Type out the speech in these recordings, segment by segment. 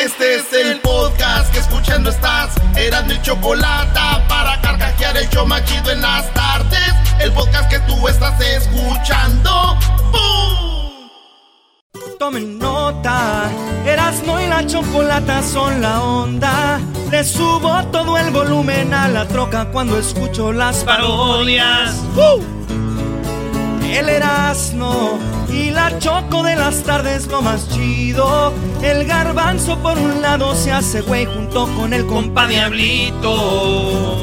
Este es el podcast que escuchando estás. Eran mi chocolate para carcajear el show machido en las tardes. El podcast que tú estás escuchando. ¡Bum! Tomen nota, Erasmo y la chocolata son la onda. Le subo todo el volumen a la troca cuando escucho las parodias. ¡Uh! El Erasmo y la choco de las tardes lo más chido. El garbanzo por un lado se hace güey junto con el compa Diablito.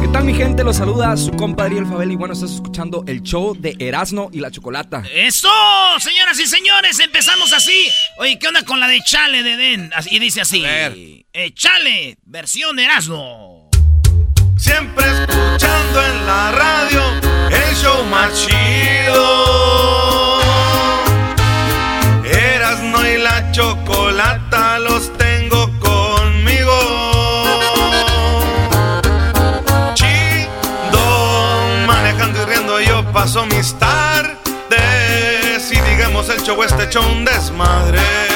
¿Qué tal mi gente? Los saluda su compadre El Fabel y bueno, estás escuchando el show de Erasmo y la Chocolata. ¡Eso! Señoras y señores, empezamos así. Oye, ¿qué onda con la de Chale de Den? Y dice así. Eh, Chale, versión Erasmo. Siempre escuchando en la radio show más chido. Erasmo y la chocolata los tengo conmigo. Chido, manejando y riendo yo paso mis tardes. Y digamos el show este un desmadre.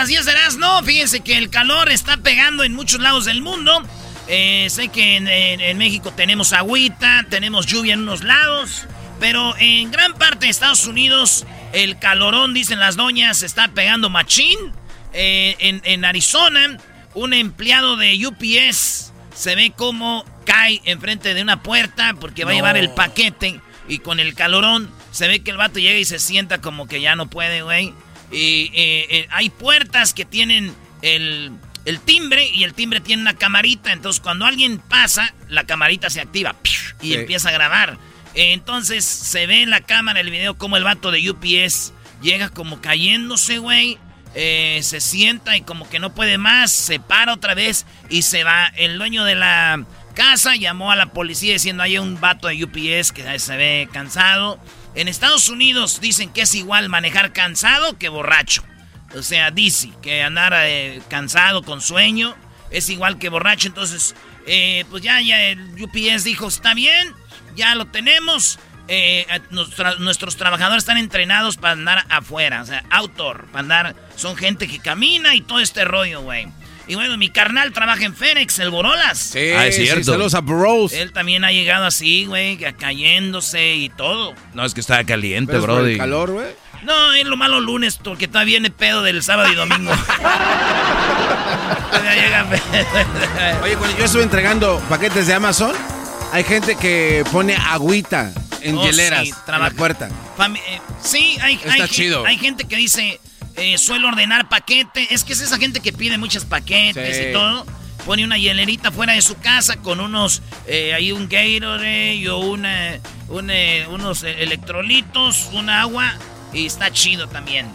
Las 10 de no fíjense que el calor está pegando en muchos lados del mundo. Eh, sé que en, en- en México tenemos agüita, tenemos lluvia en unos lados, pero en gran parte de Estados Unidos el calorón, dicen las doñas, está pegando machín. Eh, en, en Arizona, un empleado de UPS se ve como cae enfrente de una puerta porque va a llevar el paquete y con el calorón se ve que el vato llega y se sienta como que ya no puede, güey. Y eh, eh, hay puertas que tienen el, el timbre y el timbre tiene una camarita. Entonces, cuando alguien pasa, la camarita se activa y Sí. empieza a grabar. Entonces, se ve en la cámara el video como el vato de UPS llega como cayéndose, güey. Eh, se sienta y como que no puede más, se para otra vez y se va. El dueño de la casa llamó a la policía diciendo hay un vato de UPS que se ve cansado. En Estados Unidos dicen que es igual manejar cansado que borracho. O sea, dice que andar eh, cansado con sueño es igual que borracho. Entonces, eh, pues ya, ya el UPS dijo, está bien, ya lo tenemos. Eh, nuestros trabajadores están entrenados para andar afuera, o sea, outdoor, para andar, son gente que camina y todo este rollo, güey. Y bueno, mi carnal trabaja en Fénix, el Borolas. Sí, Ah, es sí, cierto. saludos a Bros. Él también ha llegado así, güey, cayéndose y todo. No, es que estaba caliente, Pero es por bro. el calor, güey. No, es lo malo lunes, porque todavía viene pedo del sábado y domingo. Todavía llega pedo. Oye, cuando yo estuve entregando paquetes de Amazon, hay gente que pone agüita en Oh, hieleras sí, en la puerta. Fami- eh, sí, hay, Está hay, chido. hay gente que dice, eh, suelo ordenar paquete. Es que es esa gente que pide muchos paquetes Sí. y todo. Pone una hielerita fuera de su casa con unos, eh, hay un Gatorade o una, un, eh, unos eh, electrolitos, un agua y está chido también.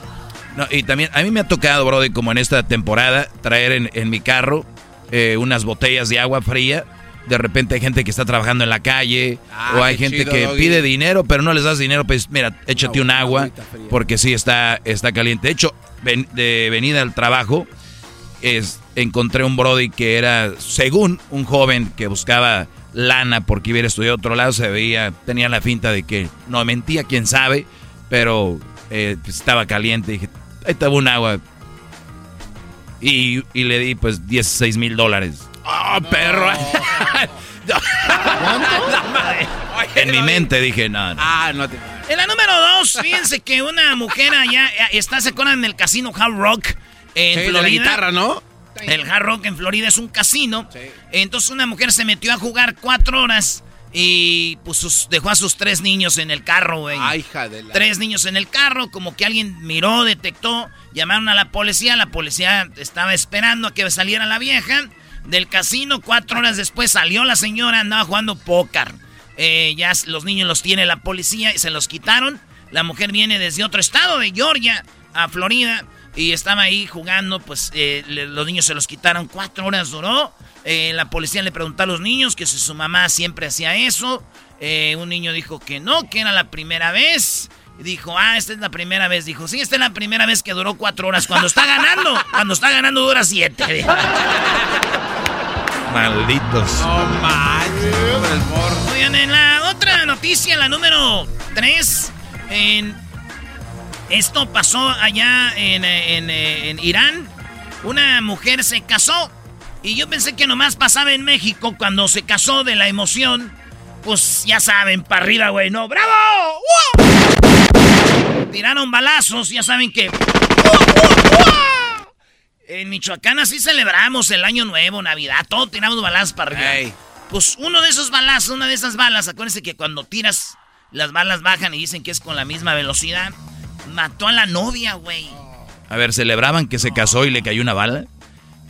No, y también a mí me ha tocado, Brody, como en esta temporada, traer en, en mi carro eh, unas botellas de agua fría. De repente hay gente que está trabajando en la calle Ah, o hay gente chido, que Doggy. pide dinero, pero no les das dinero, pues mira, échate un agua porque sí está, está caliente. De hecho, ven- de venida al trabajo, es, encontré un Brody que era, según un joven que buscaba lana porque iba a ir a estudiar a otro lado, se veía, tenía la finta de que no mentía, quién sabe, pero eh, pues, estaba caliente. Dije, ahí estaba un agua. Y, y le di pues 16 mil dólares. ¡Oh, perro! en mi mente dije, no, no. Ah, no te... En la número dos, fíjense que una mujer allá eh, está, se acuerdan en el casino Hard Rock en Sí, Florida. la guitarra, ¿no? El Hard Rock en Florida es un casino. Entonces una mujer se metió a jugar cuatro horas y pues sus- dejó a sus tres niños en el carro, güey. Ay, hija de la... Tres niños en el carro, como que alguien miró, detectó, llamaron a la policía, la policía estaba esperando a que saliera la vieja del casino, cuatro horas después salió la señora, andaba jugando póker. Eh, ya los niños los tiene la policía y se los quitaron. La mujer viene desde otro estado, de Georgia a Florida, y estaba ahí jugando, pues eh, le- los niños se los quitaron, cuatro horas duró. Eh, la policía le preguntó a los niños que si su mamá siempre hacía eso. Un niño dijo que no, que era la primera vez. Dijo, ah, esta es la primera vez. Dijo, sí, esta es la primera vez que duró cuatro horas. Cuando está ganando, cuando está ganando dura siete. Malditos. No manches. Oigan, en la otra noticia, la número 3, en... esto pasó allá en, en, en Irán. Una mujer se casó y yo pensé que nomás pasaba en México cuando se casó de la emoción. Pues ya saben, para arriba, güey, no, ¡bravo! ¡Wow! Tiraron balazos, ya saben que... En Michoacán así celebramos el Año Nuevo, Navidad, todo tiramos balazos para arriba. Pues uno de esos balazos, una de esas balas, acuérdense que cuando tiras, las balas bajan y dicen que es con la misma velocidad. Mató a la novia, güey. A ver, ¿celebraban que se casó y le cayó una bala?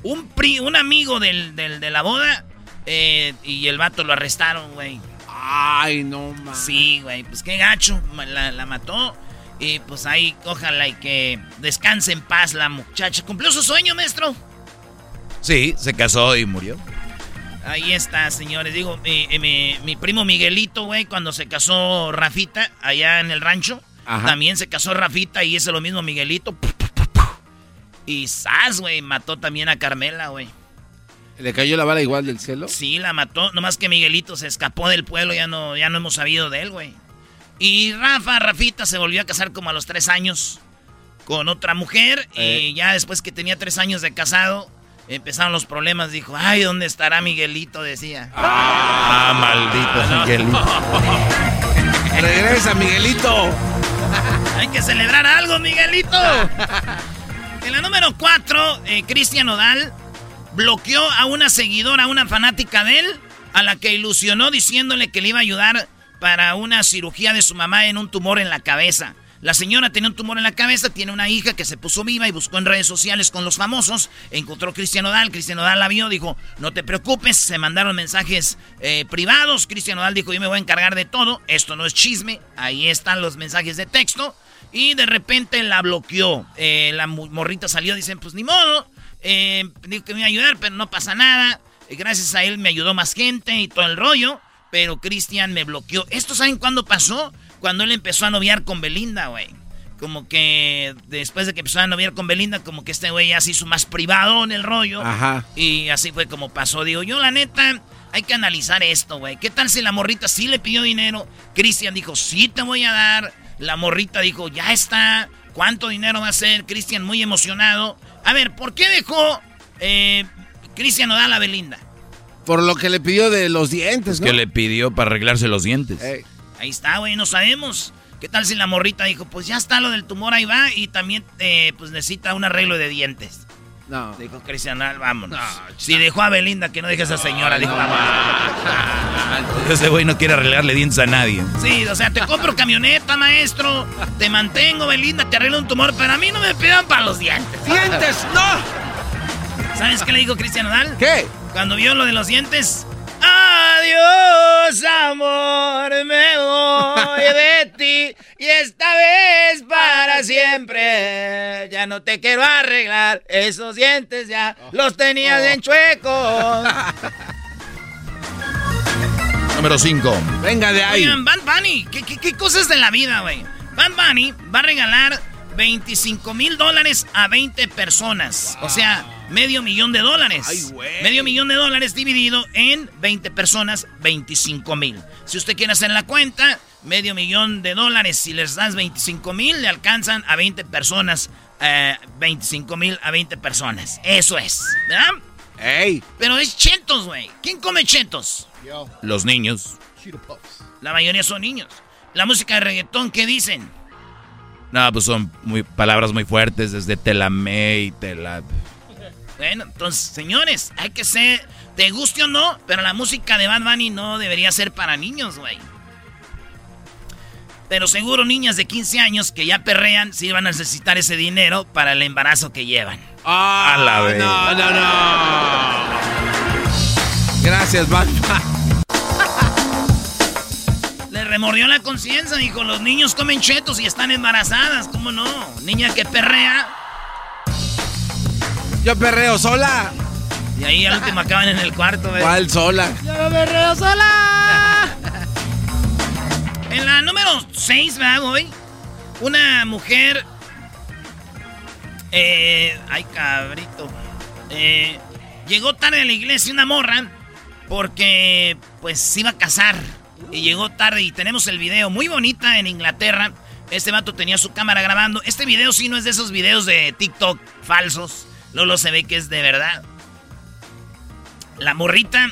Un, pri- un amigo del, del- de la boda eh, y el vato lo arrestaron, güey. Ay, no manches. Sí, güey, pues qué gacho, la, la mató. Y pues ahí, ojalá y que descanse en paz la muchacha. ¿Cumplió su sueño, maestro? Sí, se casó y murió. Ahí está, señores. Digo, mi, eh, mi- mi primo Miguelito, güey, cuando se casó Rafita allá en el rancho, Ajá. también se casó Rafita y hizo lo mismo Miguelito. Y Sas, güey, mató también a Carmela, güey. ¿Le cayó la bala igual del cielo? Sí, la mató. Nomás que Miguelito se escapó del pueblo, ya no, ya no hemos sabido de él, güey. Y Rafa, Rafita, se volvió a casar como a los tres años con otra mujer. Eh. Y ya después que tenía tres años de casado, empezaron los problemas. Dijo, ay, ¿dónde estará Miguelito? Decía. Ah, maldito Miguelito. Regresa, Miguelito. Hay que celebrar algo, Miguelito. En la número 4, Cristian Odal bloqueó a una seguidora, a una fanática de él, a la que ilusionó diciéndole que le iba a ayudar para una cirugía de su mamá en un tumor en la cabeza. La señora tenía un tumor en la cabeza, tiene una hija que se puso viva y buscó en redes sociales con los famosos. Encontró a Cristian Odal, Cristian Odal la vio, dijo, no te preocupes, se mandaron mensajes eh, privados. Cristian Odal dijo, yo me voy a encargar de todo, esto no es chisme, ahí están los mensajes de texto. Y de repente la bloqueó. Eh, la morrita salió, dicen, pues ni modo. Eh, dijo que me iba a ayudar, pero no pasa nada. Gracias a él me ayudó más gente y todo el rollo. Pero Cristian me bloqueó. ¿Esto saben cuándo pasó? Cuando él empezó a noviar con Belinda, güey. Como que después de que empezó a noviar con Belinda, como que este güey ya se hizo más privado en el rollo. Ajá. Y así fue como pasó. Digo, yo la neta, hay que analizar esto, güey. ¿Qué tal si la morrita sí le pidió dinero? Cristian dijo, sí te voy a dar. La morrita dijo, ya está. ¿Cuánto dinero va a ser? Cristian muy emocionado. A ver, ¿por qué dejó eh, Cristian Odal a Belinda? Por lo que le pidió de los dientes, ¿no? Que le pidió para arreglarse los dientes. Ey. Ahí está, güey, no sabemos. ¿Qué tal si la morrita dijo, pues ya está lo del tumor, ahí va, y también eh, pues necesita un arreglo de dientes? No. Dijo Cristian Odal, vámonos. si dejó a Belinda, que no deje a esa señora, dijo, vámonos. Ese güey no quiere arreglarle dientes a nadie. Sí, o sea, te compro camioneta, maestro. Te mantengo, Belinda, te arreglo un tumor, pero a mí no me pidan para los dientes. ¡Dientes! ¡No! ¿Sabes qué le dijo Cristian Odal? ¿Qué? Cuando vio lo de los dientes. Adiós, amor, me voy de ti. Y esta vez para siempre. Ya no te quiero arreglar. Esos dientes ya los tenías en chuecos. Número 5. Venga de ahí. Oigan, Bad Bunny, ¿qué, qué, qué cosas de la vida, güey? Bad Bunny va a regalar 25 mil dólares a 20 personas. O sea, medio millón de dólares. Ay, güey. Medio millón de dólares dividido en 20 personas, 25 mil. Si usted quiere hacer la cuenta, medio millón de dólares, si les das 25 mil, le alcanzan a 20 personas. eh, 25 mil a 20 personas. Eso es, ¿verdad? ¡Ey! Pero es chetos, güey. ¿Quién come chetos? Los niños. La mayoría son niños. La música de reggaetón, ¿qué dicen? No, pues son muy, palabras muy fuertes, desde telamé y tela... Bueno, entonces, señores, hay que ser, te guste o no, pero la música de Bad Bunny no debería ser para niños, güey. Pero seguro niñas de 15 años que ya perrean sí van a necesitar ese dinero para el embarazo que llevan. Ah, A la vez. No, no, no. Gracias, Batman. Le remordió la conciencia, dijo, los niños comen chetos y están embarazadas, ¿cómo no? Niña que perrea Yo perreo sola. y ahí al último acaban en el cuarto, güey. ¿Cuál sola? En la número 6, ¿verdad, güey? Una mujer. Eh. Ay, cabrito. Eh, llegó tarde a la iglesia una morra. Porque, pues, se iba a casar. Y llegó tarde. Y tenemos el video muy bonita en Inglaterra. Este vato tenía su cámara grabando. Este video sí no es de esos videos de TikTok falsos. Lolo se ve que es de verdad. La morrita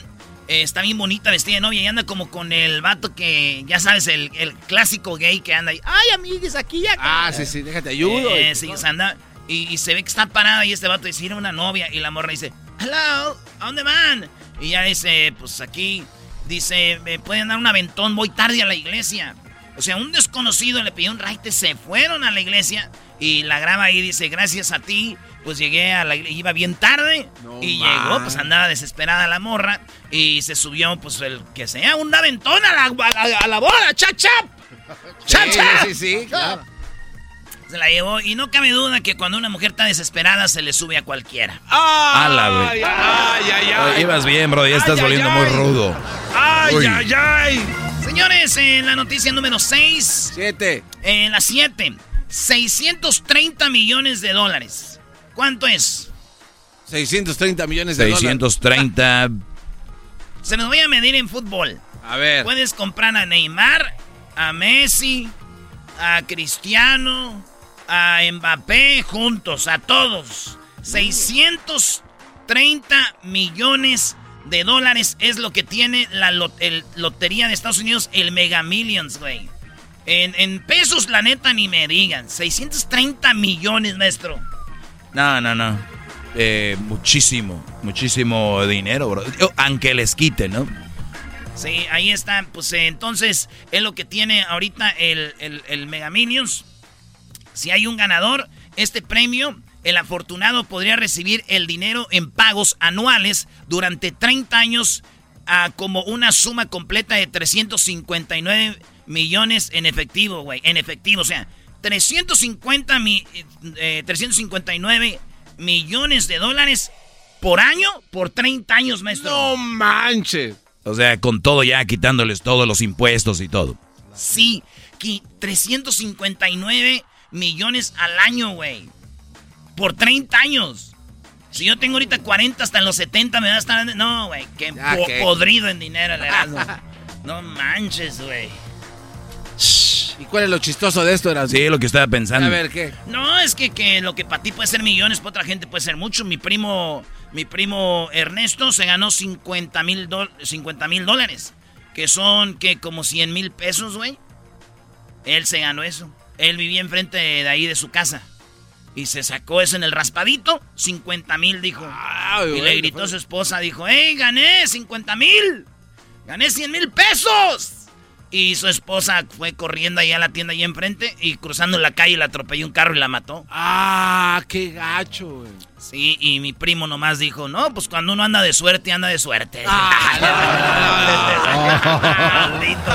eh, está bien bonita, vestida de novia y anda como con el vato que, ya sabes, el, el clásico gay que anda ahí. Ay, amigues, aquí y acá. Ah, sí, sí, déjate ayudo. Eh, sí, o sea, anda, y, y se ve que está parada y este vato dice, era una novia. Y la morra dice, hello, ¿a dónde van? Y ya dice, pues aquí, dice, me pueden dar un aventón, voy tarde a la iglesia. O sea, un desconocido le pidió un raite, se fueron a la iglesia y la graba ahí, dice, gracias a ti, pues llegué a la iglesia, iba bien tarde No y man. llegó, pues andaba desesperada la morra y se subió, pues el que sea, un aventón a la, a a la boda, chap, chap. Chap, Sí, sí, sí, claro. Se la llevó y no cabe duda que cuando una mujer está desesperada se le sube a cualquiera. ¡Ah! La. ¡Ay, ay, ay! Ibas bien, bro, ya estás volviendo ay. muy rudo. ¡Ay, Uy. ay, ay! Señores, en la noticia número 6, Siete. en la 7, 630 millones de dólares. ¿Cuánto es? 630 millones de dólares. 630. Se los voy a medir en fútbol. A ver. Puedes comprar a Neymar, a Messi, a Cristiano, a Mbappé juntos, a todos. 630 millones de dólares es lo que tiene la lot- el lotería de Estados Unidos, el Mega Millions, güey. En, en pesos, la neta, ni me digan. 630 millones, maestro. No, no, no. Eh, muchísimo, muchísimo dinero, bro. Yo, Aunque les quite, ¿no? Sí, ahí está. Pues eh, entonces es lo que tiene ahorita el, el, el Mega Millions. Si hay un ganador, este premio, el afortunado podría recibir el dinero en pagos anuales durante 30 años a como una suma completa de 359 millones en efectivo, güey. En efectivo, o sea, 350 mi- eh, 359 millones de dólares por año por 30 años, maestro. ¡No manches! O sea, con todo ya quitándoles todos los impuestos y todo. Sí, que 359 millones al año, güey. Por 30 años. Si yo tengo ahorita 40 hasta en los 70 me va a estar... No, güey, que Ya, po- ¿qué? podrido en dinero Erasmo. No manches, güey. ¿Y cuál es lo chistoso de esto, Erasmo? Sí, lo que estaba pensando. A ver, ¿qué? No, es que, que lo que para ti puede ser millones, para otra gente puede ser mucho. Mi primo, mi primo Ernesto se ganó 50 mil dólares. Que son, que como 100 mil pesos, güey. Él se ganó eso. Él vivía enfrente de ahí de su casa. Y se sacó eso en el raspadito. 50 mil, dijo. Ay, y le gritó a su esposa, dijo, ¡Ey, gané 50 mil! ¡Gané 100 mil pesos! Y su esposa fue corriendo ahí a la tienda ahí enfrente y cruzando la calle le atropelló un carro y la mató. ¡Ah, qué gacho, güey! Sí, y mi primo nomás dijo, no, pues cuando uno anda de suerte, anda de suerte. Ah, Maldito.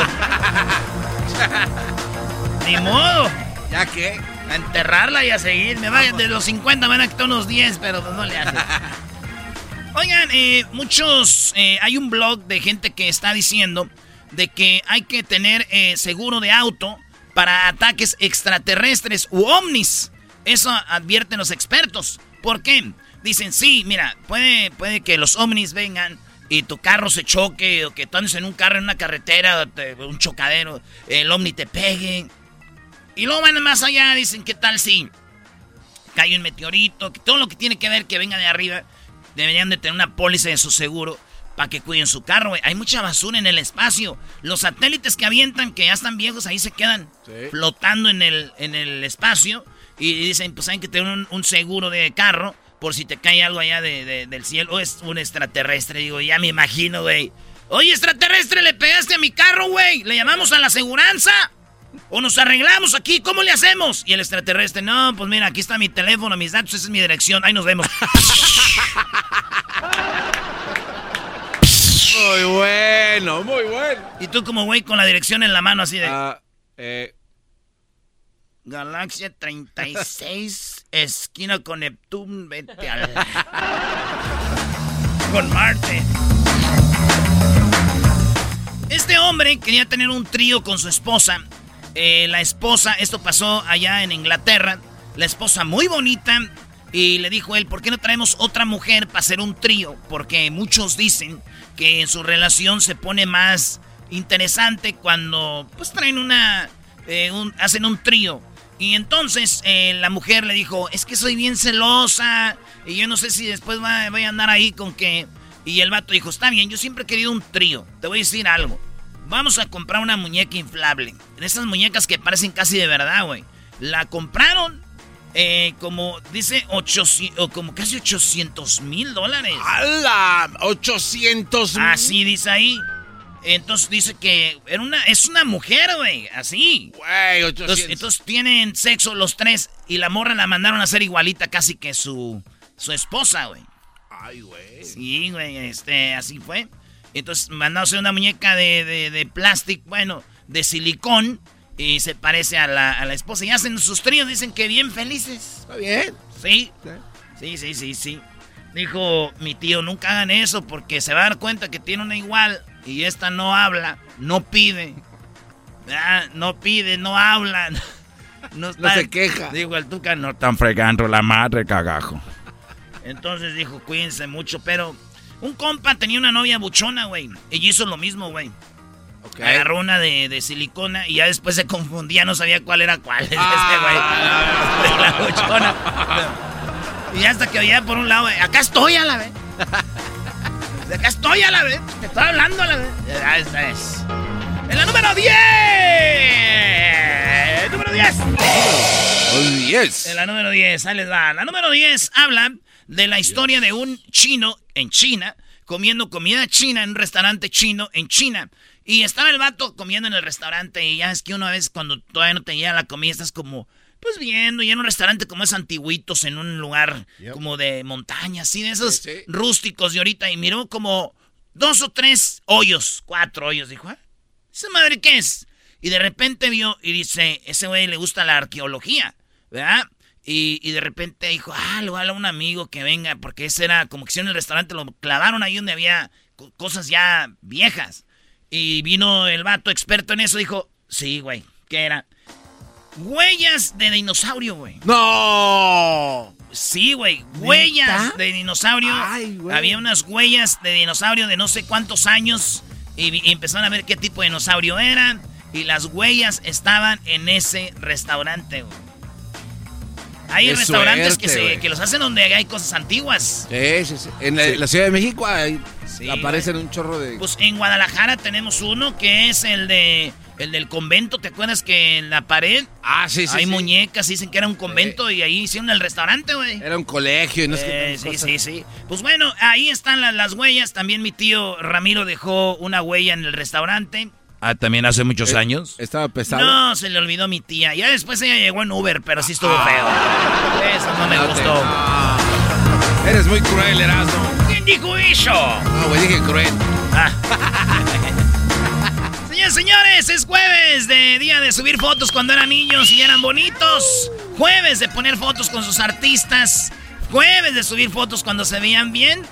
Ni modo. ¿Ya qué? A enterrarla y a seguir. Me va, de los 50 van a quitar unos 10, pero pues no le hace. Oigan, eh, muchos. Eh, hay un blog de gente que está diciendo de que hay que tener eh, seguro de auto para ataques extraterrestres u ovnis. Eso advierten los expertos. ¿Por qué? Dicen, sí, mira, puede, puede que los ovnis vengan y tu carro se choque o que tú andes en un carro en una carretera, un chocadero, el ovni te pegue. Y luego van más allá, dicen, ¿qué tal si cae un meteorito? Que todo lo que tiene que ver que venga de arriba, deberían de tener una póliza de su seguro para que cuiden su carro, Hay mucha basura en el espacio. Los satélites que avientan, que ya están viejos, ahí se quedan flotando en el, en el espacio. Y dicen, pues hay que tener un, seguro de carro por si te cae algo allá del cielo. O es un extraterrestre, digo, ya me imagino, güey. Oye, extraterrestre, le pegaste a mi carro, güey. ¿Le llamamos a la aseguranza? ¿O nos arreglamos aquí? ¿Cómo le hacemos? Y el extraterrestre, no, pues mira, aquí está mi teléfono, mis datos, esa es mi dirección. Ahí nos vemos. Muy bueno, muy bueno. Y tú como güey con la dirección en la mano así de... Ah, eh. Galaxia 36, esquina con Neptune, vete al... con Marte. Este hombre quería tener un trío con su esposa. Eh, la esposa, esto pasó allá en Inglaterra. La esposa muy bonita. Y le dijo él, ¿por qué no traemos otra mujer para hacer un trío? Porque muchos dicen que su relación se pone más interesante cuando pues traen una, eh, hacen un trío. Y entonces eh, la mujer le dijo, es que soy bien celosa y yo no sé si después voy a andar ahí con que... Y el vato dijo, está bien, yo siempre he querido un trío. Te voy a decir algo. Vamos a comprar una muñeca inflable. De esas muñecas que parecen casi de verdad, güey. La compraron eh, como dice, 800, como casi 800 mil dólares. ¡Hala! 800 mil. Así dice ahí. Entonces dice que era una, es una mujer, güey, así. Güey, 800. Entonces, tienen sexo los tres y la morra la mandaron a hacer igualita casi que su, su esposa, güey. Ay, güey. Sí, güey, este, así fue. Entonces hacer una muñeca de, de, de plástico, bueno, de silicón y se parece a la, a la esposa. Y hacen sus tríos, dicen que bien felices. ¿Está bien? Sí. Sí, sí, sí, sí. Dijo mi tío, nunca hagan eso porque se va a dar cuenta que tiene una igual y esta no habla, no pide. Ah, no pide, no habla. No, se queja. Dijo el Tuca, no están fregando la madre, cagajo. Entonces dijo, cuídense mucho, pero un compa tenía una novia buchona, güey. Y hizo lo mismo, güey. Agarró una de, de, silicona y ya después se confundía, no sabía cuál era cuál. este güey. la buchona. Y hasta que oía por un lado, acá estoy a la vez. Acá estoy a la vez. Te estoy hablando a la vez. Ya esta es. En la número 10. Número 10. 10. En la número 10, ahí les va. La número 10 habla de la historia de un chino en China comiendo comida china en un restaurante chino en China. Y estaba el vato comiendo en el restaurante y ya es que una vez cuando todavía no te llega la comida estás como, pues viendo, y en un restaurante como es antiguitos, en un lugar como de montaña, así de esos rústicos de ahorita, y miró como dos o tres hoyos, cuatro hoyos, dijo, ¿ah? ¿Esa madre qué es? Y de repente vio y dice, ese güey le gusta la arqueología, ¿verdad? Y, y, de repente dijo, ah, le voy a hablar a un amigo que venga, porque ese era como que si en el restaurante lo clavaron ahí donde había cosas ya viejas. Y vino el vato experto en eso, dijo, sí, güey, ¿qué era? Huellas de dinosaurio, güey. ¡No! Sí, güey, huellas de dinosaurio. Había unas huellas de dinosaurio de no sé cuántos años y, empezaron a ver qué tipo de dinosaurio eran. Y las huellas estaban en ese restaurante, güey. Hay restaurantes que, se, que los hacen donde hay cosas antiguas. Sí, sí, sí. En la, Ciudad de México hay, aparecen un chorro de... Pues en Guadalajara tenemos uno que es el de... El del convento, ¿te acuerdas que en la pared ah, sí, sí, hay muñecas? Dicen que era un convento y ahí hicieron el restaurante, güey. Era un colegio y no sé eh, Sí, sí, sí. Pues bueno, ahí están las huellas. También mi tío Ramiro dejó una huella en el restaurante. Ah, también hace muchos eh, años. Estaba pesado. No, se le olvidó mi tía. Ya después ella llegó en Uber, pero sí estuvo feo. Eso no me gustó. Eres muy cruel, Erasmo. ¿Quién dijo eso? No, güey, dije cruel. Ah. Señores, señores, es jueves de día de subir fotos cuando eran niños y eran bonitos. jueves de poner fotos con sus artistas, jueves de subir fotos cuando se veían bien,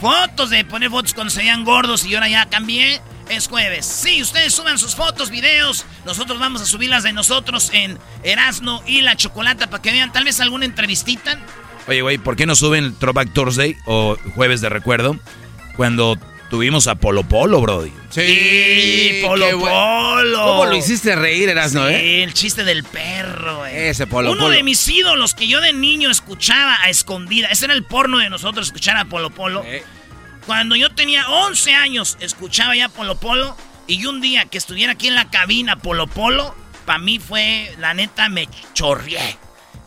fotos de poner fotos cuando se veían gordos y ahora ya cambié. Es jueves. Sí, ustedes suban sus fotos, videos. Nosotros vamos a subirlas de nosotros en Erasmo y la Chocolata para que vean tal vez alguna entrevistita. Oye, güey, ¿por qué no suben Throwback Thursday o Jueves de Recuerdo cuando tuvimos a Polo Polo, Brody? Sí, Polo Polo. ¿Cómo lo hiciste reír, Erasno, sí, eh? el chiste del perro, güey. Ese Polo Uno Polo. de mis ídolos que yo de niño escuchaba a escondida. Ese era el porno de nosotros, escuchar a Polo Polo. Eh. Cuando yo tenía 11 años, escuchaba ya Polo Polo. Y un día que estuviera aquí en la cabina Polo Polo, para mí fue, la neta, me chorrié.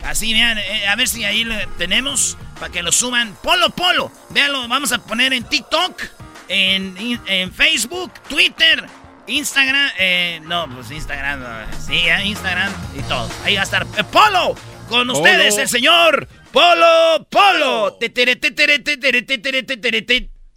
Así, vean, eh, a ver si ahí le tenemos para que lo suban. Polo Polo, véanlo, vamos a poner en TikTok, en, in- en Facebook, Twitter, Instagram. eh, no, pues Instagram, no, sí, eh, Instagram y todo. Ahí va a estar eh, Polo con ustedes, el señor Polo Polo.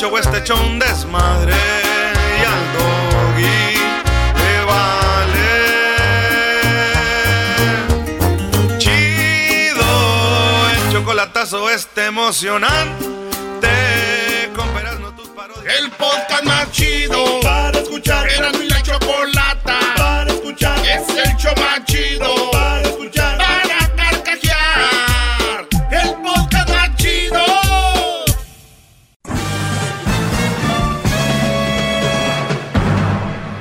Digamos el show este hecho un desmadre. Y al doggy le vale. Chido, el chocolatazo este emocionante. Con no tus parodias. El podcast más chido para escuchar. Era mi la chocolata para escuchar. Es el show más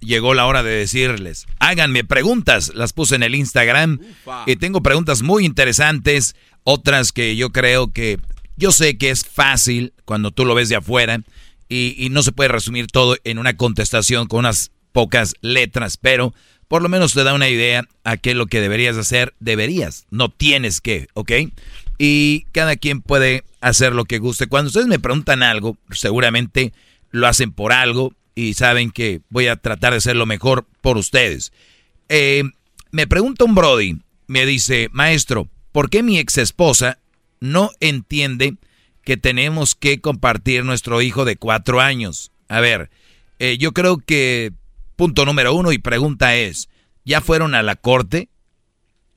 Llegó la hora de decirles. Háganme preguntas. Las puse en el Instagram. Y tengo preguntas muy interesantes. Otras que yo creo que. Yo sé que es fácil cuando tú lo ves de afuera. Y, y no se puede resumir todo en una contestación con unas pocas letras. Pero por lo menos te da una idea a qué es lo que deberías hacer. Deberías. No tienes que, ¿ok? Y cada quien puede hacer lo que guste. Cuando ustedes me preguntan algo, seguramente lo hacen por algo y saben que voy a tratar de ser lo mejor por ustedes. Eh, me pregunta un Brody, me dice, maestro, ¿por qué mi ex esposa no entiende que tenemos que compartir nuestro hijo de cuatro años? A ver, eh, yo creo que punto número uno y pregunta es, ¿ya fueron a la corte?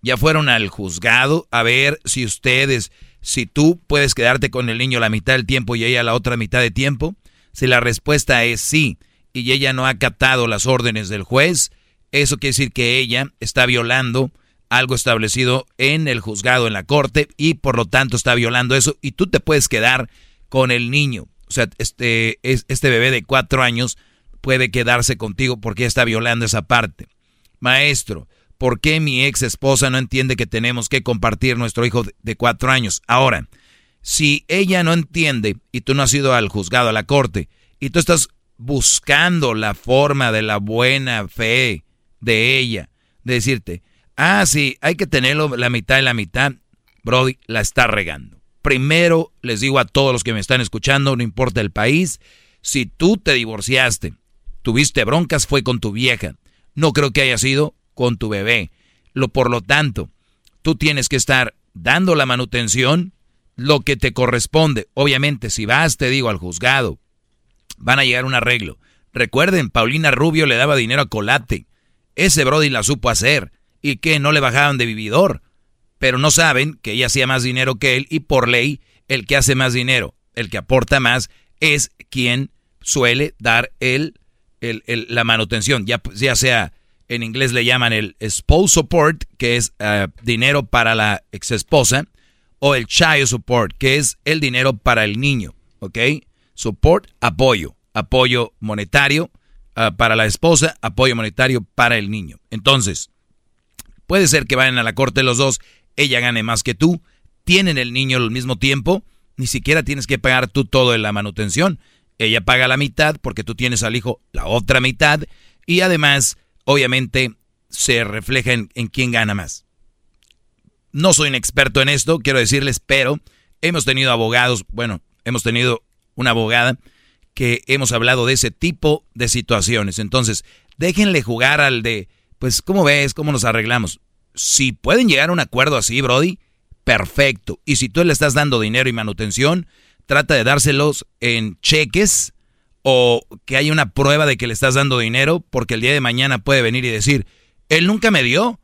¿Ya fueron al juzgado a ver si ustedes, si tú puedes quedarte con el niño la mitad del tiempo y ella la otra mitad de tiempo? Si la respuesta es sí y ella no ha acatado las órdenes del juez, eso quiere decir que ella está violando algo establecido en el juzgado, en la corte, y por lo tanto está violando eso, y tú te puedes quedar con el niño. O sea, este, este bebé de cuatro años puede quedarse contigo porque está violando esa parte. Maestro, ¿por qué mi ex esposa no entiende que tenemos que compartir nuestro hijo de cuatro años? Ahora, si ella no entiende y tú no has ido al juzgado, a la corte, y tú estás buscando la forma de la buena fe de ella, de decirte, ah, sí, hay que tenerlo la mitad y la mitad, Brody la está regando. Primero les digo a todos los que me están escuchando, no importa el país, si tú te divorciaste, tuviste broncas, fue con tu vieja. No creo que haya sido con tu bebé. Lo, por lo tanto, tú tienes que estar dando la manutención lo que te corresponde. Obviamente, si vas, te digo, al juzgado, van a llegar a un arreglo. Recuerden, Paulina Rubio le daba dinero a Colate. Ese Brody la supo hacer. Y que no le bajaban de vividor. Pero no saben que ella hacía más dinero que él y por ley, el que hace más dinero, el que aporta más, es quien suele dar el, la manutención. Ya, ya sea, en inglés le llaman el spouse support, que es eh, dinero para la ex esposa o el child support, que es el dinero para el niño, ¿ok? Support, apoyo, apoyo monetario ah, para la esposa, apoyo monetario para el niño. Entonces, puede ser que vayan a la corte los dos, ella gane más que tú, tienen el niño al mismo tiempo, ni siquiera tienes que pagar tú todo en la manutención. Ella paga la mitad porque tú tienes al hijo la otra mitad y además, obviamente, se refleja en, en quién gana más. No soy un experto en esto, quiero decirles, pero hemos tenido abogados, bueno, hemos tenido una abogada que hemos hablado de ese tipo de situaciones. Entonces, déjenle jugar al de, pues, ¿cómo ves? ¿Cómo nos arreglamos? Si pueden llegar a un acuerdo así, Brody, perfecto. Y si tú le estás dando dinero y manutención, trata de dárselos en cheques o que haya una prueba de que le estás dando dinero, porque el día de mañana puede venir y decir, él nunca me dio.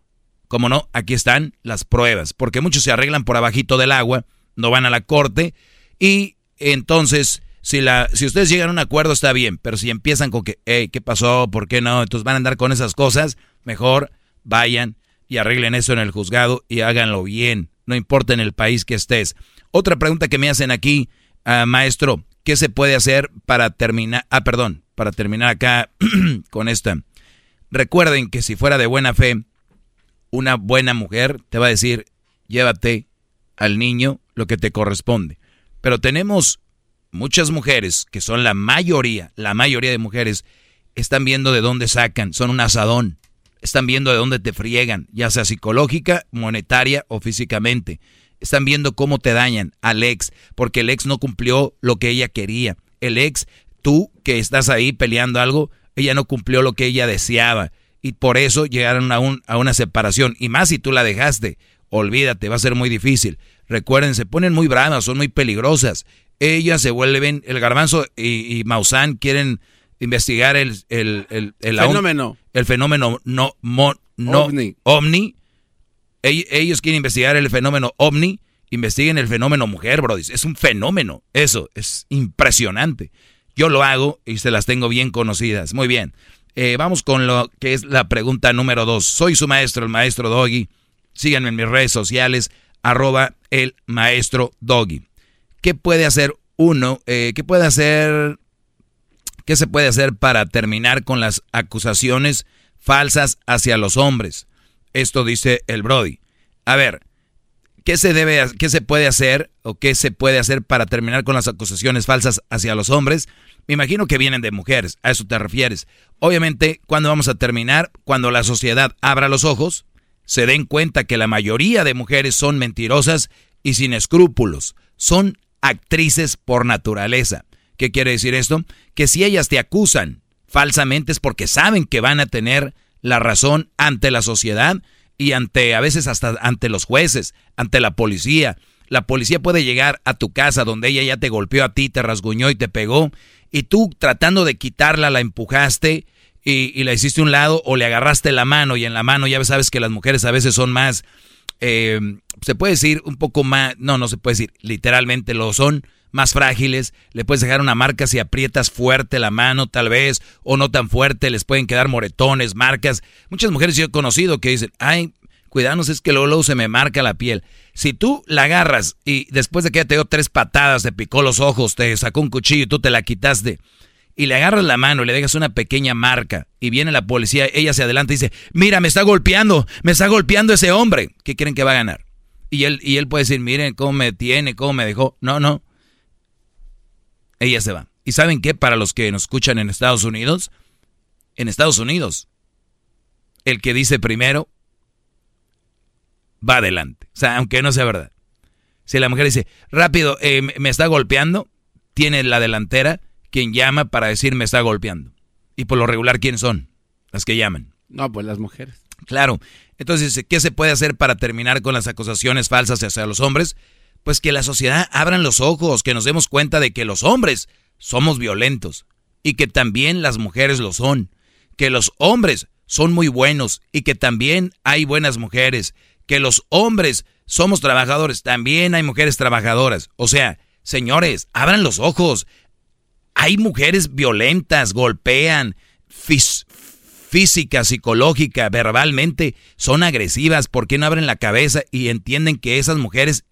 Como no, aquí están las pruebas, porque muchos se arreglan por abajito del agua, no van a la corte y entonces si la si ustedes llegan a un acuerdo está bien, pero si empiezan con que, hey, ¿qué pasó? ¿Por qué no? Entonces van a andar con esas cosas, mejor vayan y arreglen eso en el juzgado y háganlo bien, no importa en el país que estés. Otra pregunta que me hacen aquí, ah, maestro, ¿qué se puede hacer para terminar? Ah, perdón, para terminar acá con esta. Recuerden que si fuera de buena fe, una buena mujer te va a decir, llévate al niño lo que te corresponde. Pero tenemos muchas mujeres, que son la mayoría, la mayoría de mujeres, están viendo de dónde sacan, son un asadón. Están viendo de dónde te friegan, ya sea psicológica, monetaria o físicamente. Están viendo cómo te dañan al ex, porque el ex no cumplió lo que ella quería. El ex, tú que estás ahí peleando algo, ella no cumplió lo que ella deseaba y por eso llegaron a, a una separación. Y más si tú la dejaste, olvídate, va a ser muy difícil. Recuerden, se ponen muy bravas, son muy peligrosas. Ellas se vuelven, el garbanzo y, y Maussan quieren investigar el, el, el, el fenómeno. El fenómeno no, no ovni. ovni. Ellos quieren investigar el fenómeno ovni. Investiguen el fenómeno mujer, bro. Es un fenómeno. Eso es impresionante. Yo lo hago y se las tengo bien conocidas. Muy bien. Eh, vamos con lo que es la pregunta número dos. Soy su maestro, el maestro Doggy. Síganme en mis redes sociales, arroba el maestro Doggy. ¿Qué puede hacer uno? Eh, ¿Qué puede hacer? ¿Qué se puede hacer para terminar con las acusaciones falsas hacia los hombres? Esto dice el Brody. A ver, ¿qué se debe, qué se puede hacer o qué se puede hacer para terminar con las acusaciones falsas hacia los hombres? Me imagino que vienen de mujeres, a eso te refieres. Obviamente, ¿cuándo vamos a terminar? Cuando la sociedad abra los ojos, se den cuenta que la mayoría de mujeres son mentirosas y sin escrúpulos. Son actrices por naturaleza. ¿Qué quiere decir esto? Que si ellas te acusan falsamente es porque saben que van a tener la razón ante la sociedad y ante, a veces hasta ante los jueces, ante la policía. La policía puede llegar a tu casa donde ella ya te golpeó a ti, te rasguñó y te pegó, y tú tratando de quitarla la empujaste y, la hiciste a un lado o le agarraste la mano y en la mano ya sabes que las mujeres a veces son más, eh, se puede decir un poco más, no, no se puede decir, literalmente lo son, más frágiles, le puedes dejar una marca si aprietas fuerte la mano tal vez, o no tan fuerte, les pueden quedar moretones, marcas. Muchas mujeres yo he conocido que dicen, ay, cuidanos, es que luego, luego se me marca la piel. Si tú la agarras y después de que ella te dio tres patadas, te picó los ojos, te sacó un cuchillo y tú te la quitaste, y le agarras la mano y le dejas una pequeña marca y viene la policía, ella se adelanta y dice, mira, me está golpeando, me está golpeando ese hombre. ¿Qué creen que va a ganar? Y él, y él puede decir, miren cómo me tiene, cómo me dejó. No, no. Ella se va. ¿Y saben qué? Para los que nos escuchan en Estados Unidos, en Estados Unidos, el que dice primero va adelante. O sea, aunque no sea verdad. Si la mujer dice, rápido, eh, me está golpeando, tiene la delantera quien llama para decir me está golpeando. Y por lo regular, ¿quiénes son? Las que llaman. No, pues las mujeres. Claro. Entonces, ¿qué se puede hacer para terminar con las acusaciones falsas hacia los hombres? Pues que la sociedad abran los ojos, que nos demos cuenta de que los hombres somos violentos y que también las mujeres lo son, que los hombres son muy buenos y que también hay buenas mujeres, que los hombres somos trabajadores, también hay mujeres trabajadoras. O sea, señores, abran los ojos. Hay mujeres violentas, golpean, física, psicológica, verbalmente, son agresivas. ¿Por qué no abren la cabeza y entienden que esas mujeres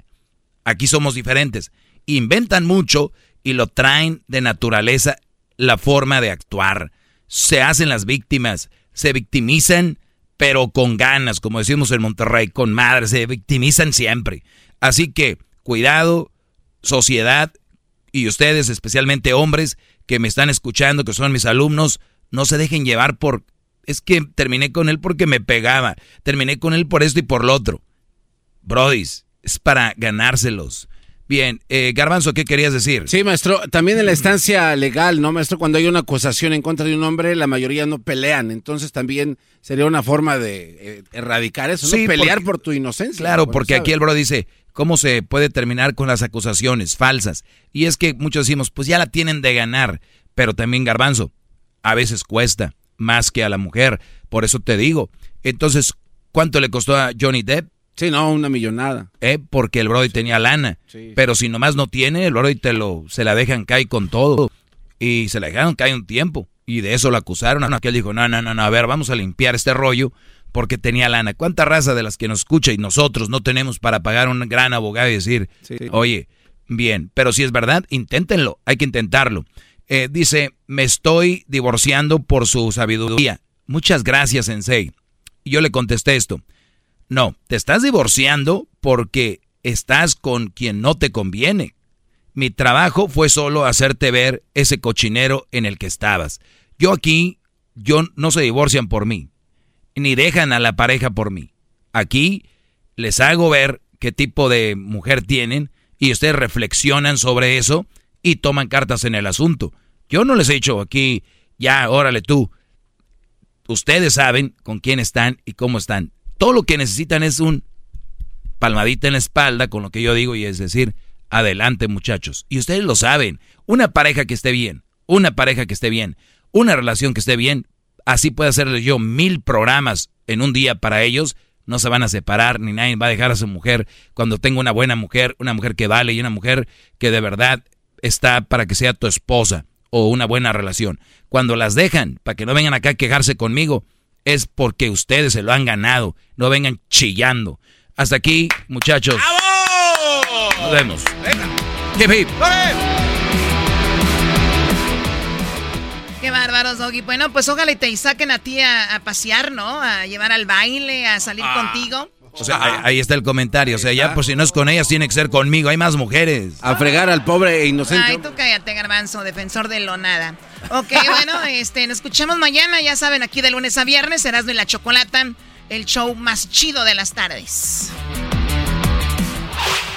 Aquí somos diferentes. Inventan mucho y lo traen de naturaleza la forma de actuar. Se hacen las víctimas, se victimizan, pero con ganas, como decimos en Monterrey, con madre, se victimizan siempre. Así que, cuidado, sociedad, y ustedes, especialmente hombres que me están escuchando, que son mis alumnos, no se dejen llevar por... Es que terminé con él porque me pegaba, terminé con él por esto y por lo otro. Brodis, es para ganárselos. Bien, eh, Garbanzo, ¿qué querías decir? Sí, maestro, también en la estancia legal, ¿no, maestro? Cuando hay una acusación en contra de un hombre, la mayoría no pelean, entonces también sería una forma de eh, erradicar eso, ¿no? Pelear por tu inocencia. Claro, porque aquí el bro dice, ¿cómo se puede terminar con las acusaciones falsas? Y es que muchos decimos, pues ya la tienen de ganar, pero también Garbanzo, a veces cuesta más que a la mujer, por eso te digo. Entonces, ¿cuánto le costó a Johnny Depp? Sí, no, una millonada. Eh, porque el Brody tenía lana. Pero si nomás no tiene, el Brody te lo, se la dejan caer con todo. Y se la dejaron caer un tiempo. Y de eso lo acusaron. Aquel dijo, no, no, no, no, a ver, vamos a limpiar este rollo porque tenía lana. ¿Cuánta raza de las que nos escucha y nosotros no tenemos para pagar un gran abogado y decir, oye, bien, pero si es verdad, inténtenlo, hay que intentarlo. Eh, dice, me estoy divorciando por su sabiduría. Muchas gracias, Sensei. Y yo le contesté esto. No, te estás divorciando porque estás con quien no te conviene. Mi trabajo fue solo hacerte ver ese cochinero en el que estabas. Yo aquí, yo no se divorcian por mí, ni dejan a la pareja por mí. Aquí les hago ver qué tipo de mujer tienen y ustedes reflexionan sobre eso y toman cartas en el asunto. Yo no les he dicho aquí, ya, órale tú. Ustedes saben con quién están y cómo están. Todo lo que necesitan es un palmadita en la espalda con lo que yo digo y es decir, adelante muchachos. Y ustedes lo saben, una pareja que esté bien, una pareja que esté bien, una relación que esté bien, así puede hacerles yo mil programas en un día para ellos, no se van a separar, ni nadie va a dejar a su mujer cuando tenga una buena mujer, una mujer que vale y una mujer que de verdad está para que sea tu esposa o una buena relación. Cuando las dejan, para que no vengan acá a quejarse conmigo, es porque ustedes se lo han ganado. No vengan chillando. Hasta aquí, muchachos. ¡Bravo! Nos vemos. Qué bárbaros, Doggy. Bueno, pues ojalá y te saquen a ti a, pasear, ¿no? A llevar al baile, a salir ah. contigo. O sea, ahí, está el comentario. O sea, ya por si no es con ellas, tiene que ser conmigo. Hay más mujeres. A fregar al pobre e inocente. Ay, tú cállate, garbanzo, defensor de lo nada. Ok, bueno, este, nos escuchamos mañana. Ya saben, aquí de lunes a viernes, Erasmo y la Chocolata, el show más chido de las tardes.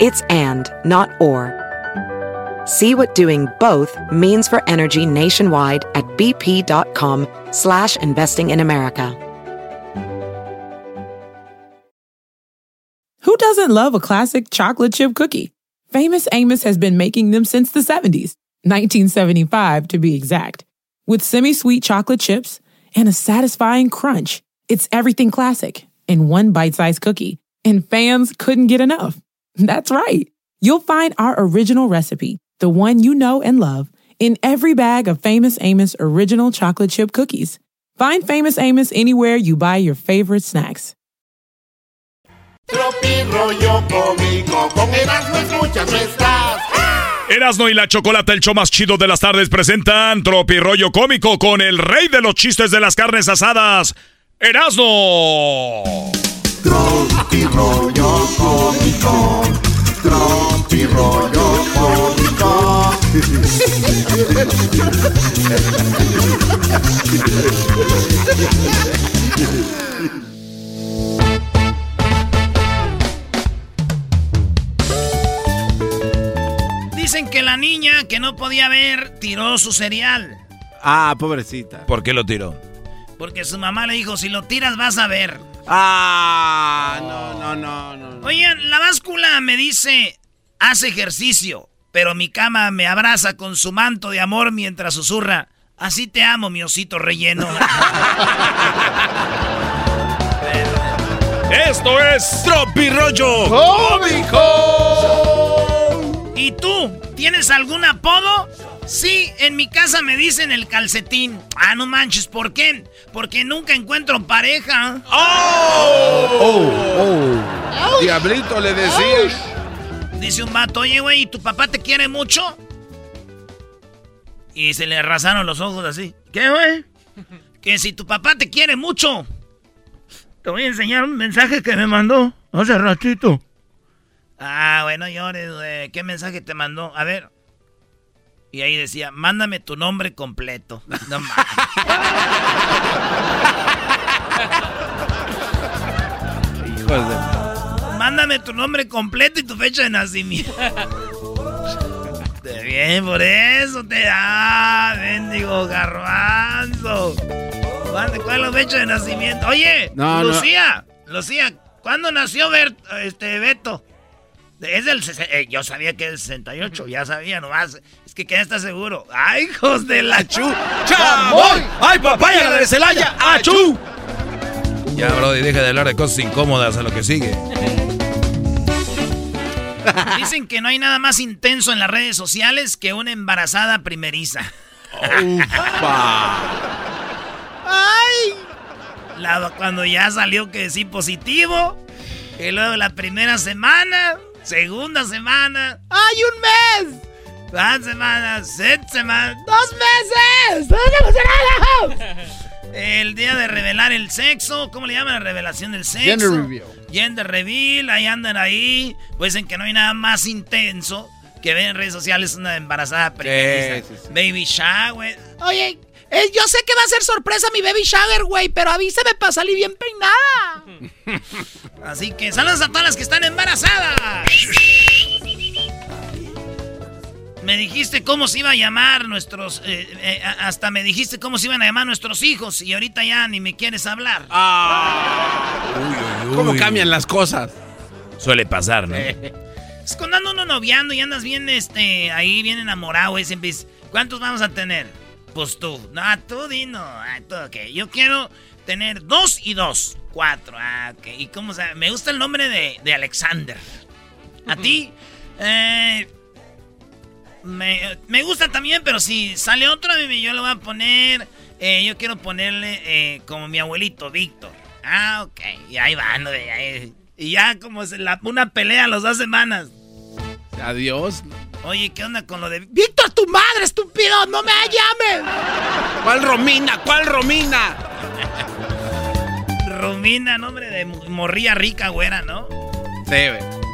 It's and, not or. See what doing both means for energy nationwide at bp.com slash investing in America. Who doesn't love a classic chocolate chip cookie? Famous Amos has been making them since the 70s, 1975 to be exact. With semi-sweet chocolate chips and a satisfying crunch, it's everything classic in one bite-sized cookie, and fans couldn't get enough. That's right. You'll find our original recipe, the one you know and love, in every bag of Famous Amos original chocolate chip cookies. Find Famous Amos anywhere you buy your favorite snacks. Tropi rollo cómico, con Erasmo escuchas no estás. Erasno y la Chocolata, el show más chido de las tardes, presentan Tropi Rollo Cómico con el rey de los chistes de las carnes asadas, Erasno. Tropi rollo cómico, tropi rollo cómico. Dicen que la niña que no podía ver tiró su cereal. Ah, pobrecita. ¿Por qué lo tiró? Porque su mamá le dijo, si lo tiras vas a ver. Ah, no, no, no, no. Oigan, la báscula me dice, haz ejercicio, pero mi cama me abraza con su manto de amor mientras susurra, así te amo, mi osito relleno. Esto es Tropi Rollo Cómico. ¿Y tú? ¿Tienes algún apodo? Sí, en mi casa me dicen el calcetín. Ah, no manches, ¿por qué? Porque nunca encuentro pareja. Oh, Diablito le decía. Dice un vato, oye, güey, ¿y tu papá te quiere mucho? Y se le arrasaron los ojos así. ¿Qué, güey? Que si tu papá te quiere mucho. Te voy a enseñar un mensaje que me mandó hace ratito. Ah, bueno, llores, güey. ¿Qué mensaje te mandó? A ver. Y ahí decía, mándame tu nombre completo. No mames. Hijos de... Mándame tu nombre completo y tu fecha de nacimiento. Te bien, por eso te da, bendigo garbanzo. ¿Cuál cuál es la fecha de nacimiento? Oye, No, no. Lucía, Lucía, ¿cuándo nació Bert- este Beto? Es del eh, yo sabía que es del 68, ya sabía nomás. Es que ¿quién está seguro? ¡Ay, hijos de la chu! ¡Chamoy! ¡Ay, papaya la de Celaya! ¡Achú! Ya, Brody, deja de hablar de cosas incómodas a lo que sigue. Dicen que no hay nada más intenso en las redes sociales que una embarazada primeriza. ¡Ay! La- cuando ya salió que sí positivo. Y luego la primera semana, segunda semana. ¡Ay, un mes! Dos semanas, seis semanas, dos meses. ¡Dos emocionados! El día de revelar el sexo, ¿cómo le llaman la revelación del sexo? Gender reveal. Gender reveal, ahí andan ahí. Pues dicen que no hay nada más intenso que ver en redes sociales una embarazada primeriza. sí, sí. Baby shower. Oye, eh, yo sé que va a ser sorpresa mi baby shower, güey, pero avísame para salir bien peinada. Así que saludos a todas las que están embarazadas. Me dijiste cómo se iba a llamar nuestros... eh, eh, hasta me dijiste cómo se iban a llamar nuestros hijos y ahorita ya ni me quieres hablar. ¿Cómo cambian las cosas? Suele pasar, ¿no? Es cuando ando uno noviando y andas bien, este, ahí bien enamorado, güey, siempre dices, ¿cuántos vamos a tener? Pues tú. No, tú dino. Ah, tú, ok. Yo quiero tener dos y dos. Cuatro. Ah, ok. ¿Y cómo se Me gusta el nombre de, de Alexander. ¿A ti? Eh, me, me gusta también, pero si sale otro, a mí yo le voy a poner... eh, yo quiero ponerle eh, como mi abuelito, Víctor. Ah, ok. Y ahí van, ahí- Y ya como se la, una pelea a las dos semanas. Adiós. Oye, ¿qué onda con lo de Víctor, tu madre, estúpido! ¡No me llames! ¿Cuál Romina? ¿Cuál Romina? Romina, nombre de morría rica, güera, ¿no? Sí,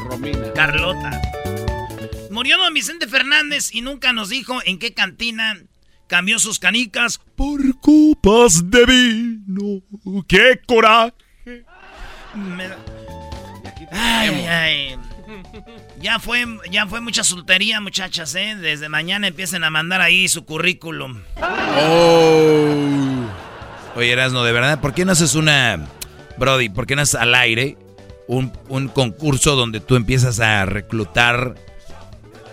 Romina. Carlota. Murió don Vicente Fernández y nunca nos dijo en qué cantina cambió sus canicas por copas de vino. ¡Qué coraje! Ay, ay. Ya fue, ya fue mucha soltería, muchachas, ¿eh? Desde mañana empiecen a mandar ahí su currículum. Oh. Oye, Erasno, de verdad, ¿por qué no haces una... Brody, ¿por qué no haces al aire un, un concurso donde tú empiezas a reclutar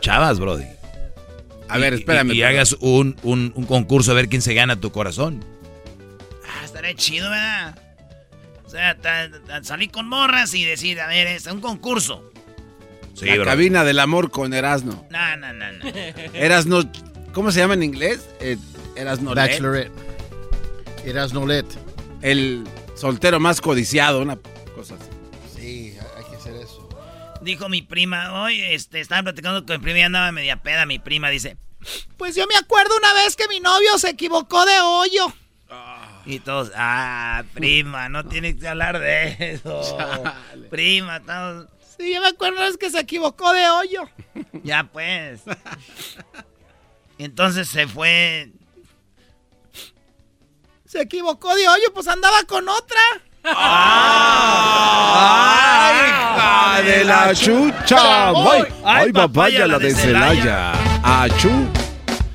chavas, Brody? A ver, espérame. Y, hagas un, un, un, concurso a ver quién se gana tu corazón. Ah, estaría chido, ¿verdad? O sea, salir con morras y decir, a ver, es un concurso. Sí, la cabina del amor con Erasno. No, no, no, no. Erasno, ¿cómo se llama en inglés? Eh, Erasno Bachelorette. Erasnolet. El soltero más codiciado, una cosa así. Sí, hay que hacer eso. Dijo mi prima, hoy este, estaba platicando con mi prima y andaba media peda. Mi prima dice, pues yo me acuerdo una vez que mi novio se equivocó de hoyo. Y todos, ah, prima, no tienes que hablar de eso. Prima, estamos... Sí, yo me acuerdo es que se equivocó de hoyo. Ya pues. Entonces se fue. Se equivocó de hoyo, pues andaba con otra. ¡Ay, hija de la chucha! ¡Ay, ay papaya la de Celaya! ¡Achú!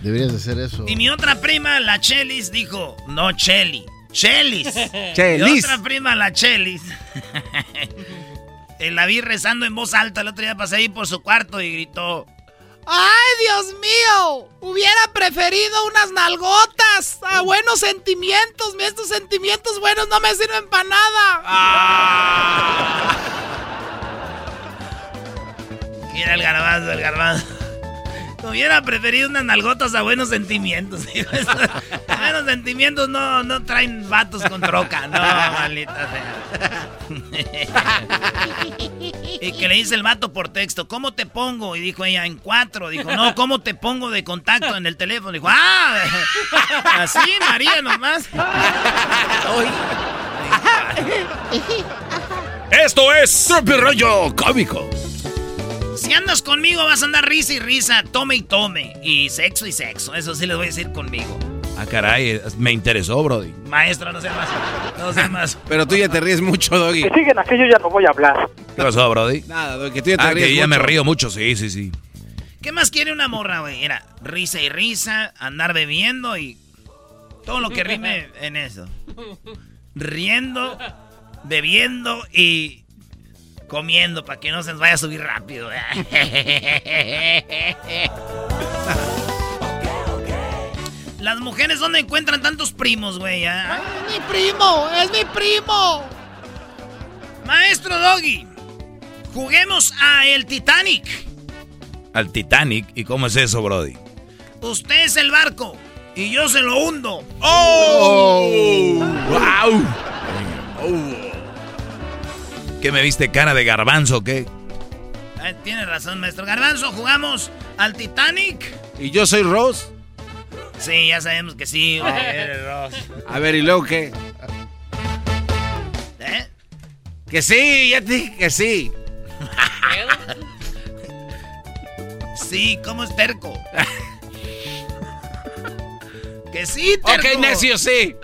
Deberías de hacer eso. Y mi otra prima, la Chelis, dijo, no, Cheli, Chelis. Chelis. Mi otra prima, la Chelis. la vi rezando en voz alta. El otro día pasé ahí por su cuarto y gritó: ¡Ay, Dios mío! Hubiera preferido unas nalgotas a buenos sentimientos. Estos sentimientos buenos no me sirven para nada. Ah. Mira el garbanzo, el garbanzo. Hubiera preferido unas nalgotas a buenos sentimientos. buenos sentimientos no, no traen vatos con troca. No, maldita sea. y que le dice el vato por texto, ¿cómo te pongo? Y dijo ella, en cuatro. Dijo, no, ¿cómo te pongo de contacto en el teléfono? Dijo, ah, así, María, nomás. Esto es Rollo Cómico. Si andas conmigo vas a andar risa y risa, tome y tome. Y sexo y sexo. Eso sí les voy a decir conmigo. Ah, caray, me interesó, Brody. Maestro, no sea más. No sea más. Pero tú ya te ríes mucho, Doggy. Que siguen aquello ya no voy a hablar. ¿Qué pasó, Brody? Nada, Doggy, que tú ya te ah, ríes que ya mucho. me río mucho, sí, sí, sí. ¿Qué más quiere una morra, güey? Era risa y risa, andar bebiendo y todo lo que rime en eso. Riendo, bebiendo y comiendo para que no se nos vaya a subir rápido. Las mujeres, ¿dónde encuentran tantos primos, güey? Ah? ¡Mi primo! ¡Es mi primo! Maestro Doggy, juguemos a el Titanic. ¿Al Titanic? ¿Y cómo es eso, Brody? Usted es el barco y yo se lo hundo. ¡Oh! ¡Wow! Oh. ¿Qué me viste cara de garbanzo o qué? Ay, tiene razón, maestro. Garbanzo, jugamos al Titanic. ¿Y yo soy Ross? Sí, ya sabemos que sí, güey, eres Ross. A ver, ¿y luego qué? ¿Eh? Que sí, ya te dije que sí. sí, ¿cómo es terco? que sí, terco. Ok, necio, sí.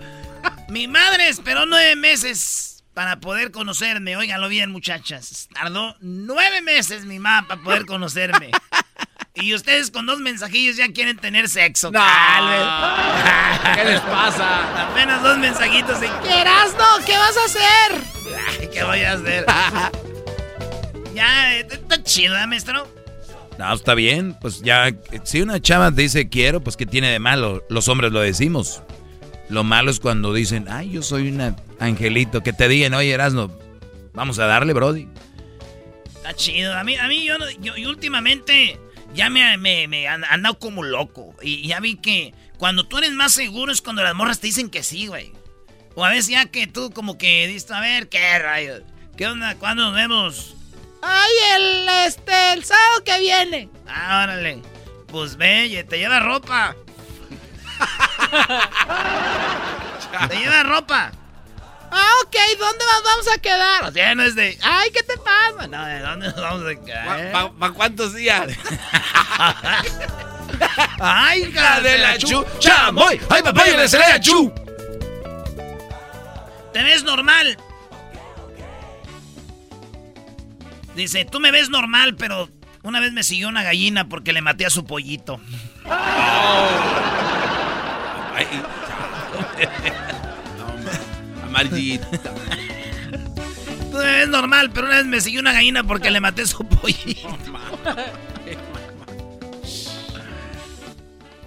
Mi madre esperó nueve meses para poder conocerme. Óiganlo bien, muchachas. Tardó nueve meses mi mamá para poder conocerme. y ustedes con dos mensajillos ya quieren tener sexo. No. ¿Qué les pasa? Apenas dos mensajitos y... ¿Qué no? ¿Qué vas a hacer? ¿Qué voy a hacer? ya, está chido, ¿eh, maestro? No, está bien. Pues ya, si una chava dice quiero, pues ¿qué tiene de malo? Los hombres lo decimos. Lo malo es cuando dicen, ay, yo soy un angelito. Que te digan, oye, Erasno, vamos a darle, Brody. Está chido. A mí, a mí yo, yo, últimamente ya me, me, me han andado como loco. Y ya vi que cuando tú eres más seguro es cuando las morras te dicen que sí, güey. O a veces ya que tú como que dices, a ver, qué rayos. ¿Qué onda? ¿Cuándo nos vemos? Ay, el, este, el sábado que viene. Ah, órale. Pues ve, te lleva ropa. Te lleva ropa. Ah, ok, ¿dónde nos vamos a quedar? O sea, no es de. Ay, ¿qué te pasa? No, ¿de dónde nos vamos a quedar? ¿Para cuántos días? ¡Ay, hija de la chu! ¡Chamoy! ¡Ay, papá, yo le seré a chu! Te ves normal. Dice, tú me ves normal, pero una vez me siguió una gallina porque le maté a su pollito. Ay, no, me ves normal, pero una vez me siguió una gallina porque le maté su pollito.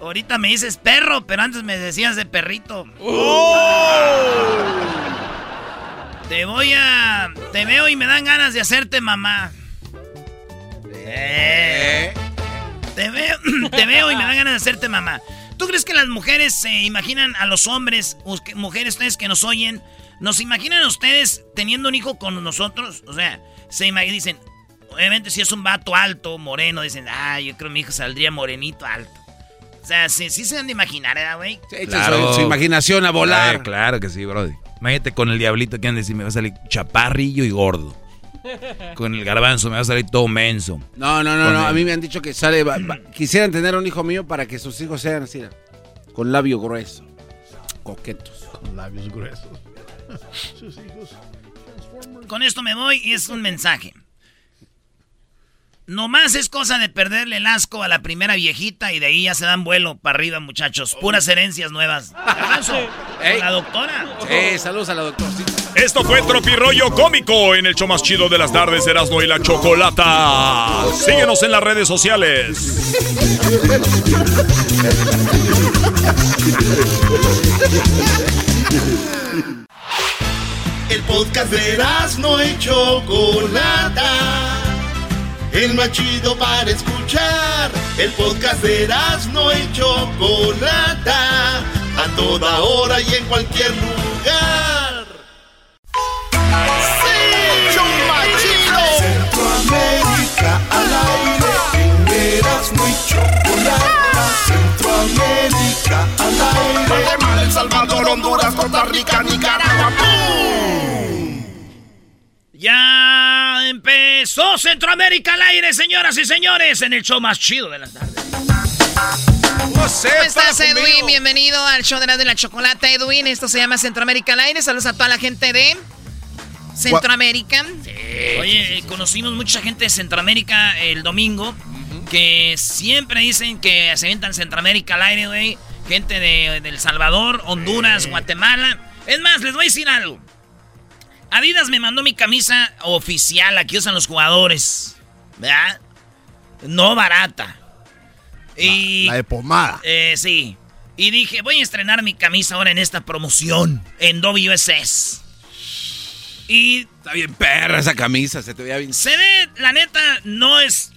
Ahorita me dices perro, pero antes me decías de perrito. Te voy a. Te veo y me dan ganas de hacerte mamá. Eh. Te veo, te veo y me dan ganas de hacerte mamá. ¿Tú crees que las mujeres se imaginan a los hombres, mujeres ustedes que nos oyen, nos imaginan a ustedes teniendo un hijo con nosotros? O sea, se dicen, obviamente si es un vato alto, moreno, dicen, ah, yo creo que mi hijo saldría morenito alto. O sea, sí, se han de imaginar, ¿eh, güey? claro. su, imaginación a volar. claro que sí, brody. Imagínate con el diablito que han de decir, me va a salir chaparrillo y gordo. Con el garbanzo me va a salir todo menso. No, no, no, no. A mí me han dicho que sale. quisieran tener un hijo mío para que sus hijos sean así. Con labio grueso. Coquetos. Con labios gruesos. sus hijos. Con esto me voy y es un mensaje. Nomás es cosa de perderle el asco a la primera viejita y de ahí ya se dan vuelo para arriba, muchachos. Puras herencias nuevas. la doctora. Eh, saludos a la doctora. Esto fue Tropirollo Cómico en el show más chido de las tardes, Erasmo y la Chocolata. Síguenos en las redes sociales. El podcast de Erasmo y Chocolata el más chido para escuchar. El podcast de no y Chocolata, a toda hora y en cualquier lugar. ¡Sí! ¡Choma Centroamérica al aire, Erasmo y Chocolata. Centroamérica al aire. Guatemala, El Salvador, Honduras, Costa Rica, Nicaragua. Ya empezó Centroamérica al aire, señoras y señores, en el show más chido de las tardes. ¿Cómo estás, Edwin? Bienvenido al show de la, de la chocolate, Edwin. Esto se llama Centroamérica al aire. Saludos a toda la gente de Centroamérica. Oye, conocimos mucha gente de Centroamérica el domingo que siempre dicen que se avientan Centroamérica al aire, güey. Gente de, El Salvador, Honduras, Guatemala. Es más, les voy a decir algo. Adidas me mandó mi camisa oficial, aquí usan los jugadores. ¿Verdad? No barata. Y, la, de pomada. Eh, sí. Y dije, voy a estrenar mi camisa ahora en esta promoción, en WSS. Y... Está bien perra esa camisa, se te veía bien. Se ve, la neta, no es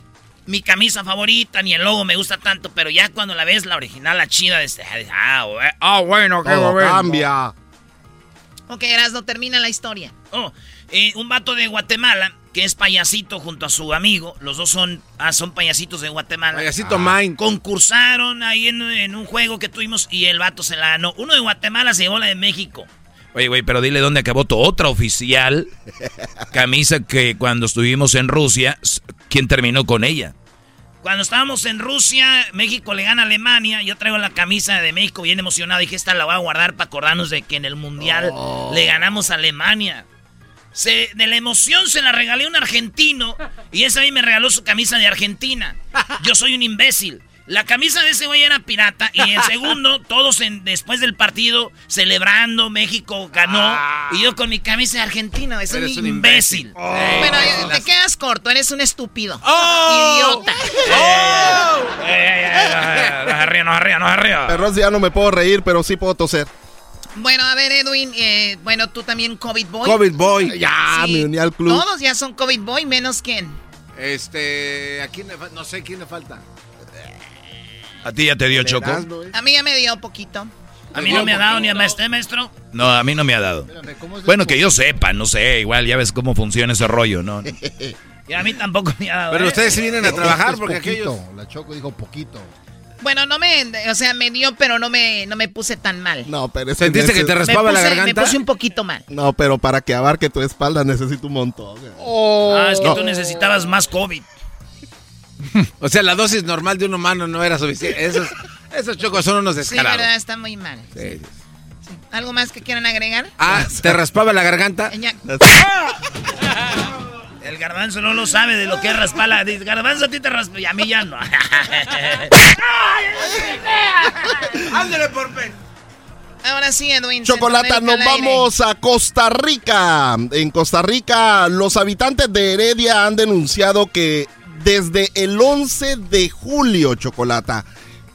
mi camisa favorita, ni el logo me gusta tanto, pero ya cuando la ves, la original, la chida, de este, ah, ah, bueno, qué cambia. Ok, no termina la historia. Oh, eh, un vato de Guatemala que es payasito junto a su amigo. Los dos son, ah, son payasitos de Guatemala. Payasito ah. Mine. Concursaron ahí en, un juego que tuvimos y el vato se la ganó. Uno de Guatemala se llevó la de México. Oye, güey, pero dile dónde acabó tu otra oficial camisa que cuando estuvimos en Rusia, ¿quién terminó con ella? Cuando estábamos en Rusia, México le gana a Alemania. Yo traigo la camisa de México bien emocionado. Dije, esta la voy a guardar para acordarnos de que en el Mundial oh. le ganamos a Alemania. Se, de la emoción se la regalé a un argentino y ese ahí me regaló su camisa de Argentina. Yo soy un imbécil. La camisa de ese güey era pirata y en segundo, todos en, después del partido celebrando, México ganó ah. y yo con mi camisa de Argentina, es un, imbécil. Oh. bueno, te quedas corto, eres un estúpido. Oh. Idiota. no se ríe, no se ríe, no se ríe. Pero ya no me puedo reír, pero sí puedo toser. Bueno, a ver, Edwin, eh, bueno, tú también COVID Boy. COVID Boy, ya, me uní al club. Todos ya son COVID Boy, menos quién. Este, ¿a quién le no sé quién le falta. ¿A ti ya te dio Choco? A mí ya me dio poquito. A mí no me ha dado ni a este maestro. No, a mí no me ha dado. Bueno, que yo sepa, no sé, igual ya ves cómo funciona ese rollo, ¿no? Y a mí tampoco me ha dado. Pero ¿eh? ustedes sí vienen a trabajar Es porque poquito, aquellos... La Choco dijo poquito. Bueno, no me, o sea, me dio, pero no me, no me puse tan mal. No, pero es ¿Sentiste que neces- te raspaba me la garganta? Me puse un poquito mal. No, pero para que abarque tu espalda necesito un montón. Ah, es que No. tú necesitabas más COVID. O sea, la dosis normal de un humano no era suficiente. Esos, esos chocos son unos Sí, descarados. verdad, está muy mal. Sí, sí. ¿Algo más que quieran agregar? Ah, ¿te raspaba la garganta? El garbanzo no lo sabe de lo que es raspala. Dice, garbanzo a ti te raspa y a mí ya no. Ándale por fe. Ahora sí, Edwin. Chocolata, nos vamos a Costa Rica. En Costa Rica, los habitantes de Heredia han denunciado que desde el 11 de julio, Chocolata,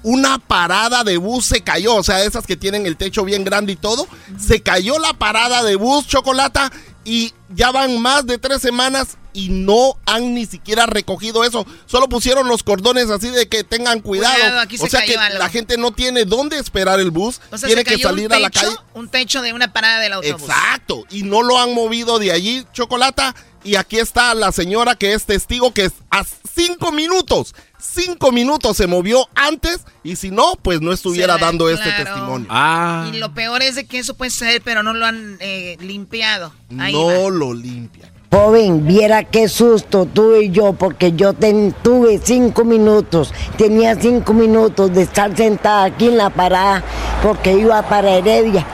una parada de bus se cayó. O sea, esas que tienen el techo bien grande y todo. Se cayó la parada de bus, Chocolata, y ya van más de tres semanas y no han ni siquiera recogido eso. Solo pusieron los cordones así de que tengan cuidado. Cuidado, aquí se o sea cayó que algo. la gente no tiene dónde esperar el bus. O sea, tiene que salir a la calle. Un techo de una parada del autobús. Exacto, y no lo han movido de allí, Chocolata. Y aquí está la señora que es testigo que a cinco minutos, cinco minutos se movió antes y si no, pues no estuviera dando este testimonio. Ah. Y lo peor es de que eso puede ser, pero no lo han eh, limpiado. Ahí no va. lo limpia. Joven, viera qué susto tuve yo, porque yo ten- tuve cinco minutos, tenía cinco minutos de estar sentada aquí en la parada, porque iba para Heredia.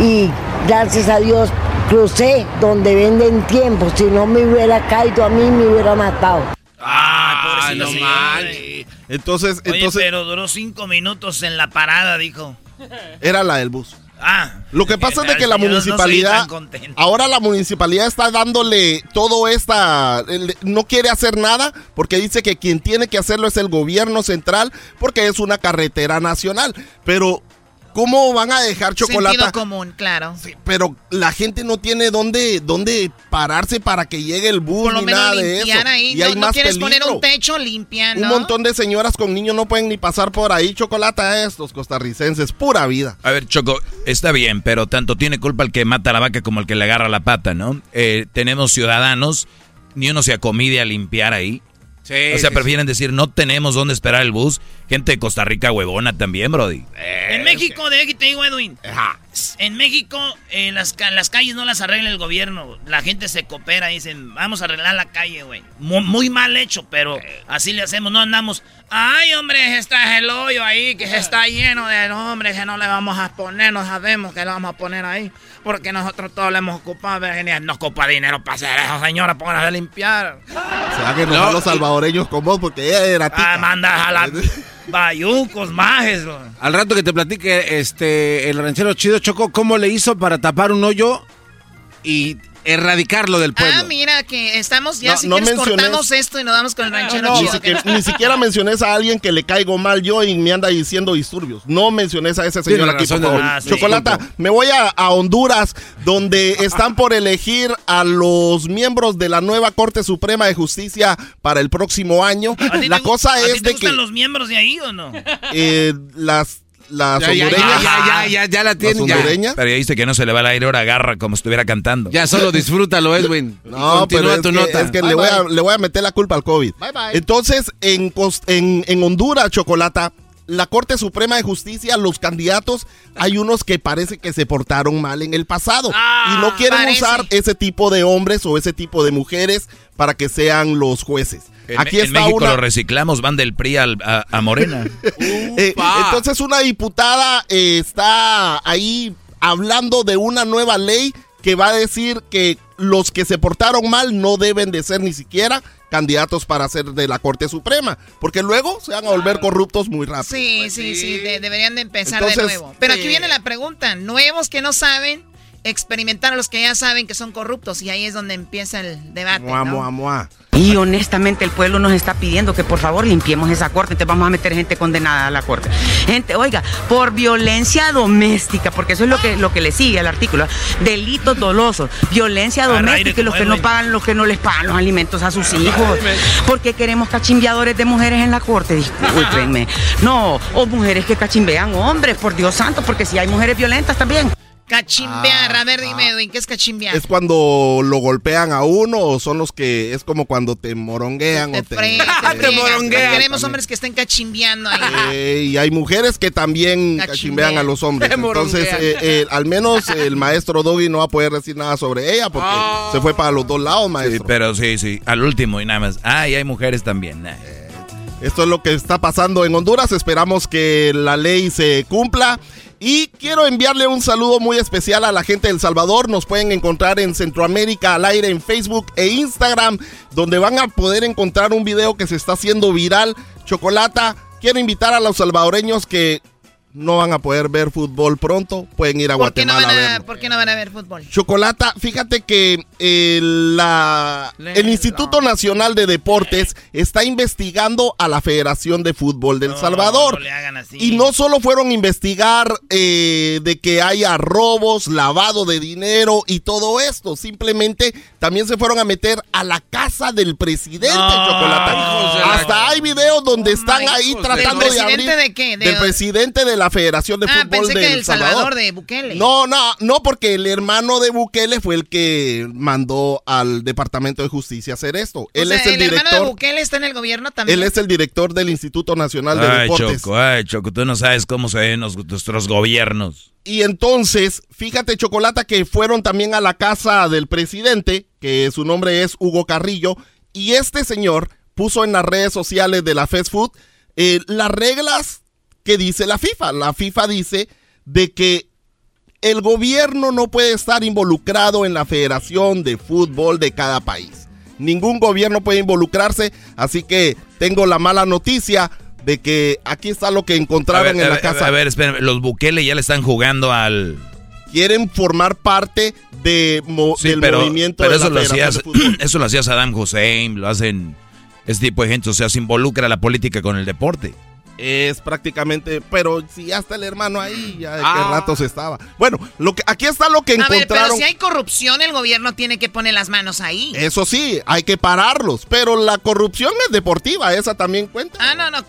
Y gracias a Dios crucé donde venden tiempo, si no me hubiera caído a mí, me hubiera matado. Ah, no sí, manches. güey. Entonces, Oye, entonces pero duró cinco minutos en la parada, dijo. era la del bus. Ah. Lo que pasa es de que la no- municipalidad, ahora la municipalidad está dándole todo esta, no quiere hacer nada porque dice que quien tiene que hacerlo es el gobierno central porque es una carretera nacional. Pero, ¿cómo van a dejar chocolate? Sentido común, claro. Pero la gente no tiene dónde, dónde pararse para que llegue el bus Por lo ni menos nada de eso. limpiar ahí. Y no, hay no más quieres poner peligro. un techo, limpia, ¿no? Un montón de señoras con niños no pueden ni pasar por ahí. Chocolate a estos costarricenses, pura vida. A ver, Choco, está bien, pero tanto tiene culpa el que mata a la vaca como el que le agarra la pata, ¿no? Eh, tenemos ciudadanos, ni uno se acomide a limpiar ahí. Sí, o sea, sí, prefieren decir, no tenemos dónde esperar el bus. Gente de Costa Rica huevona también, Brody. En México, de aquí te digo, Edwin. En México, eh, las, las calles no las arregla el gobierno. La gente se coopera y dicen, vamos a arreglar la calle, güey. Mu- Muy, mal hecho, pero así le hacemos. No andamos, ay, hombre, está el hoyo ahí, que está lleno de hombres que no le vamos a poner. No sabemos que le vamos a poner ahí. Porque nosotros todos le hemos ocupado. Virginia, No ocupa dinero para hacer eso, señora. Pónganse a limpiar. Se van a enojar los salvadoreños con vos porque ella era tica. Ah, manda a la bayucos, majes. Al rato que te platique este el ranchero chido Choco, ¿cómo le hizo para tapar un hoyo y erradicarlo del pueblo? Ah, mira, que estamos ya, No, si no quieres mencioné- cortamos esto y nos damos con el ranchero ni, chido. siquiera, ni siquiera mencioné a alguien que le caigo mal yo y me anda diciendo disturbios. No mencioné a ese señor aquí, por razón, favor. ah, sí. Chocolata, me voy a, a Honduras, donde están por elegir a los miembros de la nueva Corte Suprema de Justicia para el próximo año. ¿A ti La te cosa ¿A ti es te de gustan que los miembros de ahí o no? eh, las, las Ya, ya, ya, ya, ya, ya la ya. hondureñas, Pero ya dice que no se le va el aire, ahora agarra como si estuviera cantando. Ya solo disfrútalo, Edwin. No, pero es tu que, nota. es que Bye, le, voy a, bye. le voy a meter la culpa al COVID. Bye, bye. Entonces, en, en, en Honduras, Chocolata, la Corte Suprema de Justicia, los candidatos, hay unos que parece que se portaron mal en el pasado y no quieren parece. usar ese tipo de hombres o ese tipo de mujeres para que sean los jueces. En, Aquí en está México una... lo reciclamos, van del PRI al- a, a Morena. Eh, entonces una diputada eh, está ahí hablando de una nueva ley que va a decir que los que se portaron mal no deben de ser ni siquiera candidatos para ser de la Corte Suprema, porque luego se van a volver corruptos muy rápido. Sí, sí, sí, de- deberían de empezar Entonces, de nuevo. Pero sí. aquí viene la pregunta, nuevos que no saben, experimentar a los que ya saben que son corruptos y ahí es donde empieza el debate. Mua, ¿no? mua, mua. Y honestamente el pueblo nos está pidiendo que por favor limpiemos esa corte, entonces vamos a meter gente condenada a la corte. Gente, oiga, por violencia doméstica, porque eso es lo que, lo que le sigue al artículo. Delitos dolosos, violencia doméstica y los que no pagan, los que no les pagan los alimentos a sus hijos. ¿Por qué queremos cachimbeadores de mujeres en la corte? Discúlpenme. No, o mujeres que cachimbean hombres, por Dios santo, porque si hay mujeres violentas también. Cachimbear, a ver, dime, Edwin, ¿qué es cachimbear? Es cuando lo golpean a uno o son los que es como cuando te moronguean te o te, te te friegas. Queremos hombres que estén cachimbeando ahí. Eh, y hay mujeres que también Cachimbean. cachimbean a los hombres. Te Entonces, moronguean. eh, eh, al menos el maestro Doggy no va a poder decir nada sobre ella porque se fue para los dos lados, Sí, maestro. pero sí, sí. Al último y nada más. Ah, y hay mujeres también. Esto es lo que está pasando en Honduras. Esperamos que la ley se cumpla. Y quiero enviarle un saludo muy especial a la gente de El Salvador. Nos pueden encontrar en Centroamérica al aire en Facebook e Instagram, donde van a poder encontrar un video que se está haciendo viral. Chocolata, quiero invitar a los salvadoreños que no van a poder ver fútbol pronto. Pueden ir a ¿Por qué, no Guatemala van a. ¿Por qué no van a ver fútbol? Chocolata, fíjate que eh, la, el Instituto Nacional de Deportes está investigando a la Federación de Fútbol del Salvador. Y no solo fueron a investigar eh, de que haya robos, lavado de dinero y todo esto, simplemente también se fueron a meter a la casa del presidente, Chocolata. de la- Hasta hay videos donde están ahí de- tratando ¿Del de abrir. presidente de qué? De- del presidente de la Federación de Ah, Fútbol pensé que del El Salvador de Bukele. no, no, no, porque el hermano de Bukele fue el que mandó al Departamento de Justicia hacer esto. O Él sea, es el, el hermano de director. Bukele está en el gobierno también. Él es el director del Instituto Nacional de Ay, Deportes. Choco, ay, Choco, tú no sabes cómo se ven nuestros gobiernos. Y entonces, fíjate, Chocolata, que fueron también a la casa del presidente, que su nombre es Hugo Carrillo, y este señor puso en las redes sociales de la Fast Food eh, las reglas que dice la FIFA. La FIFA dice de que el gobierno no puede estar involucrado en la federación de fútbol de cada país. Ningún gobierno puede involucrarse, así que tengo la mala noticia de que aquí está lo que encontraron ver, en la ver, casa a ver, espérenme, los Bukele ya le están jugando al... quieren formar parte de mo- Sí, del pero, movimiento pero de eso, la lo Federación hacía, de Fútbol. eso lo hacía Saddam Hussein, lo hacen este tipo de gente, o sea, se involucra la política con el deporte. Es prácticamente, pero si ya está el hermano ahí, ya de qué Ah. rato se estaba. Bueno, lo que aquí está lo que A ver, pero encontraron. si hay corrupción, el gobierno tiene que poner las manos ahí. Eso sí, hay que pararlos, pero la corrupción es deportiva, esa también cuenta. Ah, no, no.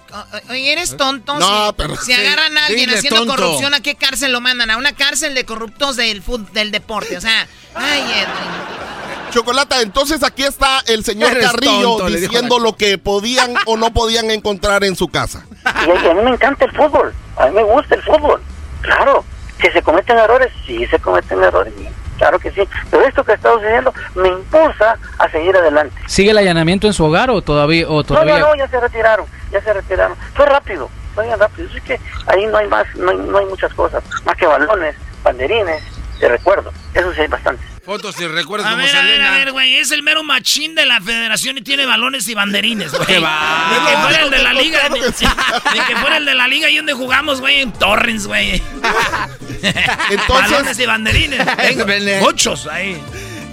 Oye, eres tonto. No, si, pero si sí. agarran a alguien haciendo tonto. corrupción, ¿a qué cárcel lo mandan? A una cárcel de corruptos del del deporte. O sea, ay, Edwin. Chocolata, entonces aquí está el señor Eres Carrillo tonto, diciendo lo que podían o no podían encontrar en su casa. Y a, y a mí me encanta el fútbol. A mí me gusta el fútbol. Claro. Que se cometen errores, sí se cometen errores. Claro que sí. Pero esto que está sucediendo me impulsa a seguir adelante. ¿Sigue el allanamiento en su hogar o todavía? O No, todavía... no, no, ya se retiraron. Ya se retiraron. Fue rápido. Fue bien rápido. Es que ahí no hay más, no hay, no hay muchas cosas. Más que balones, banderines, de recuerdo. Eso sí hay bastante. Fotos y recuerdos A como ver, a ver, Selena. a ver, güey. Es el mero machín de la federación y tiene balones y banderines, güey. ¿Qué va? Ni que fuera el de la liga. Ni, que sí. ni que fuera el de la liga y donde jugamos, güey, en Torrens, güey. balones y banderines. Tengo muchos ahí.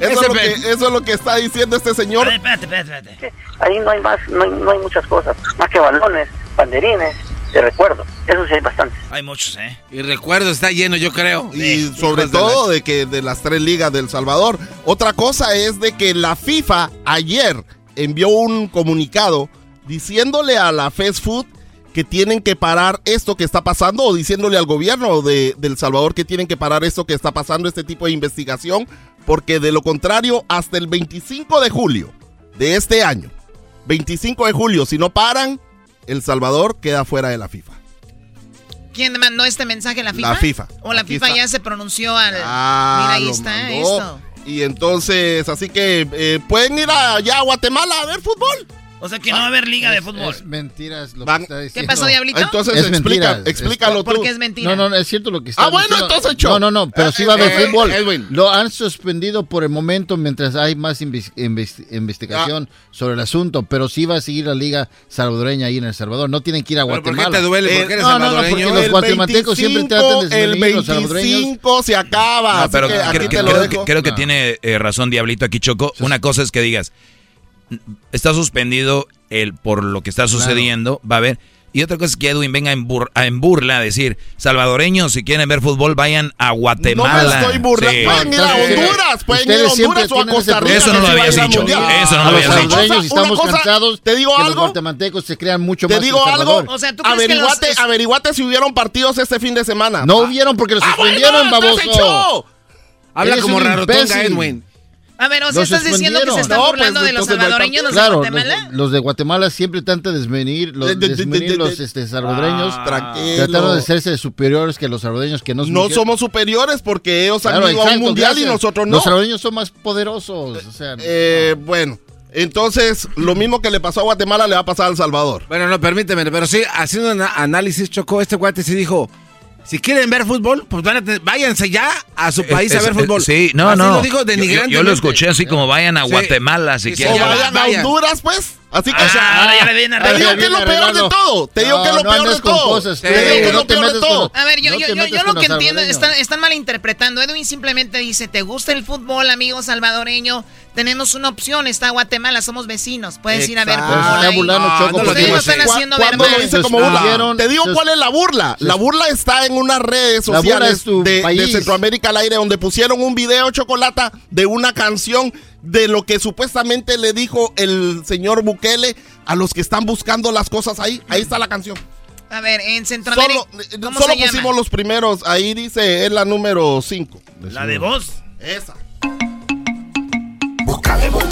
Eso es, lo que, eso es lo que está diciendo este señor. Espérate, espérate, espérate. Ahí no hay más, no hay, no hay muchas cosas. Más que balones, banderines, de recuerdo. Eso sí hay bastante. Hay muchos, ¿eh? Y recuerdo, está lleno, yo creo. Y sobre de todo la- de que de las tres ligas del Salvador. Otra cosa es de que la FIFA ayer envió un comunicado diciéndole a la Fast Food que tienen que parar esto que está pasando o diciéndole al gobierno de, del Salvador que tienen que parar esto que está pasando, este tipo de investigación, porque de lo contrario, hasta el 25 de julio de este año, 25 de julio, si no paran, El Salvador queda fuera de la FIFA. ¿Quién mandó este mensaje? ¿La FIFA? La FIFA. O la Aquí FIFA está. ya se pronunció al. Ah, Mira, ahí está mandó. esto. Y entonces, así que eh, pueden ir allá a Guatemala a ver fútbol. O sea que no va a haber liga de fútbol. Es mentiras lo Van- que está ¿Qué diciendo. pasó, Diablito? Entonces Es explica, mentira, explícalo es- tú. Porque es mentira. No, no, es cierto lo que está Ah, bueno, diciendo. entonces, Cho. No, no, no, pero sí va a haber Eh, eh, fútbol. Edwin. Lo han suspendido por el momento mientras hay más inves- inves- investigación Ah. sobre el asunto, pero sí va a seguir la liga salvadoreña ahí en El Salvador. No tienen que ir a ¿Pero por qué Guatemala. te duele? ¿Por qué eres no, no, no, salvadoreño? porque los guatemaltecos siempre tratan de el desvenir los salvadoreños. 25 se acaba. No, así pero que creo, aquí que- te lo creo dejo. que, creo que No. tiene eh, razón Diablito aquí, Choco. Una cosa es que digas, está suspendido el por lo que está sucediendo, va a haber, Y otra cosa es que Edwin venga en, en burla a decir, salvadoreños, si quieren ver fútbol, vayan a Guatemala. No me estoy burlando. Pueden ir a Honduras, pueden ir a Honduras o a Costa Rica. Eso no lo habías dicho. Eso no lo habías dicho. Los estamos cosa, cansados te digo que algo, los guatemaltecos se crean mucho te más digo algo. O sea, ¿tú crees que averiguate, los- averiguate si hubieron partidos este fin de semana. No hubieron porque los Ah, suspendieron, bueno, entonces, baboso. Habla como imbécil. Edwin. A ver, o sea, ¿estás diciendo que se están No, burlando pues, de los salvadoreños, los Claro, de Guatemala? los, los de Guatemala siempre tratan de desmentir, los, De- de- de- desmentir de- de- los este, salvadoreños, Ah, tranquilo. tratando de hacerse superiores que los salvadoreños que no No somos superiores porque ellos han Claro, ido a un mundial y nosotros no. Los salvadoreños son más poderosos, o sea, Eh, bueno, entonces lo mismo que le pasó a Guatemala le va a pasar a El Salvador. Bueno, no, permíteme, pero sí, haciendo un análisis, Choco, este guate sí dijo, si quieren ver fútbol, pues van a tener- váyanse ya a su país a ver es- fútbol. Sí, no, Así no. lo dijo Yo- yo, lo escuché así como vayan a Sí. Guatemala si Sí, quieren. O ya, vayan a. Honduras, pues. Así que, Ah, o sea, ahora ya le viene a te digo que es lo peor de todo. Te digo No, que es lo no peor de todo. cosas, Te digo que es No lo peor de todo. A ver, yo, No yo, yo, yo lo que entiendo, están, están malinterpretando. Edwin simplemente dice, ¿te gusta el fútbol, amigo salvadoreño? Tenemos una opción, está Guatemala, somos vecinos. Puedes ir a ver ahí. burlando, No, Choco, no lo así. están ¿Cu- haciendo ¿Cuándo ver lo dice como burla? Te digo cuál es la burla. La burla está en unas redes burla sociales de. Centroamérica al aire donde pusieron un video chocolata de una canción de lo que supuestamente le dijo el señor Bukele a los que están buscando las cosas ahí. Ahí está la canción. A ver, en Centroamérica. Solo, eh, ¿Cómo solo se llama? pusimos los primeros. Ahí dice, es la número 5. La de vos. Esa.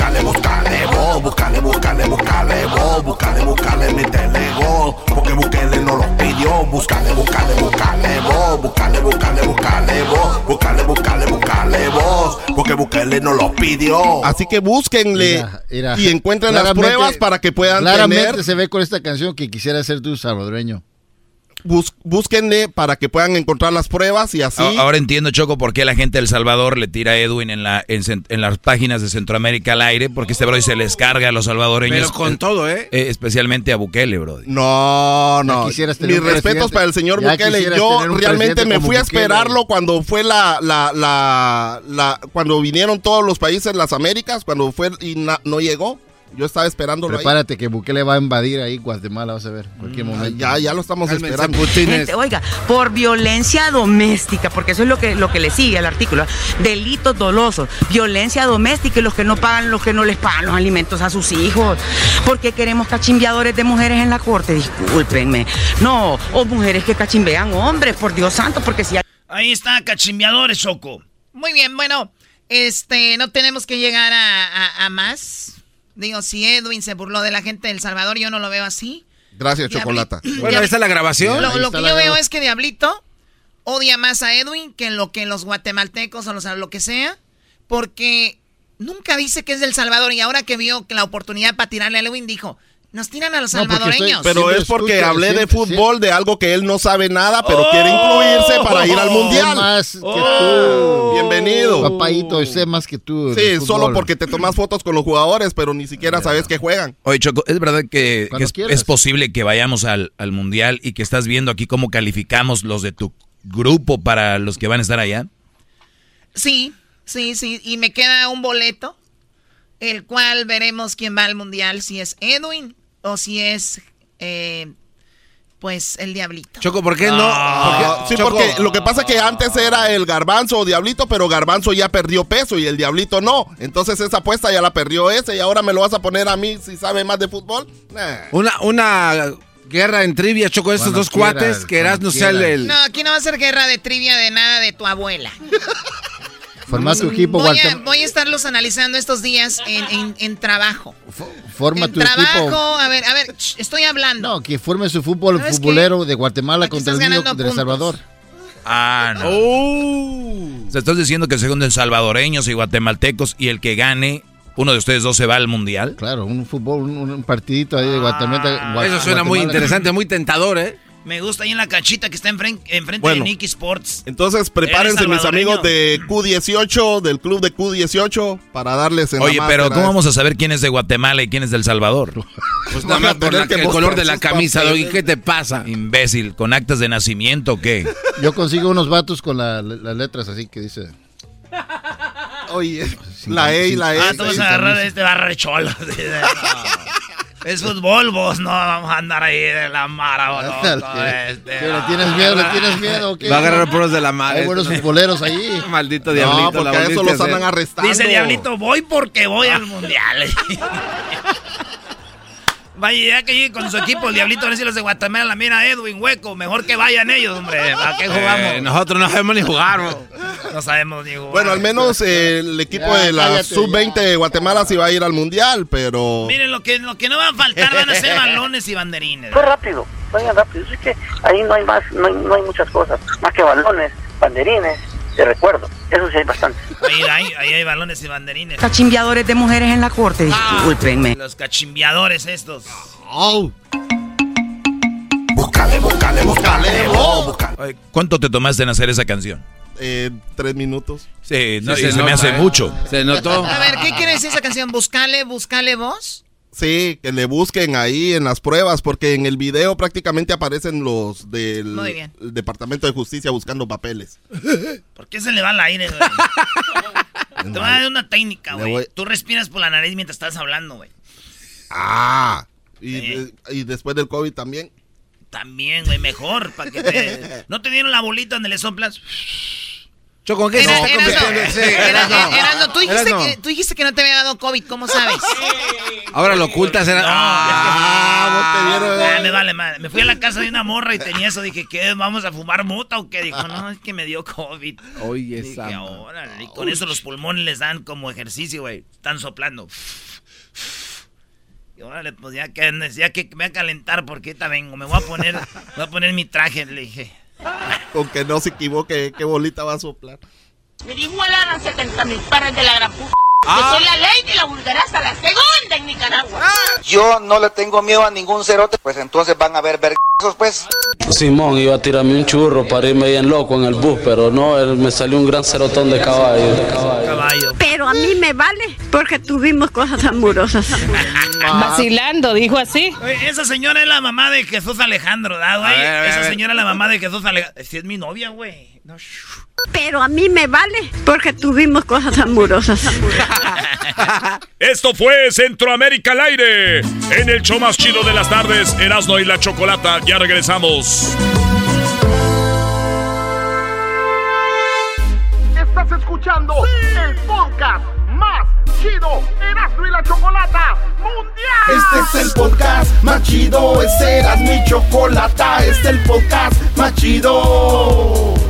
Búscale, búscale vos, búscale, búscale, búscale vos, búscale, búscale, métele vos, porque Bukele no los pidió, búscale, búscale, búscale vos, búscale, búscale, búscale vos, búscale, búscale, búscale vos, porque Bukele no los pidió. Así que búsquenle Mira, mira, y encuentren las pruebas para que puedan Claramente tener. se ve con esta canción que quisiera ser tu salvadoreño. Bus- búsquenle para que puedan encontrar las pruebas y así. Ahora entiendo, Choco, por qué la gente de El Salvador le tira a Edwin en, la, en, las páginas de Centroamérica al aire, porque este bro se les carga a los salvadoreños. Pero con todo, ¿eh? especialmente a Bukele, bro. No, no. Mis respetos presidente. para el señor Ya Bukele. Yo realmente me fui a Bukele. esperarlo cuando fue la, la, la, la- cuando vinieron todos los países, las Américas, cuando fue y na- no llegó. Yo estaba esperándolo ahí. Prepárate que Bukele va a invadir ahí Guatemala, vas a ver, cualquier momento. Ya, ya lo estamos Cálmense, esperando. Gente, oiga, por violencia doméstica, porque eso es lo que, lo que le sigue al artículo, delitos dolosos, violencia doméstica y los que no pagan, los que no les pagan los alimentos a sus hijos. porque queremos cachimbeadores de mujeres en la corte? Discúlpenme. No, o mujeres que cachimbean hombres, por Dios santo, porque si hay... Ahí está, cachimbeadores, Choco. Muy bien, bueno, este, no tenemos que llegar a, a- a más. Digo, si Edwin se burló de la gente del Salvador, yo no lo veo así. Gracias, Diabli- Chocolata. Bueno, ahí está la grabación. Lo, que yo veo es que Diablito odia más a Edwin que lo que los guatemaltecos o los, lo que sea, porque nunca dice que es del Salvador y ahora que vio que la oportunidad para tirarle a Edwin dijo, nos tiran a los No, porque estoy- salvadoreños. pero es porque hablé de siempre, fútbol, de algo que él no sabe nada, pero quiere incluirse para ir al mundial. Sé más que Oh. tú. Bienvenido. Papayito, sé más que tú. Sí, solo porque te tomas fotos con los jugadores, pero ni siquiera sabes que juegan. Oye, Choco, ¿es verdad que, es, es posible que vayamos al, al Mundial y que estás viendo aquí cómo calificamos los de tu grupo para los que van a estar allá? Sí, sí, sí. Y me queda un boleto, el cual veremos quién va al mundial, si es Edwin o si es, eh, pues, el Diablito. Choco, ¿por qué no? Ah, sí, Choco. porque lo que pasa es que antes era el garbanzo o diablito, pero garbanzo ya perdió peso y el diablito no. Entonces esa apuesta ya la perdió ese y ahora me lo vas a poner a mí si sabe más de fútbol. Nah. Una, una guerra en trivia, Choco, estos Cuando dos cuates, que eras no sea el... el- No, aquí no va a ser guerra de trivia de nada de tu abuela. Forma tu equipo, Voy a, voy a estarlos analizando estos días en, en- en trabajo. Forma en tu trabajo, equipo. a ver, a ver, estoy hablando. No, que forme su fútbol ¿Sabes futbolero de Guatemala Aquí contra el mío de El. Salvador. Ah, no. Oh. O sea, estás diciendo que según el salvadoreños y guatemaltecos y el que gane, uno de ustedes dos se va al Mundial. Claro, un fútbol, un, un partidito ahí de Guatemala. Gua- Eso suena muy Guatemala. interesante, muy tentador, ¿eh? Me gusta ahí en la canchita que está enfrente, enfrente Bueno. de Nicky Sports. Entonces prepárense mis amigos de Q18, del club de Q18, para darles en Oye, pero ¿cómo vamos a saber quién es de Guatemala y quién es del Salvador? Pues nada más por la- el color de la camisa, Doggy, ¿qué te pasa? Imbécil, ¿con actas de nacimiento o qué? Yo consigo unos vatos con la- las letras así que dice. Oye, la E y la Ah, S. tú vas a agarrar este barra de cholo. Es fútbol, vos no vamos a andar ahí de la mara, vos, este, ¿Le tienes miedo? ¿Le tienes miedo? qué? Va a agarrar puros de la madre. Hay buenos futboleros ahí. Maldito diablito. porque la a eso los andan arrestando. Dice diablito, voy porque voy al mundial. Vaya, ya que llegue con su equipo, el diablito, a ver si los de Guatemala, mira Edwin, hueco, mejor que vayan ellos, hombre. ¿A qué jugamos? Eh, nosotros no sabemos ni jugar, bro. No sabemos ni jugar. Bueno, al menos eh, el equipo Ya, de la cállate, sub-20 de Guatemala sí va a ir al mundial, pero. Miren, lo que, lo que no va a faltar van a ser balones y banderines. Fue rápido, vayan rápido. Es que ahí no hay más, no hay, no hay muchas cosas, más que balones, banderines, de recuerdo. Eso sí hay bastante. Ahí, ahí, ahí hay balones y banderines. Cachimbiadores de mujeres en la corte, discúlpenme. Los cachimbiadores estos. Búscale, búscale, búscale, vos, búscale. Ay, ¿Cuánto te tomaste en hacer esa canción? Eh, tres minutos. Sí, no, Sí, se se, me hace eh. mucho. Se notó. A ver, ¿qué quiere decir esa canción? Buscale, buscale vos. Sí, que le busquen ahí en las pruebas, porque en el video prácticamente aparecen los del el Departamento de Justicia buscando papeles. ¿Por qué se le va el aire, güey? Te voy a dar una técnica, güey. voy- Tú respiras por la nariz mientras estás hablando, güey. Ah, y, Sí. de- y después del COVID también. También, güey, mejor. Para que te... ¿No te dieron la bolita donde le soplas? Choco, ¿con qué se está Erasno, convirtiendo? Sí, Erasno, Erasno. Erasno, tú dijiste, Erasno. que, tú dijiste que no te había dado COVID, ¿cómo sabes? Ahora lo ocultas. Era... No, Ah, vos te dieron- Ah, me vale madre. Me fui a la casa de una morra y tenía eso. Dije, ¿qué? ¿Vamos a fumar mota o qué? Dijo, no, es que me dio COVID. Oye, Dije, esa. órale. Y con eso los pulmones les dan como ejercicio, güey. Están soplando. Y órale, pues ya que, ya que me voy a calentar porque ahorita vengo. Me voy a poner, voy a poner mi traje, le dije. Con que no se equivoque, qué bolita va a soplar. Me igualaron 70 mil pares de la gran puta. Ah. Yo soy la ley de la vulgaraza, la segunda en Nicaragua. Yo no le tengo miedo a ningún cerote, pues entonces van a ver vergazos, pues. Simón iba a tirarme un churro para irme bien loco en el bus, pero no, él me salió un gran cerotón de caballo. De caballo. Caballo. Pero a mí me vale porque tuvimos cosas amorosas. Vacilando, dijo así. Oye, esa señora es la mamá de Jesús Alejandro, ¿da, güey? A ver, a ver, Esa señora es la mamá de Jesús Alejandro. Si es mi novia, güey. No. Pero a mí me vale porque tuvimos cosas amorosas. Esto fue Centroamérica al aire. En el show más chido de las tardes, Erasmo y la Chocolata. Ya regresamos. Estás escuchando el podcast más chido Erasmo y la Chocolata Mundial. Este es el podcast más chido, es Erasmo y Chocolata, este es el podcast más chido.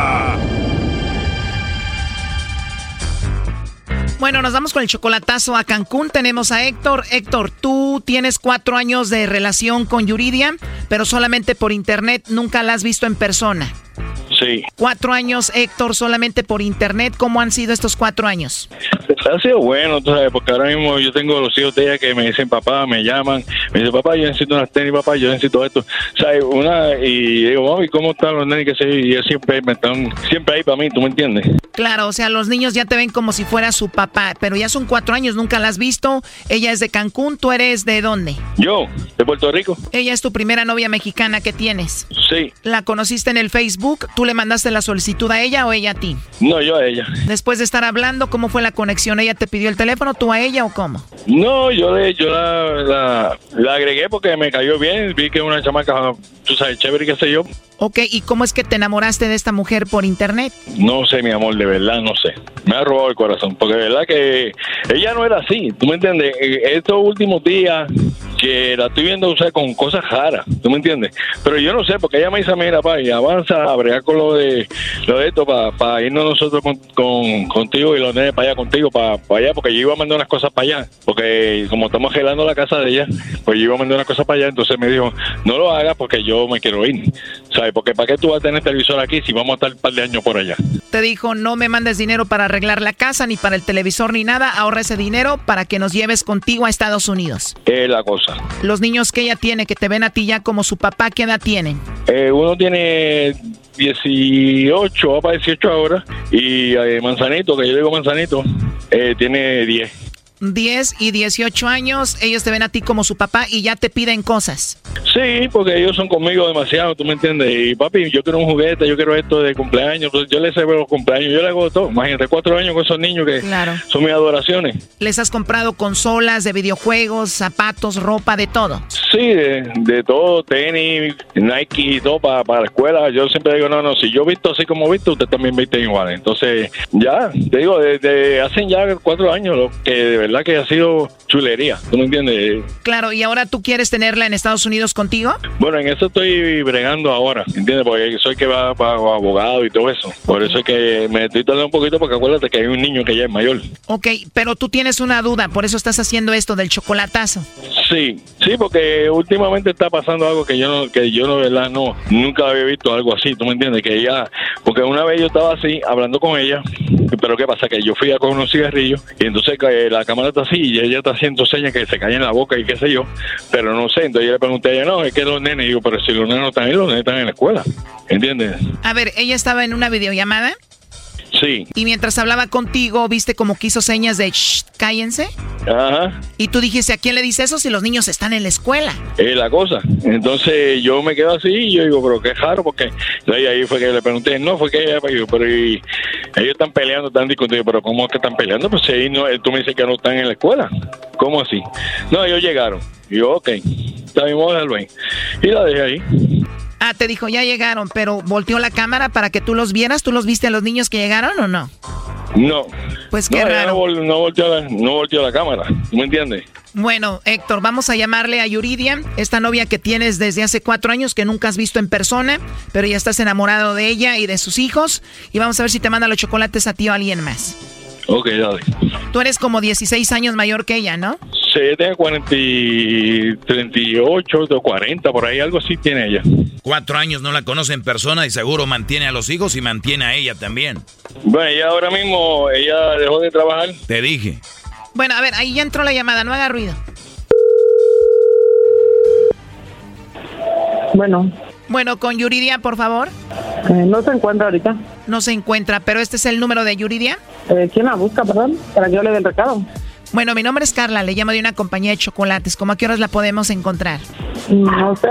Bueno, nos vamos con el chocolatazo a Cancún. Tenemos a Héctor. Héctor, tú tienes cuatro años de relación con Yuridia, pero solamente por internet, nunca la has visto en persona. Sí. Cuatro años, Héctor, solamente por internet. ¿Cómo han sido estos cuatro años? Ha sido bueno, tú sabes, porque ahora mismo yo tengo los hijos de ella que me dicen papá, me llaman, me dicen papá, yo necesito unas tenis, papá, yo necesito esto. ¿Sabes? Una, y digo, mami, ¿cómo están los nenes que se Y ellos siempre me están, siempre ahí para mí, ¿tú me entiendes? Claro, o sea, los niños ya te ven como si fuera su papá, pero ya son cuatro años, nunca la has visto. Ella es de Cancún, ¿tú eres de dónde? Yo, de Puerto Rico. Ella es tu primera novia mexicana que tienes. Sí. ¿La conociste en el Facebook? ¿Tú le mandaste la solicitud a ella o ella a ti? No, yo a ella. Después de estar hablando, ¿cómo fue la conexión? ¿Ella te pidió el teléfono, tú a ella o cómo? No, yo, le, yo la, la, la agregué porque me cayó bien, vi que es una chamaca, tú sabes, chévere, qué sé yo. Ok, ¿y cómo es que te enamoraste de esta mujer por internet? No sé, mi amor, de verdad, no sé. Me ha robado el corazón, porque de verdad que ella no era así, ¿tú me entiendes? Eh, Estos últimos días que la estoy viendo usar con cosas raras, ¿tú me entiendes? Pero yo no sé, porque ella me dice, mira, pa, y avanza a bregar con lo de, lo de esto para irnos nosotros con, con- contigo y los nenes para allá contigo, para allá, porque yo iba a mandar unas cosas para allá, porque como estamos gelando la casa de ella, pues yo iba a mandar unas cosas para allá, entonces me dijo, no lo hagas porque yo me quiero ir, ¿sabes? Porque ¿para qué tú vas a tener televisor aquí si vamos a estar un par de años por allá? Te dijo, no me mandes dinero para arreglar la casa, ni para el televisor, ni nada, ahorra ese dinero para que nos lleves contigo a Estados Unidos. Es la cosa. Los niños que ella tiene, que te ven a ti ya como su papá, ¿qué edad tienen? Eh, uno tiene 18, va para 18 ahora, y eh, Manzanito, que yo digo Manzanito, eh, tiene 10. 10 y 18 años, ellos te ven a ti como su papá y ya te piden cosas. Sí, porque ellos son conmigo demasiado, tú me entiendes. Y papi, yo quiero un juguete, yo quiero esto de cumpleaños. Entonces, yo les celebro los cumpleaños, yo le hago todo. Imagínate, cuatro años con esos niños que Claro. son mis adoraciones. Les has comprado consolas de videojuegos, zapatos, ropa, de todo. Sí, de, de todo, tenis, Nike y todo para, para la escuela. Yo siempre digo, no, no, si yo visto así como visto, usted también viste igual. Entonces, ya, te digo, desde hacen ya cuatro años, lo que de verdad que ha sido chulería, ¿tú me entiendes? Claro, y ahora tú quieres tenerla en Estados Unidos contigo? Bueno, en eso estoy bregando ahora, ¿entiendes? Porque soy que va para abogado y todo eso. Por eso es que me estoy tardando un poquito porque acuérdate que hay un niño que ya es mayor. Ok, pero tú tienes una duda, por eso estás haciendo esto del chocolatazo. Sí, sí, porque últimamente está pasando algo que yo no, que yo no, verdad, no, nunca había visto algo así, ¿tú me entiendes? Que ella, porque una vez yo estaba así, hablando con ella, pero ¿qué pasa? Que yo fui a con unos cigarrillos y entonces que la cámara está así y ella está haciendo señas que se caen en la boca y qué sé yo, pero no sé, entonces yo le pregunté a ella, no, es que los nenes, digo, pero si los nenes no están ahí, los nenes están en la escuela, ¿entiendes? A ver, ella estaba en una videollamada Sí, y mientras hablaba contigo, viste como que hizo señas de shh, cállense. ajá. Y tú dijiste, ¿a quién le dice eso si los niños están en la escuela? es la cosa. Entonces yo me quedo así y yo digo, pero qué raro, porque ahí, ahí fue que le pregunté, no, fue que ella, pero y- ellos están peleando, están discutiendo, pero ¿cómo es que están peleando? Pues ahí no, tú me dices que no están en la escuela. ¿Cómo así? No, ellos llegaron. Y yo, ok, está bien, vamos a dejarlo ahí. Y la dejé ahí. Ah, te dijo, ya llegaron, pero volteó la cámara para que tú los vieras. ¿Tú los viste a los niños que llegaron o no? No. Pues qué no, raro. No, vol- no volteó la, no volteó la cámara, ¿tú me entiendes? Bueno, Héctor, vamos a llamarle a Yuridia, esta novia que tienes desde hace cuatro años que nunca has visto en persona, pero ya estás enamorado de ella y de sus hijos. Y vamos a ver si te manda los chocolates a ti o a alguien más. Ok, dale. Tú eres como 16 años mayor que ella, ¿no? Sí, tiene 40, y 38, o 40, por ahí, algo así tiene ella. Cuatro años no la conoce en persona y seguro mantiene a los hijos y mantiene a ella también. Bueno, ella ahora mismo, ella dejó de trabajar. Te dije. Bueno, a ver, ahí ya entró la llamada, no haga ruido. Bueno, Bueno, con Yuridia, por favor. eh, no se encuentra ahorita. No se encuentra, pero este es el número de Yuridia. Eh, ¿Quién la busca, perdón? Para que yo le dé el recado. Bueno, mi nombre es Carla, le llamo de una compañía de chocolates. ¿Cómo a qué horas la podemos encontrar? No sé,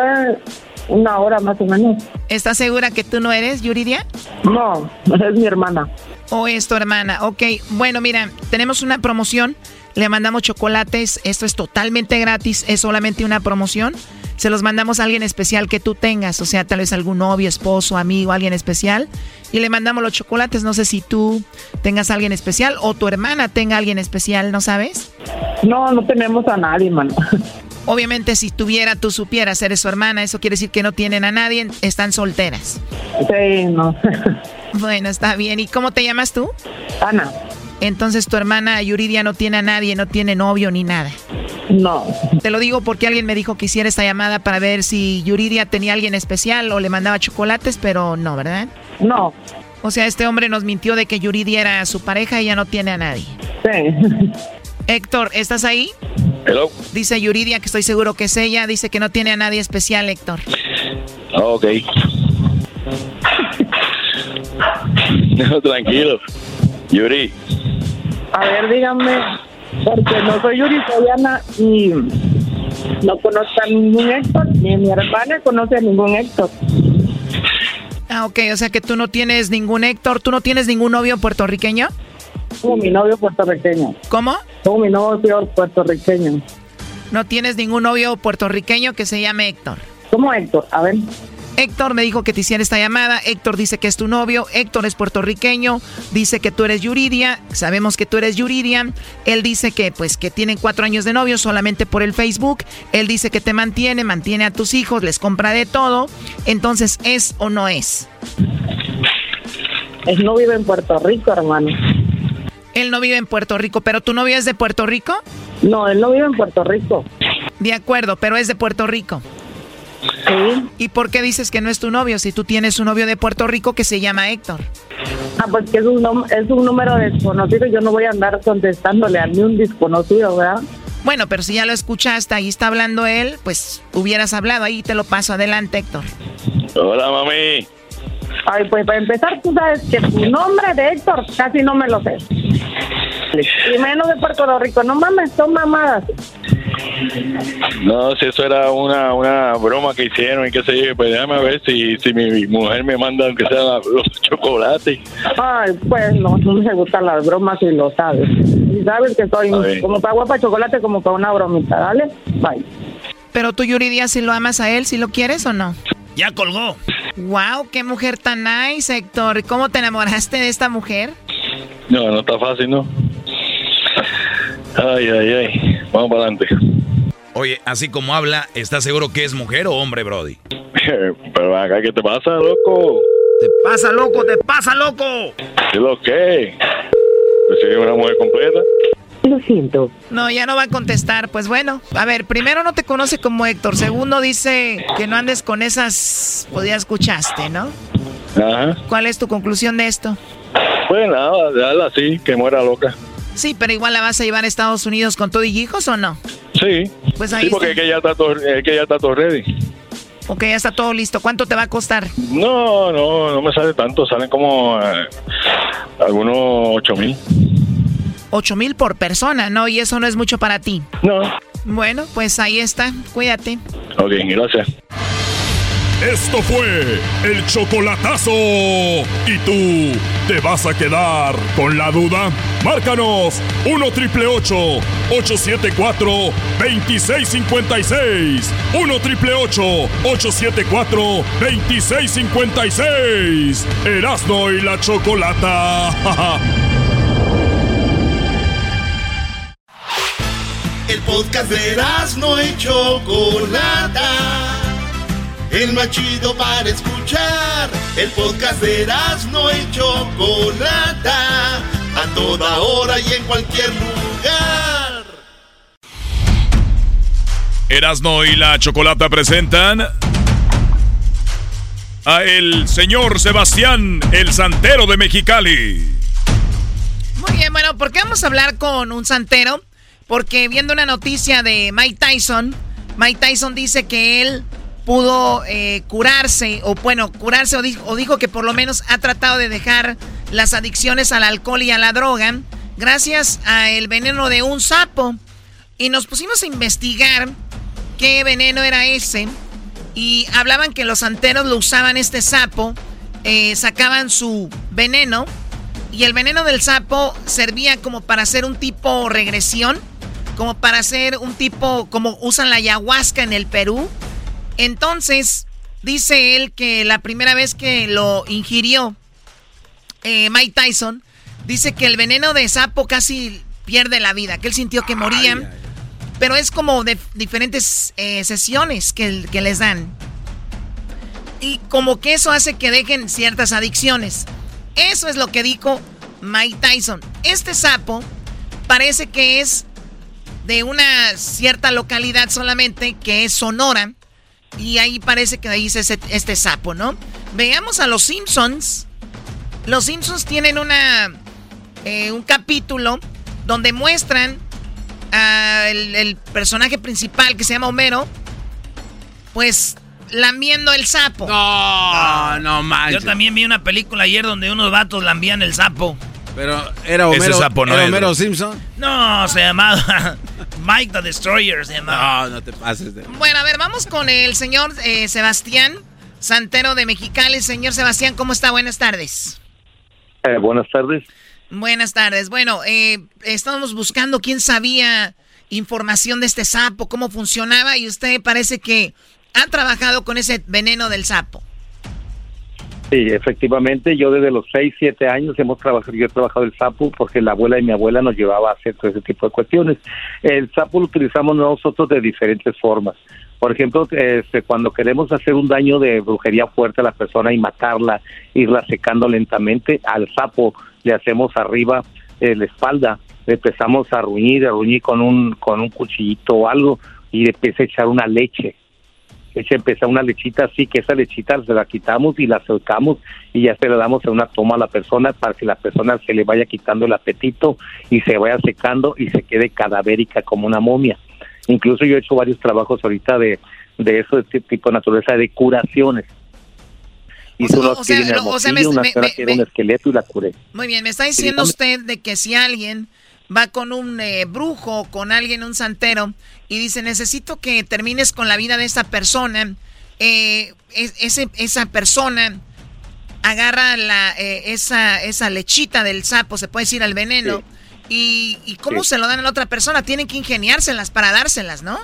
una hora más o menos. ¿Estás segura que tú no eres Yuridia? No, es mi hermana. ¿O es tu hermana? Ok, bueno, mira, tenemos una promoción. Le mandamos chocolates. Esto es totalmente gratis. Es solamente una promoción. Se los mandamos a alguien especial que tú tengas. O sea, tal vez algún novio, esposo, amigo, alguien especial. Y le mandamos los chocolates. No sé si tú tengas a alguien especial o tu hermana tenga a alguien especial, ¿no sabes? No, no tenemos a nadie, mano. Obviamente, si tuviera, tú supieras, eres su hermana. Eso quiere decir que no tienen a nadie. Están solteras. Sí, no. Bueno, está bien. ¿Y cómo te llamas tú? Ana. Entonces tu hermana Yuridia no tiene a nadie, no tiene novio ni nada. No. Te lo digo porque alguien me dijo que hiciera esta llamada para ver si Yuridia tenía a alguien especial o le mandaba chocolates, pero no, ¿verdad? No. O sea, este hombre nos mintió de que Yuridia era su pareja y ya no tiene a nadie. Sí. Héctor, ¿estás ahí? Hello. Dice Yuridia, que estoy seguro que es ella. Dice que no tiene a nadie especial, Héctor. Ok. Tranquilo. Yuri. A ver, díganme, porque no soy Yuri, soy Ana y no conozco a ningún Héctor, ni mi hermana conoce a ningún Héctor. Ah, ok, o sea que tú no tienes ningún Héctor, ¿tú no tienes ningún novio puertorriqueño? Como mi novio puertorriqueño. ¿Cómo? Como mi novio puertorriqueño. No tienes ningún novio puertorriqueño que se llame Héctor. ¿Cómo Héctor? A ver. Héctor me dijo que te hiciera esta llamada. Héctor dice que es tu novio. Héctor es puertorriqueño. Dice que tú eres Yuridia. Sabemos que tú eres Yuridia. Él dice que pues que tienen cuatro años de novio solamente por el Facebook. Él dice que te mantiene, mantiene a tus hijos, les compra de todo. Entonces, ¿es o no es? Él no vive en Puerto Rico, hermano. Él no vive en Puerto Rico, pero tu novio es de Puerto Rico? No, él no vive en Puerto Rico. De acuerdo, pero es de Puerto Rico. Sí. ¿Y por qué dices que no es tu novio si tú tienes un novio de Puerto Rico que se llama Héctor? Ah, pues que es un, es un número desconocido. Yo no voy a andar contestándole a ni un desconocido, ¿verdad? Bueno, pero si ya lo escuchaste, ahí está hablando él, pues hubieras hablado, ahí te lo paso. Adelante, Héctor. Hola, mami. Ay, pues para empezar, tú sabes que tu nombre de Héctor casi no me lo sé. Y menos de Puerto Rico. No mames, son mamadas. No, si eso era una, una broma que hicieron y qué sé yo, pues déjame ver si, si mi mujer me manda aunque sea los chocolates. Ay, pues no, no me gustan las bromas y lo sabes. Y sabes que soy como para guapa chocolate, como para una bromita, ¿dale? Bye. Pero tú, Yuridia, si lo amas a él, si lo quieres o no? Ya colgó. Wow, qué mujer tan nice, Héctor. ¿Cómo te enamoraste de esta mujer? No, no está fácil, ¿no? Ay, ay, ay. Vamos para adelante. Oye, así como habla, ¿estás seguro que es mujer o hombre, Brody? Pero acá, ¿qué te pasa, loco? Te pasa, loco, te pasa, loco. ¿Qué lo que? Pues soy una mujer completa. Lo siento. No, ya no va a contestar. Pues bueno, a ver, primero no te conoce como Héctor. Segundo dice que no andes con esas... Pues ya escuchaste, ¿no? Ajá. ¿Cuál es tu conclusión de esto? Pues nada, déjala así, que muera loca. Sí, pero igual la vas a llevar a Estados Unidos con todo y hijos o no? Sí. Pues ahí sí, porque es que ya está todo, es que ya está todo ready. Ok, ya está todo listo. ¿Cuánto te va a costar? No, no, no me sale tanto. Salen como eh, algunos ocho mil. Ocho mil por persona, ¿no? Y eso no es mucho para ti. No. Bueno, pues ahí está. Cuídate. Ok, gracias. Esto fue el chocolatazo. ¿Y tú te vas a quedar con la duda? Márcanos 1 triple 874 2656. 1 triple 874 2656. Erasno y la chocolata. El podcast de Erasno y chocolata el más chido para escuchar. El podcast de Erasmo y Chocolata, a toda hora y en cualquier lugar. Erasno y la Chocolata presentan a el señor Sebastián, el santero de Mexicali. Muy bien, bueno, ¿por qué vamos a hablar con un santero? Porque viendo una noticia de Mike Tyson, Mike Tyson dice que él pudo eh, curarse, o bueno, curarse, o dijo, que por lo menos ha tratado de dejar las adicciones al alcohol y a la droga, gracias al veneno de un sapo. Y nos pusimos a investigar qué veneno era ese. Y hablaban que los santeros lo usaban este sapo, eh, sacaban su veneno. Y el veneno del sapo servía como para hacer un tipo regresión, como para hacer un tipo, como usan la ayahuasca en el Perú entonces, dice él que la primera vez que lo ingirió eh, Mike Tyson, dice que el veneno de sapo casi pierde la vida, que él sintió que morían. Pero es como de diferentes eh, sesiones que, que les dan. Y como que eso hace que dejen ciertas adicciones. Eso es lo que dijo Mike Tyson. Este sapo parece que es de una cierta localidad solamente, que es Sonora. Y ahí parece que ahí es este sapo, ¿no? Veamos a los Simpsons. Los Simpsons tienen una eh, un capítulo donde muestran al el personaje principal que se llama Homero, pues lambiendo el sapo. No, no manches. Yo también vi una película ayer donde unos vatos lambían el sapo. Pero era Homero, Ese sapo no era Homero. Simpson. No, se llamaba Mike the Destroyer, se llamaba. No, no te pases de. Bueno, a ver, vamos con el señor eh, Sebastián Santero de Mexicali. Señor Sebastián, ¿cómo está? Buenas tardes. Eh, buenas tardes. Buenas tardes. Bueno, eh, estábamos buscando quién sabía información de este sapo, cómo funcionaba, y usted parece que ha trabajado con ese veneno del sapo. Sí, efectivamente, yo desde los 6, 7 años hemos trabajado, yo he trabajado el sapo porque la abuela y mi abuela nos llevaba a hacer todo ese tipo de cuestiones. El sapo lo utilizamos nosotros de diferentes formas. Por ejemplo, este, cuando queremos hacer un daño de brujería fuerte a la persona y matarla, irla secando lentamente, al sapo le hacemos arriba eh, la espalda, le empezamos a ruñir, a ruñir con un, con un cuchillito o algo y le empieza a echar una leche. Echa empieza una lechita así, que esa lechita se la quitamos y la soltamos y ya se la damos en una toma a la persona para que la persona se le vaya quitando el apetito y se vaya secando y se quede cadavérica como una momia. Incluso yo he hecho varios trabajos ahorita de, de eso, de este tipo de naturaleza, de curaciones. Unos o sea, o sea, me- una me- un esqueleto y la curé. Muy bien, me está diciendo usted de que si alguien va con un eh, brujo, con alguien, un santero, y dice, necesito que termines con la vida de esa persona, eh, es- ese, esa persona agarra la, eh, esa, esa lechita del sapo, se puede decir al veneno, y, y ¿cómo Sí. se lo dan a la otra persona? Tienen que ingeniárselas para dárselas, ¿no?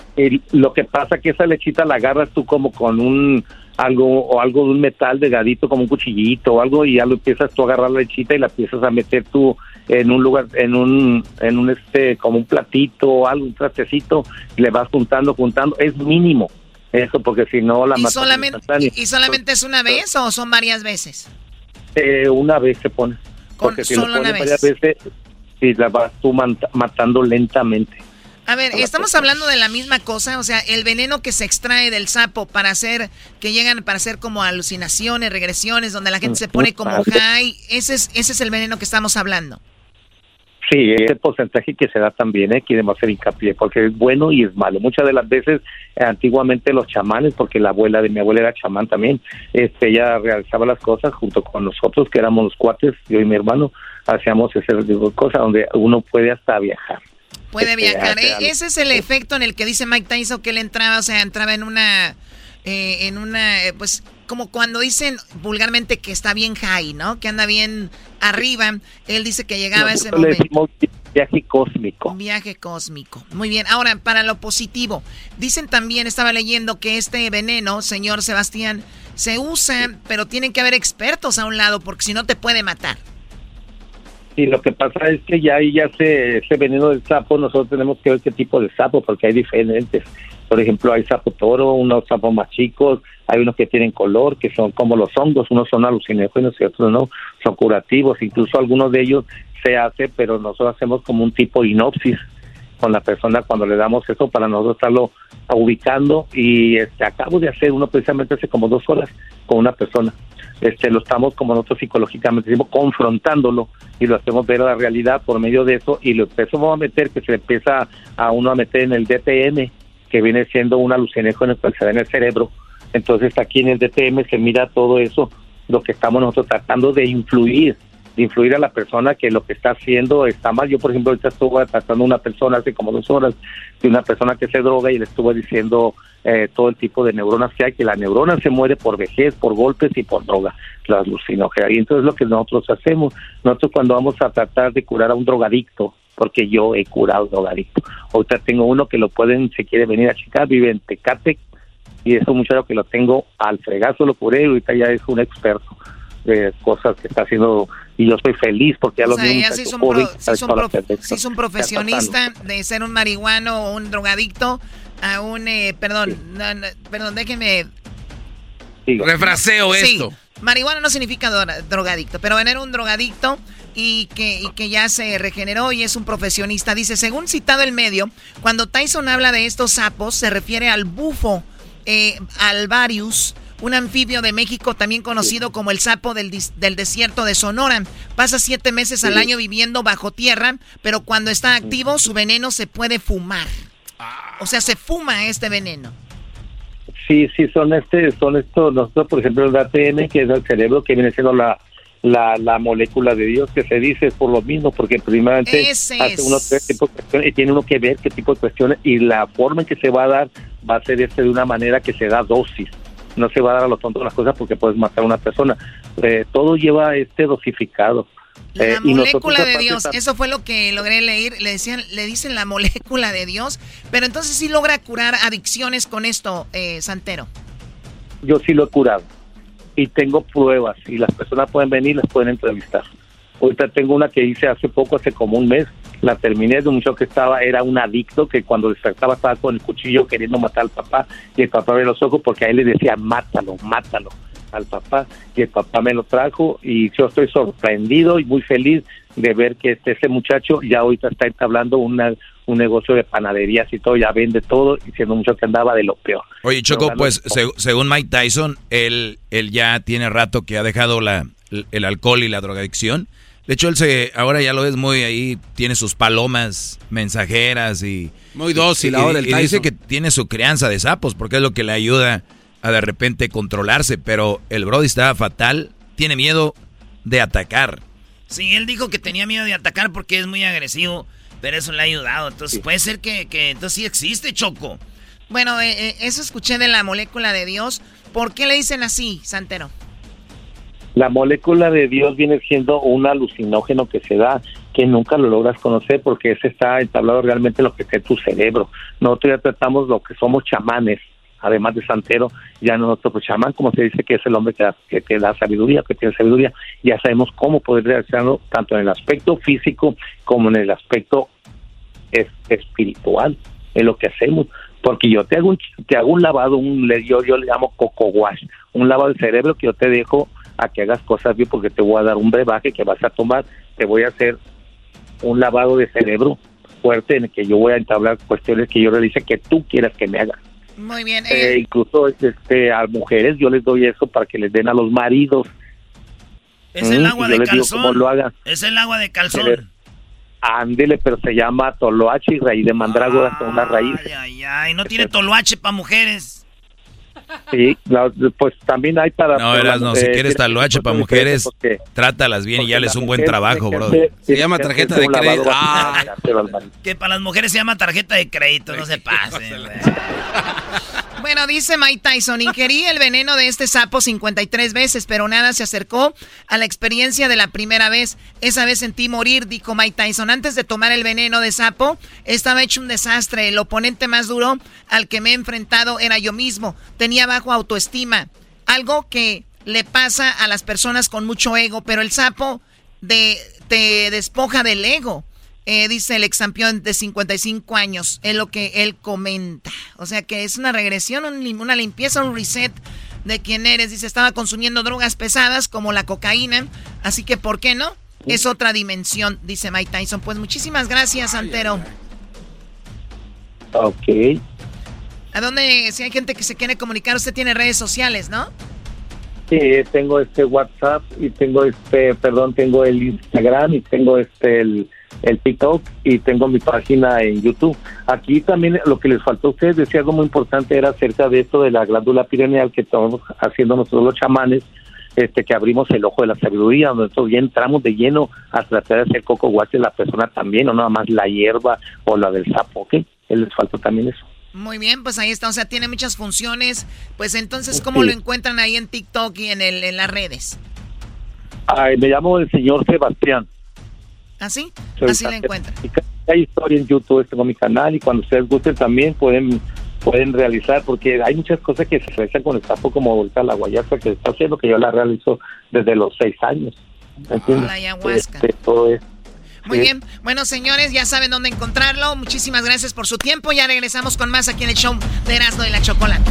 Lo que pasa que esa lechita la agarras tú como con un algo o algo de un metal delgadito como un cuchillito o algo y ya lo empiezas tú a agarrar la lechita y la empiezas a meter tú en un lugar en un en un este como un platito o algo un trastecito le vas juntando juntando es mínimo eso porque si no la ¿Y matas solamente, y, solamente es una vez o son varias veces? Eh, una vez se pone porque si lo solo una pones varias veces si la vas tú matando lentamente. A ver, estamos hablando de la misma cosa, o sea, el veneno que se extrae del sapo para hacer, que llegan para hacer como alucinaciones, regresiones, donde la gente se pone como high, ese es, ese es el veneno que estamos hablando. Sí, ese porcentaje que se da también, ¿eh? queremos hacer hincapié, porque es bueno y es malo. Muchas de las veces, eh, antiguamente los chamanes, porque la abuela de mi abuela era chamán también, este, ella realizaba las cosas junto con nosotros, que éramos los cuates, yo y mi hermano, hacíamos ese tipo de cosas donde uno puede hasta viajar. Puede Este, viajar. E- algo. ese es el efecto en el que dice Mike Tyson que él entraba, o sea, entraba en una, eh, en una, eh, pues, como cuando dicen vulgarmente que está bien high, ¿no? Que anda bien arriba. Él dice que llegaba a ese Nosotros le momento. decimos viaje cósmico. Un viaje cósmico. Muy bien. Ahora, para lo positivo, dicen también, estaba leyendo que este veneno, señor Sebastián, se usa, pero tienen que haber expertos a un lado porque si no te puede matar. Sí, lo que pasa es que ya ahí ya se, ese veneno del sapo, nosotros tenemos que ver qué tipo de sapo, porque hay diferentes. Por ejemplo, hay sapo toro, unos sapos más chicos, hay unos que tienen color, que son como los hongos, unos son alucinógenos y otros no, son curativos, incluso algunos de ellos se hace, pero nosotros hacemos como un tipo de inopsis con la persona cuando le damos eso para nosotros estarlo ubicando y este acabo de hacer uno precisamente hace como dos horas con una persona. Este lo estamos como nosotros psicológicamente decimos confrontándolo y lo hacemos ver a la realidad por medio de eso y lo empezamos a meter que se empieza a uno a meter en el DTM que viene siendo un alucinógeno que se da en el cerebro entonces aquí en el DTM se mira todo eso lo que estamos nosotros tratando de influir de influir a la persona que lo que está haciendo está mal. Yo, por ejemplo, ahorita estuve tratando a una persona hace como dos horas de una persona que se droga y le estuve diciendo eh, todo el tipo de neuronas que hay, que la neurona se muere por vejez, por golpes y por droga, la alucinógena. Y entonces lo que nosotros hacemos, nosotros cuando vamos a tratar de curar a un drogadicto, porque yo he curado drogadicto, ahorita tengo uno que lo pueden, si quiere venir a checar, vive en Tecate, y es un muchacho que lo tengo al fregazo, lo curé y ahorita ya es un experto de cosas que está haciendo y yo soy feliz porque ya O lo un ya sí es un, pro- sí es un prof- perfectas. sí es un profesionista de ser un marihuano o un drogadicto a un, eh, perdón, no, no, perdón, déjeme Refraseo Sí, esto. Marihuana no significa dro- drogadicto, pero era un drogadicto y que, y que ya se regeneró y es un profesionista. Dice, según citado el medio, cuando Tyson habla de estos sapos, se refiere al bufo eh, alvarius un anfibio de México también conocido como el sapo del, del desierto de Sonora. Pasa siete meses al año viviendo bajo tierra, pero cuando está activo su veneno se puede fumar. O sea, se fuma este veneno. Sí, sí, son este, son estos, nosotros por ejemplo el ATN, que es el cerebro, que viene siendo la, la, la molécula de Dios, que se dice por lo mismo, porque primeramente hace uno tipo de cuestiones y tiene uno que ver qué tipo de cuestiones y la forma en que se va a dar va a ser este de una manera que se da dosis. No se va a dar a lo tonto las cosas porque puedes matar a una persona. Eh, todo lleva este dosificado. La eh, molécula de Dios, eso fue lo que logré leer, le decían, le dicen la molécula de Dios, pero entonces sí logra curar adicciones con esto, eh, Santero. Yo sí lo he curado y tengo pruebas y las personas pueden venir, las pueden entrevistar. Ahorita tengo una que hice hace poco, hace como un mes, la terminé de un show que estaba, era un adicto que cuando despertaba estaba con el cuchillo queriendo matar al papá y el papá ve los ojos porque a él le decía mátalo, mátalo al papá y el papá me lo trajo y yo estoy sorprendido y muy feliz de ver que este, ese muchacho ya ahorita está entablando una, un negocio de panaderías y todo, ya vende todo y siendo mucho que andaba de lo peor. Oye Choco, pues según Mike Tyson, él, él ya tiene rato que ha dejado la, el alcohol y la drogadicción. De hecho, él se, ahora ya lo ves muy ahí, tiene sus palomas mensajeras y... Muy dócil y, ahora y dice que tiene su crianza de sapos porque es lo que le ayuda a de repente controlarse, pero el Brody estaba fatal, tiene miedo de atacar. Sí, él dijo que tenía miedo de atacar porque es muy agresivo, pero eso le ha ayudado. Entonces puede ser que, que, entonces sí existe Choco. Bueno, eh, eh, eso escuché de la molécula de Dios. ¿Por qué le dicen así, Santero? La molécula de Dios viene siendo un alucinógeno que se da, que nunca lo logras conocer porque ese está entablado realmente en lo que es tu cerebro. Nosotros ya tratamos lo que somos chamanes, además de santero, ya nosotros pues, chamán, como se dice que es el hombre que, te da sabiduría, que tiene sabiduría, ya sabemos cómo poder realizarlo tanto en el aspecto físico como en el aspecto espiritual, en lo que hacemos. Porque yo te hago un, te hago un lavado, un, yo, yo le llamo coco wash, un lavado del cerebro que yo te dejo a que hagas cosas bien porque te voy a dar un brebaje que vas a tomar, te voy a hacer un lavado de cerebro fuerte en el que yo voy a entablar cuestiones que yo realice que tú quieras que me hagas. Muy bien. Eh, eh. incluso este, a mujeres yo les doy eso para que les den a los maridos. Es el agua de calzón. Lo hagan. Es el agua de calzón. Ándele, pero se llama toloache y raíz de mandrágora con una raíz. Ay, ay, ay, no tiene toloache para mujeres. Sí, pues también hay para... No, eras, no, si eh, quieres taloache para mujeres, trátalas bien y ya les un buen trabajo, bro. Se llama tarjeta de crédito. Ah, que para las mujeres se llama tarjeta de crédito, no se pasen. Bueno, dice Mike Tyson, ingerí el veneno de este sapo 53 veces, pero nada se acercó a la experiencia de la primera vez. Esa vez sentí morir, dijo Mike Tyson. Antes de tomar el veneno de sapo, estaba hecho un desastre. El oponente más duro al que me he enfrentado era yo mismo. Tenía bajo autoestima, algo que le pasa a las personas con mucho ego, pero el sapo de, te despoja del ego. Eh, dice el ex campeón de 55 años, es lo que él comenta. O sea que es una regresión, una limpieza, un reset de quién eres. Dice, estaba consumiendo drogas pesadas como la cocaína, así que ¿por qué no? Es otra dimensión, dice Mike Tyson. Pues muchísimas gracias, Antero. Ok. ¿A dónde, si hay gente que se quiere comunicar, usted tiene redes sociales, ¿no? Sí, tengo este WhatsApp y tengo este, perdón, tengo el Instagram y tengo este, el el TikTok y tengo mi página en YouTube. Aquí también lo que les faltó a ustedes, decía algo muy importante, era acerca de esto de la glándula pineal que estamos haciendo nosotros los chamanes, este que abrimos el ojo de la sabiduría, donde nosotros ya entramos de lleno a tratar de hacer coco guache la persona también, o nada más la hierba o la del sapo, ¿ok? Les faltó también eso. Muy bien, pues ahí está, o sea, tiene muchas funciones. Pues entonces, ¿cómo lo encuentran ahí en TikTok y en, el, en las redes? Ay, me llamo el señor Sebastián. ¿Así? Así la encuentran. Hay historia en YouTube, tengo mi canal y cuando ustedes gusten también pueden pueden realizar porque hay muchas cosas que se realizan con el sapo como ahorita la guayasa que se está haciendo que yo la realizo desde los seis años la ayahuasca este, muy bien. Bueno, señores, ya saben dónde encontrarlo. Muchísimas gracias por su tiempo. Ya regresamos con más aquí en el show de Erasmo y la Chocolate.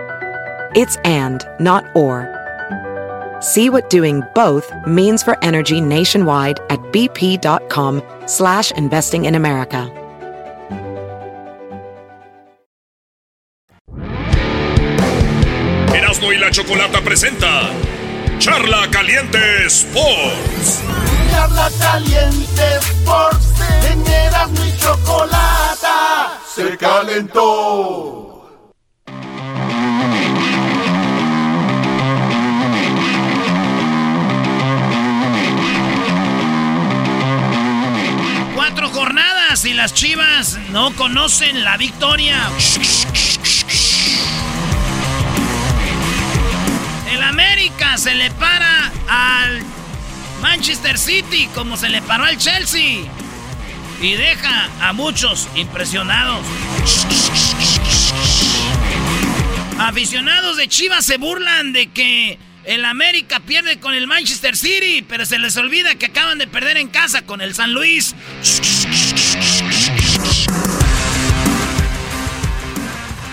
It's and, not or. See what doing both means for energy nationwide at bp.com slash investing in America. Erasmo y la Chocolata presenta Charla Caliente Sports. Charla Caliente Sports. En Erasmo y Chocolata se calentó. Cuatro jornadas y las Chivas no conocen la victoria. El América se le para al Manchester City como se le paró al Chelsea. Y deja a muchos impresionados. Aficionados de Chivas se burlan de que el América pierde con el Manchester City, pero se les olvida que acaban de perder en casa con el San Luis.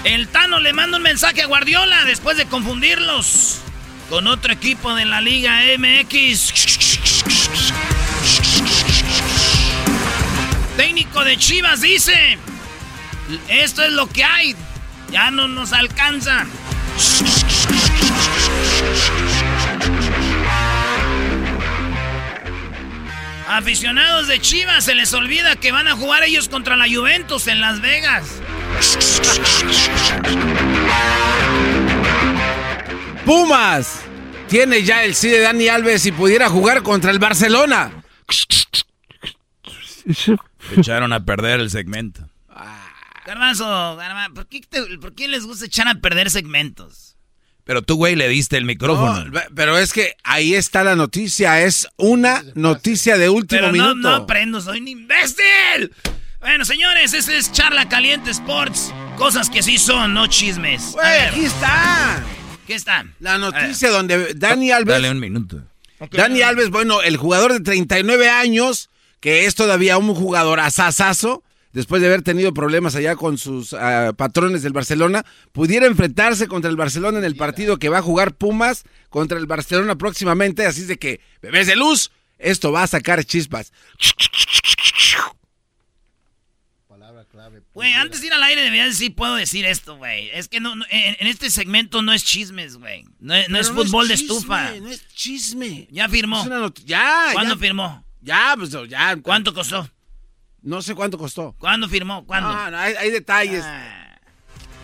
El Tano le manda un mensaje a Guardiola después de confundirlos con otro equipo de la Liga MX. Técnico de Chivas dice, esto es lo que hay, ya no nos alcanza. Aficionados de Chivas, se les olvida que van a jugar ellos contra la Juventus en Las Vegas. Pumas tiene ya el sí de Dani Alves y pudiera jugar contra el Barcelona. Echaron a perder el segmento. Garbanzo, Garbanzo, ¿por qué, te- por qué les gusta echar a perder segmentos? Pero tú, güey, le diste el micrófono. No, pero es que ahí está la noticia, es una noticia de último Pero no, minuto. no aprendo, soy un imbécil. Bueno, señores, ese es Charla Caliente Sports. Cosas que sí son, no chismes. Ver, aquí está. ¿Qué está? La noticia donde Dani Alves. Dale un minuto. Dani Alves, bueno, el jugador de 39 años, que es todavía un jugador asasazo, después de haber tenido problemas allá con sus ah, patrones del Barcelona, pudiera enfrentarse contra el Barcelona en el partido que va a jugar Pumas contra el Barcelona próximamente. Así es de que, bebés de luz, esto va a sacar chispas. Güey, antes de ir al aire debería decir, puedo decir esto, güey. Es que no, no- en, en este segmento no es chismes, güey. No, es- no Pero es no es fútbol de chisme, estufa. no es chisme. Ya firmó. Ya, ¿Cuándo ya. firmó? Ya, pues ya. ¿Cuánto costó? No sé cuánto costó. ¿Cuándo firmó? ¿Cuándo? No, no, hay, hay detalles.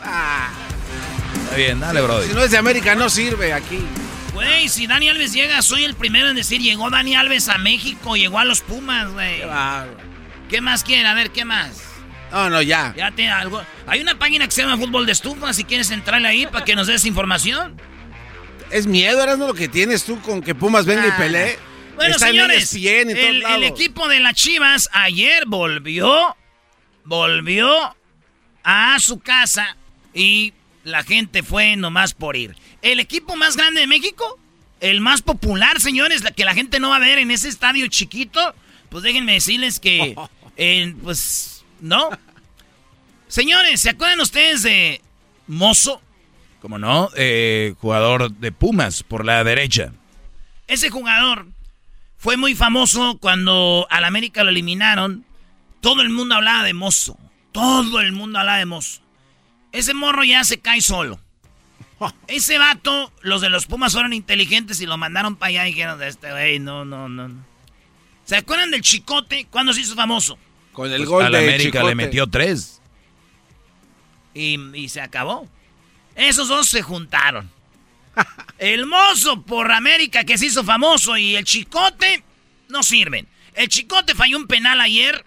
Ah. Está bien, dale, brody. Si no es de América, no sirve aquí. Güey, si Dani Alves llega, soy el primero en decir, llegó Dani Alves a México, llegó a los Pumas, güey. ¿Qué más quiere? A ver, ¿qué más? No, no, ya. Ya tiene algo. Hay una página que se llama Fútbol de Estufa, si quieres entrarle ahí para que nos des información. Es miedo, ¿eras lo que tienes tú con que Pumas venga y pelee? Bueno, Está en señores, ESPN, en todos el, equipo de las Chivas ayer volvió, volvió a su casa y la gente fue nomás por ir. El equipo más grande de México, el más popular, señores, la que la gente no va a ver en ese estadio chiquito, pues déjenme decirles que, eh, pues, no. Señores, ¿se acuerdan ustedes de Mozo? Como no, eh, jugador de Pumas por la derecha. Ese jugador fue muy famoso cuando al América lo eliminaron. Todo el mundo hablaba de Mozo. Todo el mundo hablaba de Mozo. Ese morro ya se cae solo. Ese vato, los de los Pumas fueron inteligentes y lo mandaron para allá y dijeron este güey, no, no, no, no. ¿Se acuerdan del Chicote? ¿Cuándo se hizo famoso? Con el Pues gol al de América Chicote. le metió tres. Y, y se acabó. Esos dos se juntaron. El mozo por América que se hizo famoso y el chicote no sirven. El chicote falló un penal ayer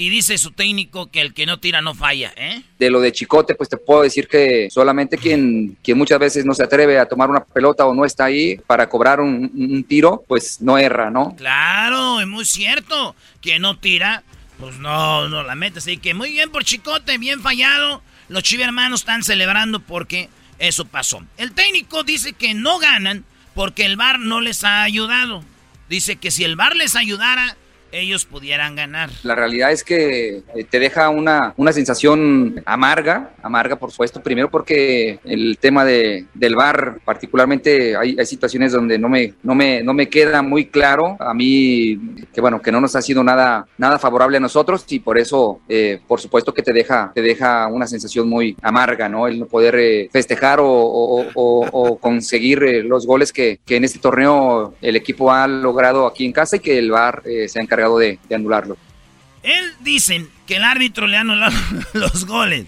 y dice su técnico que el que no tira no falla, ¿eh? De lo de Chicote, pues te puedo decir que solamente quien, quien muchas veces no se atreve a tomar una pelota o no está ahí para cobrar un, un tiro, pues no erra, ¿no? Claro, es muy cierto. Quien no tira, pues no, no la mete. Así que muy bien por Chicote, bien fallado. Los chivermanos están celebrando porque eso pasó. El técnico dice que no ganan porque el VAR no les ha ayudado. Dice que si el VAR les ayudara, ellos pudieran ganar. La realidad es que eh, te deja una, una sensación amarga, amarga por supuesto, primero porque el tema de, del bar, particularmente hay, situaciones donde no me, no, me, no me queda muy claro, a mí que bueno, que no nos ha sido nada, nada favorable a nosotros y por eso, eh, por supuesto que te deja, te deja una sensación muy amarga, ¿no? El no poder eh, festejar o, o, conseguir los goles que, que, en este torneo el equipo ha logrado aquí en casa y que el bar se ha encargado de, de, anularlo. Él dicen que el árbitro le anuló los goles.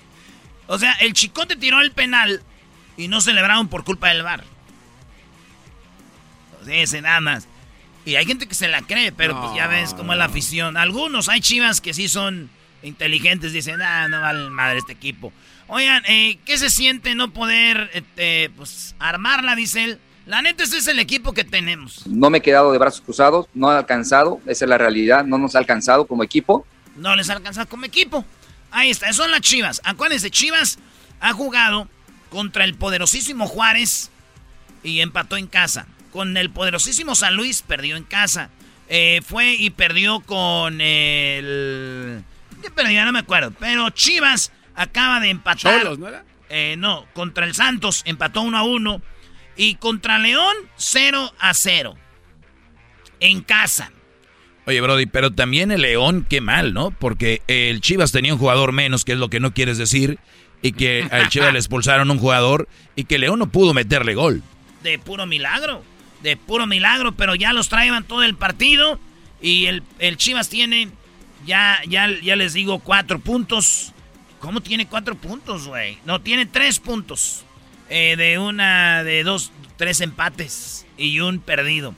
O sea, el chicote tiró el penal y no celebraron por culpa del bar. Ese nada más. Y hay gente que se la cree, pero no. pues ya ves cómo es la afición. Algunos, hay chivas que sí son inteligentes, dicen, ah, no vale madre este equipo. Oigan, eh, ¿qué se siente no poder este, pues, armarla, dice él? La neta, ese es el equipo que tenemos. No me he quedado de brazos cruzados, no ha alcanzado, esa es la realidad, no nos ha alcanzado como equipo. No les ha alcanzado como equipo. Ahí está, son las Chivas. Acuérdense, Chivas ha jugado contra el poderosísimo Juárez y empató en casa. Con el poderosísimo San Luis perdió en casa. Eh, fue y perdió con el... ¿Qué perdió? No me acuerdo. Pero Chivas acaba de empatar. Cholos, ¿no era? Eh, no, contra el Santos empató 1 a 1. Y contra León, 0 a 0. En casa. Oye, Brody, pero también el León, qué mal, ¿no? Porque el Chivas tenía un jugador menos, que es lo que no quieres decir, y que al Chivas le expulsaron un jugador, y que León no pudo meterle gol. De puro milagro, de puro milagro, pero ya los traían todo el partido, y el, el Chivas tiene, ya, ya, ya les digo, cuatro puntos. ¿Cómo tiene cuatro puntos, güey? No, tiene tres puntos. Eh, de una, de dos, tres empates y un perdido.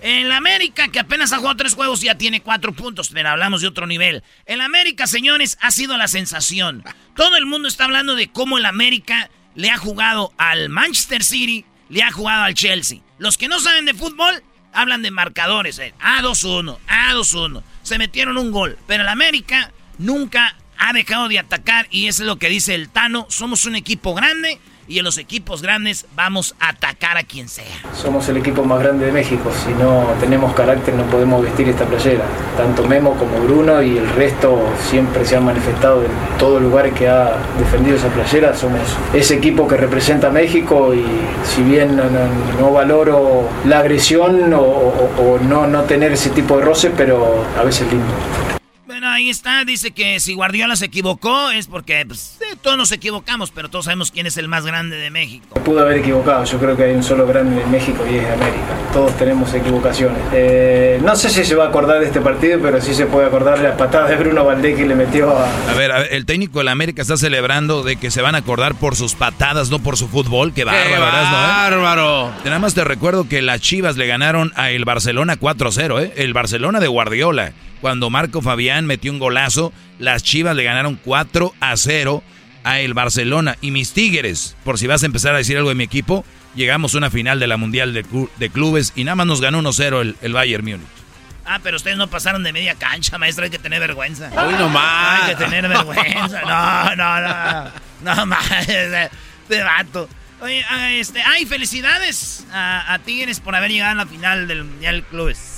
El América, que apenas ha jugado tres juegos, ya tiene cuatro puntos, pero hablamos de otro nivel. El América, señores, ha sido la sensación. Todo el mundo está hablando de cómo el América le ha jugado al Manchester City, le ha jugado al Chelsea. Los que no saben de fútbol hablan de marcadores. Eh. A2-1, A2-1. Se metieron un gol, pero el América nunca ha dejado de atacar y eso es lo que dice el Tano. Somos un equipo grande y en los equipos grandes vamos a atacar a quien sea. Somos el equipo más grande de México, si no tenemos carácter no podemos vestir esta playera. Tanto Memo como Bruno y el resto siempre se han manifestado en todo lugar que ha defendido esa playera. Somos ese equipo que representa a México y si bien no, no, no valoro la agresión o, o, o no, no tener ese tipo de roce, pero a veces lindo. Bueno, ahí está. Dice que si Guardiola se equivocó es porque pues, eh, todos nos equivocamos, pero todos sabemos quién es el más grande de México. Pudo haber equivocado. Yo creo que hay un solo grande en México y es América. Todos tenemos equivocaciones. Eh, no sé si se va a acordar de este partido, pero sí se puede acordar de las patadas de Bruno Valdés que le metió a... A ver, a ver, el técnico de la América está celebrando de que se van a acordar por sus patadas, no por su fútbol. Qué bárbaro. ¡Qué bárbaro! ¿no, eh? Nada más te recuerdo que las Chivas le ganaron a el Barcelona 4-0, ¿eh? El Barcelona de Guardiola. Cuando Marco Fabián metió un golazo, las Chivas le ganaron 4 a 0 a el Barcelona. Y mis Tigres, por si vas a empezar a decir algo de mi equipo, llegamos a una final de la Mundial de, de Clubes y nada más nos ganó 1-0 el, el, Bayern Múnich. Ah, pero ustedes no pasaron de media cancha, maestro, hay que tener vergüenza. Uy, no más. Hay que tener vergüenza. No, no, no. No más. De vato. Oye, este, ay, felicidades a, a Tigres por haber llegado a la final del Mundial Clubes.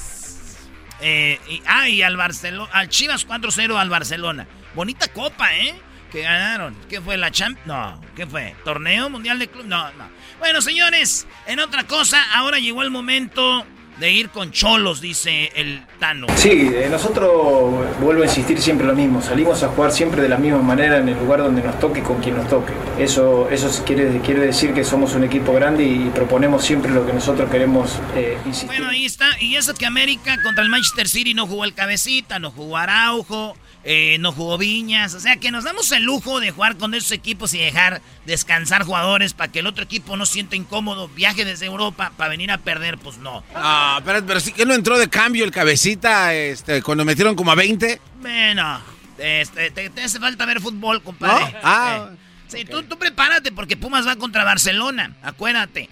Eh, ah, y al Barcelona, al Chivas 4-0 al Barcelona. Bonita copa, ¿eh? Que ganaron. ¿Qué fue? ¿La Champ? No. ¿Qué fue? ¿Torneo Mundial de Club? No, no. Bueno, señores, en otra cosa, ahora llegó el momento de ir con cholos, dice el Tano. Sí, eh, nosotros, vuelvo a insistir siempre lo mismo, salimos a jugar siempre de la misma manera en el lugar donde nos toque con quien nos toque. Eso, eso quiere, quiere decir que somos un equipo grande y proponemos siempre lo que nosotros queremos eh, insistir. Bueno, ahí está, y eso que América contra el Manchester City no jugó el cabecita, no jugó Araujo. Eh, no jugó Viñas, o sea que nos damos el lujo de jugar con esos equipos y dejar descansar jugadores para que el otro equipo no sienta incómodo, viaje desde Europa para venir a perder, pues no. Ah, pero, pero sí que no entró de cambio el cabecita este, cuando metieron como a 20. Bueno, este, te, te hace falta ver fútbol, compadre. ¿No? Ah, eh, sí, tú, tú prepárate porque Pumas va contra Barcelona, acuérdate.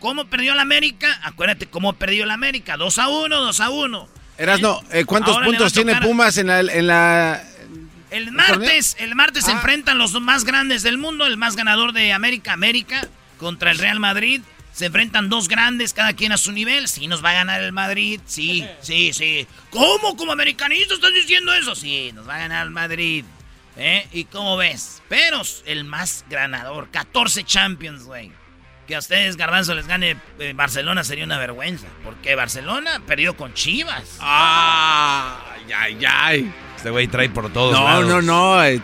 ¿Cómo perdió la América? Acuérdate cómo perdió la América, 2 a 1, 2 a 1. Erasno, eh, ¿cuántos Ahora puntos le va a tiene Pumas en la, en la El martes, el martes se enfrentan los más grandes del mundo, el más ganador de América, América, contra el Real Madrid. Se enfrentan dos grandes, cada quien a su nivel. Sí, nos va a ganar el Madrid. Sí, sí, sí. ¿Cómo? ¿Como americanista estás diciendo eso? Sí, nos va a ganar el Madrid. ¿Eh? ¿Y cómo ves? Pero el más ganador. 14 Champions, güey. Que a ustedes, Garbanzo, les gane eh, Barcelona sería una vergüenza. Porque Barcelona perdió con Chivas. Ay, ay, ay. Este güey trae por todos No, lados. no, no. es-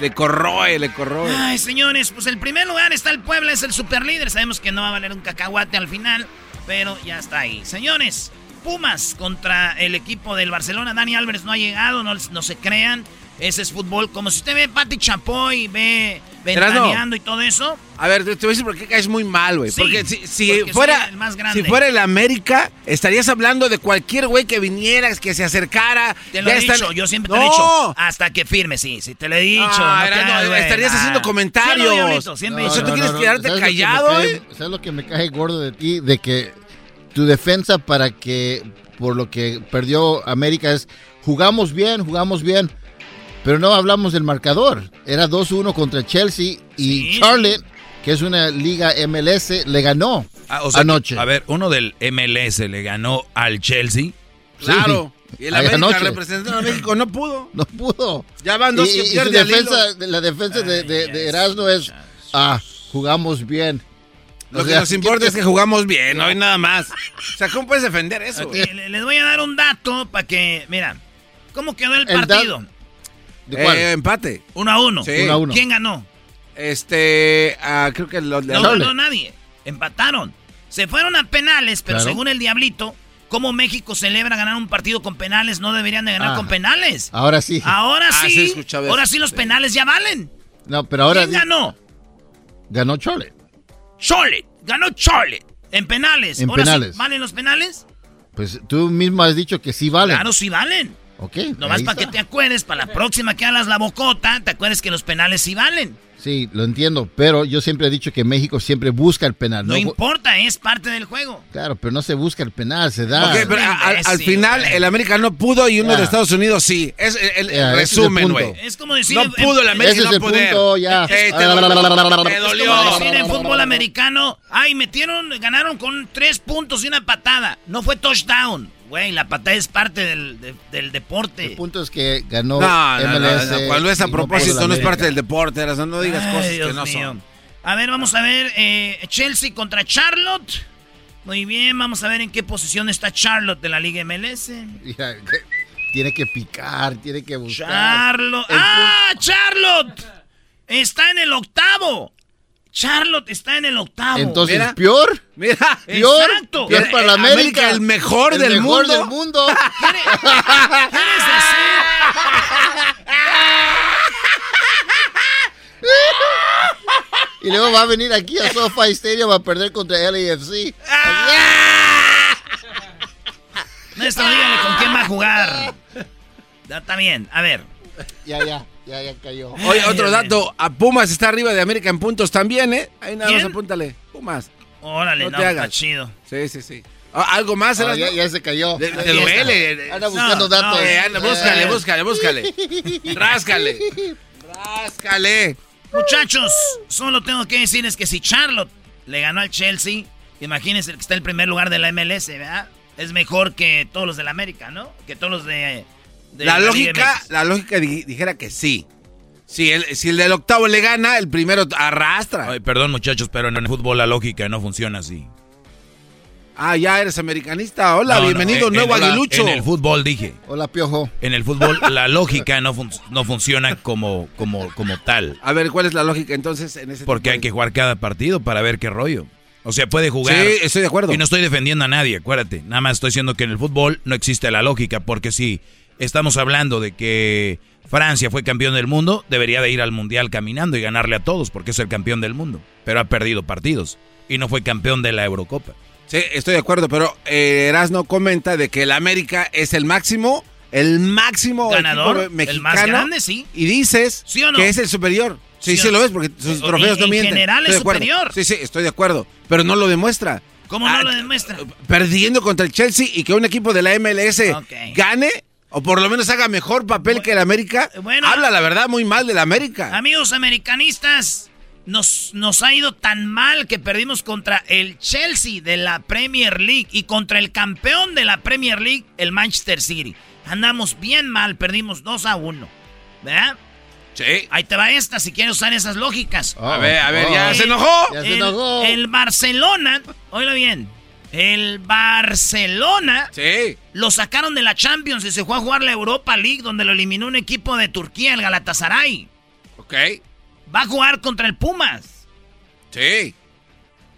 le corroe, le corroe. Ay, señores, pues el primer lugar está el Puebla, es el superlíder. Sabemos que no va a valer un cacahuate al final, pero ya está ahí. Señores, Pumas contra el equipo del Barcelona. Dani Álvarez no ha llegado, no, no se crean. Ese es fútbol. Como si usted ve Pati Chapoy, ve ventaneando y todo eso. A ver, te voy a decir por qué caes muy mal, güey. Sí, porque si, si porque soy fuera el más grande. si fuera el América, estarías hablando de cualquier güey que viniera, que se acercara. Te lo he están- dicho, yo siempre te lo he dicho. Hasta que firme, sí, sí, te lo he dicho. Ah, no güey. estarías Ah. haciendo comentarios. Sí, siempre ¿tú quieres quedarte ¿Sabes lo que me callado, cae- eh? ¿Sabes lo que me cae gordo de ti? De que tu defensa para que, por lo que perdió América es, jugamos bien, jugamos bien, pero no hablamos del marcador. Era 2-1 contra Chelsea y Charlotte, que es una liga MLS, le ganó Ah, o sea, anoche. A ver, uno del MLS le ganó al Chelsea. Claro. Y el América anoche. representando a México no pudo. No pudo. Ya van dos y, que y su pierde al defensa, hilo. la defensa de, de, de Erasmo es, ah, jugamos bien. Lo O que nos importa es que jugamos bien, no hay nada más. O sea, ¿cómo puedes defender eso? güey? Le- Les voy a dar un dato para que, mira, ¿cómo quedó el partido? ¿De cuál? Eh, empate. Uno a uno. Sí. Uno a uno. ¿Quién ganó? Este, ah, creo que lo No ganó nadie. Empataron. Se fueron a penales, pero Claro. según el Diablito, como México celebra ganar un partido con penales, no deberían de ganar Ah. con penales. Ahora sí. Ahora Ah, sí, ahora sí los penales ya valen. No, pero ahora ¿Quién ganó? ganó Chole. Charlotte. Ganó Charlotte. En penales. En Ahora sí, penales. ¿Valen los penales? Pues tú mismo has dicho que sí vale. Claro, sí valen. Ok. Nomás para que te acuerdes, para la próxima que hagas la bocota, te acuerdes que los penales sí valen. Sí, lo entiendo, pero yo siempre he dicho que México siempre busca el penal. No No, importa, es parte del juego. claro, pero no se busca el penal, se da. Ok, pero al, al final el América no pudo y uno de Estados Unidos sí. Es el, resumen, güey. Es como decir... No pudo el América Ese es no el poder. punto, ya. Eh, te, Es dolió, Es como decir en fútbol americano, ay, metieron, ganaron con tres puntos y una patada. No fue touchdown. Güey, la patada es parte del, de- del deporte. El punto es que ganó No, no, no, MLS. no, cuando es a propósito no, es parte del deporte, no digas Ay, cosas Dios que no mío. son. A ver, vamos a ver eh, Chelsea contra Charlotte. Muy bien, vamos a ver en qué posición está Charlotte de la Liga MLS. Tiene que picar, tiene que buscar. Charlotte. ¡Ah! ¡Charlotte! Está en el octavo. Charlotte está en el octavo. Entonces, Mira. ¿peor? Mira, ¿Peor? Exacto. ¿Peor El- para la el América? América, el mejor del mejor mundo. del mundo. ¿Quieres y luego va a venir aquí a SoFi Stadium a perder contra LAFC. Maestro, dígale con quién va a jugar. Ya está bien. A ver. Ya, ya, ya, ya cayó. Oye, otro dato, a Pumas está arriba de América en puntos también, ¿eh? Ahí nada más ¿Quién? apúntale. Pumas. Órale, No no, te está hagas. chido. Sí, sí, sí. Ah, ¿Algo más? Ah, ya, ya se cayó. ¿Te, está. duele? Anda buscando datos. Eh, anda, búscale, Eh. búscale, búscale. Ráscale. Ráscale. Muchachos, solo tengo que decirles que si Charlotte le ganó al Chelsea, imagínense el que está en el primer lugar de la MLS, ¿verdad? Es mejor que todos los de la América, ¿no? Que todos los de... de La lógica, la lógica di- dijera que sí. Si el, si el del octavo le gana, el primero arrastra. Ay, perdón, muchachos, pero en el fútbol la lógica no funciona así. Ah, ya eres americanista. Hola, No, no, bienvenido, en- nuevo en- aguilucho. En el fútbol dije. Hola, Piojo. En el fútbol la lógica no, fun- no funciona como, como, como tal. A ver, ¿cuál es la lógica entonces en ese Porque hay que jugar cada partido para ver qué rollo. O sea, puede jugar. Sí, estoy de acuerdo. Y no estoy defendiendo a nadie, acuérdate. Nada más estoy diciendo que en el fútbol no existe la lógica, porque si estamos hablando de que Francia fue campeón del mundo, debería de ir al mundial caminando y ganarle a todos, porque es el campeón del mundo. Pero ha perdido partidos y no fue campeón de la Eurocopa. Sí, estoy de acuerdo, pero eh, Erasno comenta de que el América es el máximo, el máximo Ganador, mexicano. el más grande, sí. Y dices ¿Sí o no? que es el superior. Sí, ¿Sí lo ves, porque sus En- trofeos no en mienten. general Estoy es superior. Sí, sí, estoy de acuerdo, pero no lo demuestra. ¿Cómo Ah, no lo demuestra? Perdiendo contra el Chelsea y que un equipo de la MLS gane. O por lo menos haga mejor papel que el América. Bueno. Habla la verdad muy mal del América. Amigos americanistas, nos, nos ha ido tan mal que perdimos contra el Chelsea de la Premier League y contra el campeón de la Premier League, el Manchester City. Andamos bien mal, perdimos 2 a 1. ¿Verdad? Sí. Ahí te va esta si quieres usar esas lógicas. A ver, a ver, ya El- se enojó. Ya se el, enojó. el Barcelona, oílo bien, el Barcelona Sí. lo sacaron de la Champions y se fue a jugar la Europa League donde lo eliminó un equipo de Turquía, el Galatasaray. Ok. Va a jugar contra el Pumas. Sí.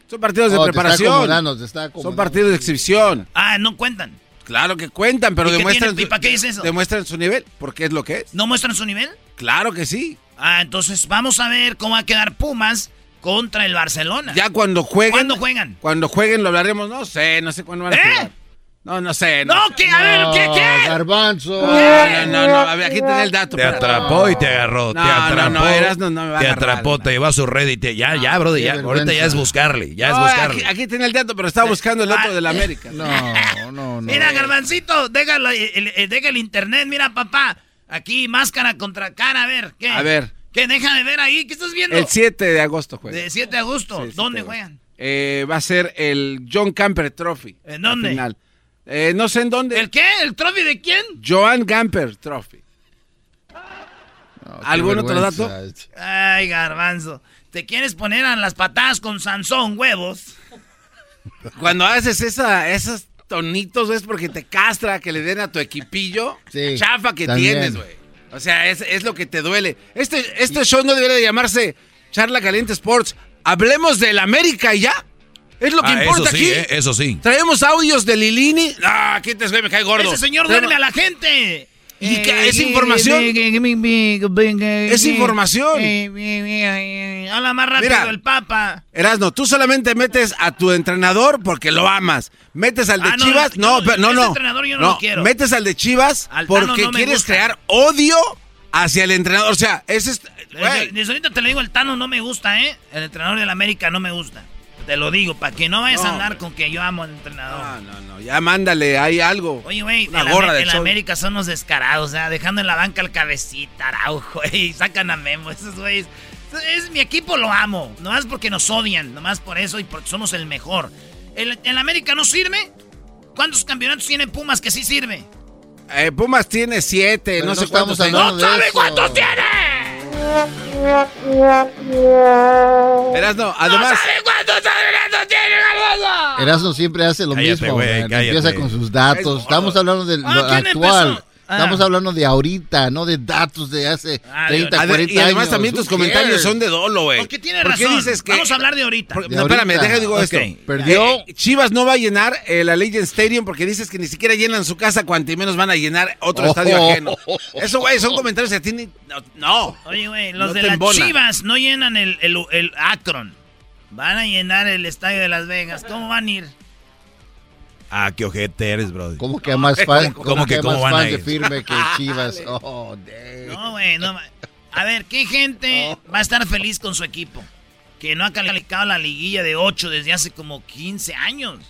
Son partidos de Oh, te está preparación. acomodando, te está Son partidos de exhibición. Ah, no cuentan. Claro que cuentan, pero ¿Y qué demuestran, tiene- y para qué dice eso? demuestran su nivel, porque es lo que es. ¿No muestran su nivel? Claro que sí. Ah, entonces vamos a ver cómo va a quedar Pumas contra el Barcelona. Ya cuando jueguen. ¿Cuándo juegan? Cuando jueguen lo hablaremos. No sé, no sé cuándo van a ¿Eh? jugar. No, no sé. No, sé. ¿qué? A ver, ¿qué? ¿Qué? Garbanzo. No, no, no, no, A ver, aquí tenés el dato. Te atrapó y te agarró. No, te atrapó. no, no, no me va a te agarrar, atrapó, te llevó a su red y te. Ya, ya, bro. qué Ya, ahorita ya es buscarle. Ya es No, buscarle. aquí, aquí tiene el dato, pero estaba buscando el otro de la América. No, no, no. Mira, Garbancito, déjalo, el, el- deja el internet. Mira, papá. Aquí, máscara contra cara. A ver, ¿qué? A ver. ¿Qué? Deja de ver ahí. ¿Qué estás viendo? El 7 de agosto juega. De 7 de agosto. Sí, ¿Dónde de juegan? Eh, va a ser el John Camper Trophy. ¿En dónde? final. Eh, no sé en dónde. ¿El qué? ¿El trofeo de quién? Joan Gamper Trophy. Qué ¿Algún otro dato? Ay, garbanzo. ¿Te quieres poner a las patadas con Sansón, huevos? Cuando haces esa, esos tonitos es porque te castra que le den a tu equipillo Sí, chafa que también. tienes, güey. O sea, es, es lo que te duele. Este, este show no debería de llamarse Charla Caliente Sports. Hablemos del América y ya. Es lo que Ah, importa eso sí, aquí. eh, eso sí. Traemos audios de Lilini. Ah, aquí te me cae gordo. Ese señor duerme a la gente. ¿Y qué? ¿Es información? Es información. Habla más rápido Mira. el papa. Erasno, tú solamente metes a tu entrenador porque lo amas. Metes al de Ah, no, Chivas. No, no- no, no. entrenador yo no lo quiero. Metes al de Chivas Al Tano porque no quieres crear odio hacia el entrenador. O sea, ese es. Desde, desde ahorita te lo digo, el Tano no me gusta, ¿eh? El entrenador del América no me gusta. Te lo digo, para que no vayas a andar con que yo amo al entrenador. No, no, no. Ya mándale, hay algo. Oye, güey, en, gorra del en. América son los descarados, sea, dejando en la banca al cabecita, Araujo, y sacan a Memo, esos güeyes. Es, mi equipo lo amo, nomás porque nos odian, nomás por eso y porque somos el mejor. ¿El, el América no sirve? ¿Cuántos campeonatos tiene Pumas que sí sirve? Eh, Pumas tiene siete, Pero no, no sé cuántos. ¡No sabe cuántos tiene! Erasno, además. ¡No sabe cuántos campeonatos tiene, Garbanzo! Erasmo siempre hace lo Cállate, mismo. cállate. Empieza con sus datos. Estamos hablando de lo Ah, ¿quién actual. empezó? Ah. Estamos hablando de ahorita, no de datos de hace Ah, 30, Ade- 40 y además años. también tus comentarios son de dolo, güey. Porque tiene ¿Por qué razón. dices que- Vamos a hablar de ahorita. Por- De no, espérame, deja digo Ok. esto. Perdió. Eh, Chivas no va a llenar el Allegiant Stadium porque dices que ni siquiera llenan su casa, cuanto y menos van a llenar otro Oh. estadio ajeno. Eso, güey, son comentarios que a ti ni- No. no. Oye, güey, los No de las. Chivas no llenan el, el, el Akron. Van a llenar el estadio de Las Vegas. ¿Cómo van a ir? Ah, qué ojete eres, bro. ¿Cómo que más fan, ¿Cómo cómo que que cómo más fans de ir? firme que Chivas? Oh, damn. No, güey, no. ma- A ver, ¿qué gente va a estar feliz con su equipo? Que no ha calificado la liguilla de 8 desde hace como 15 años.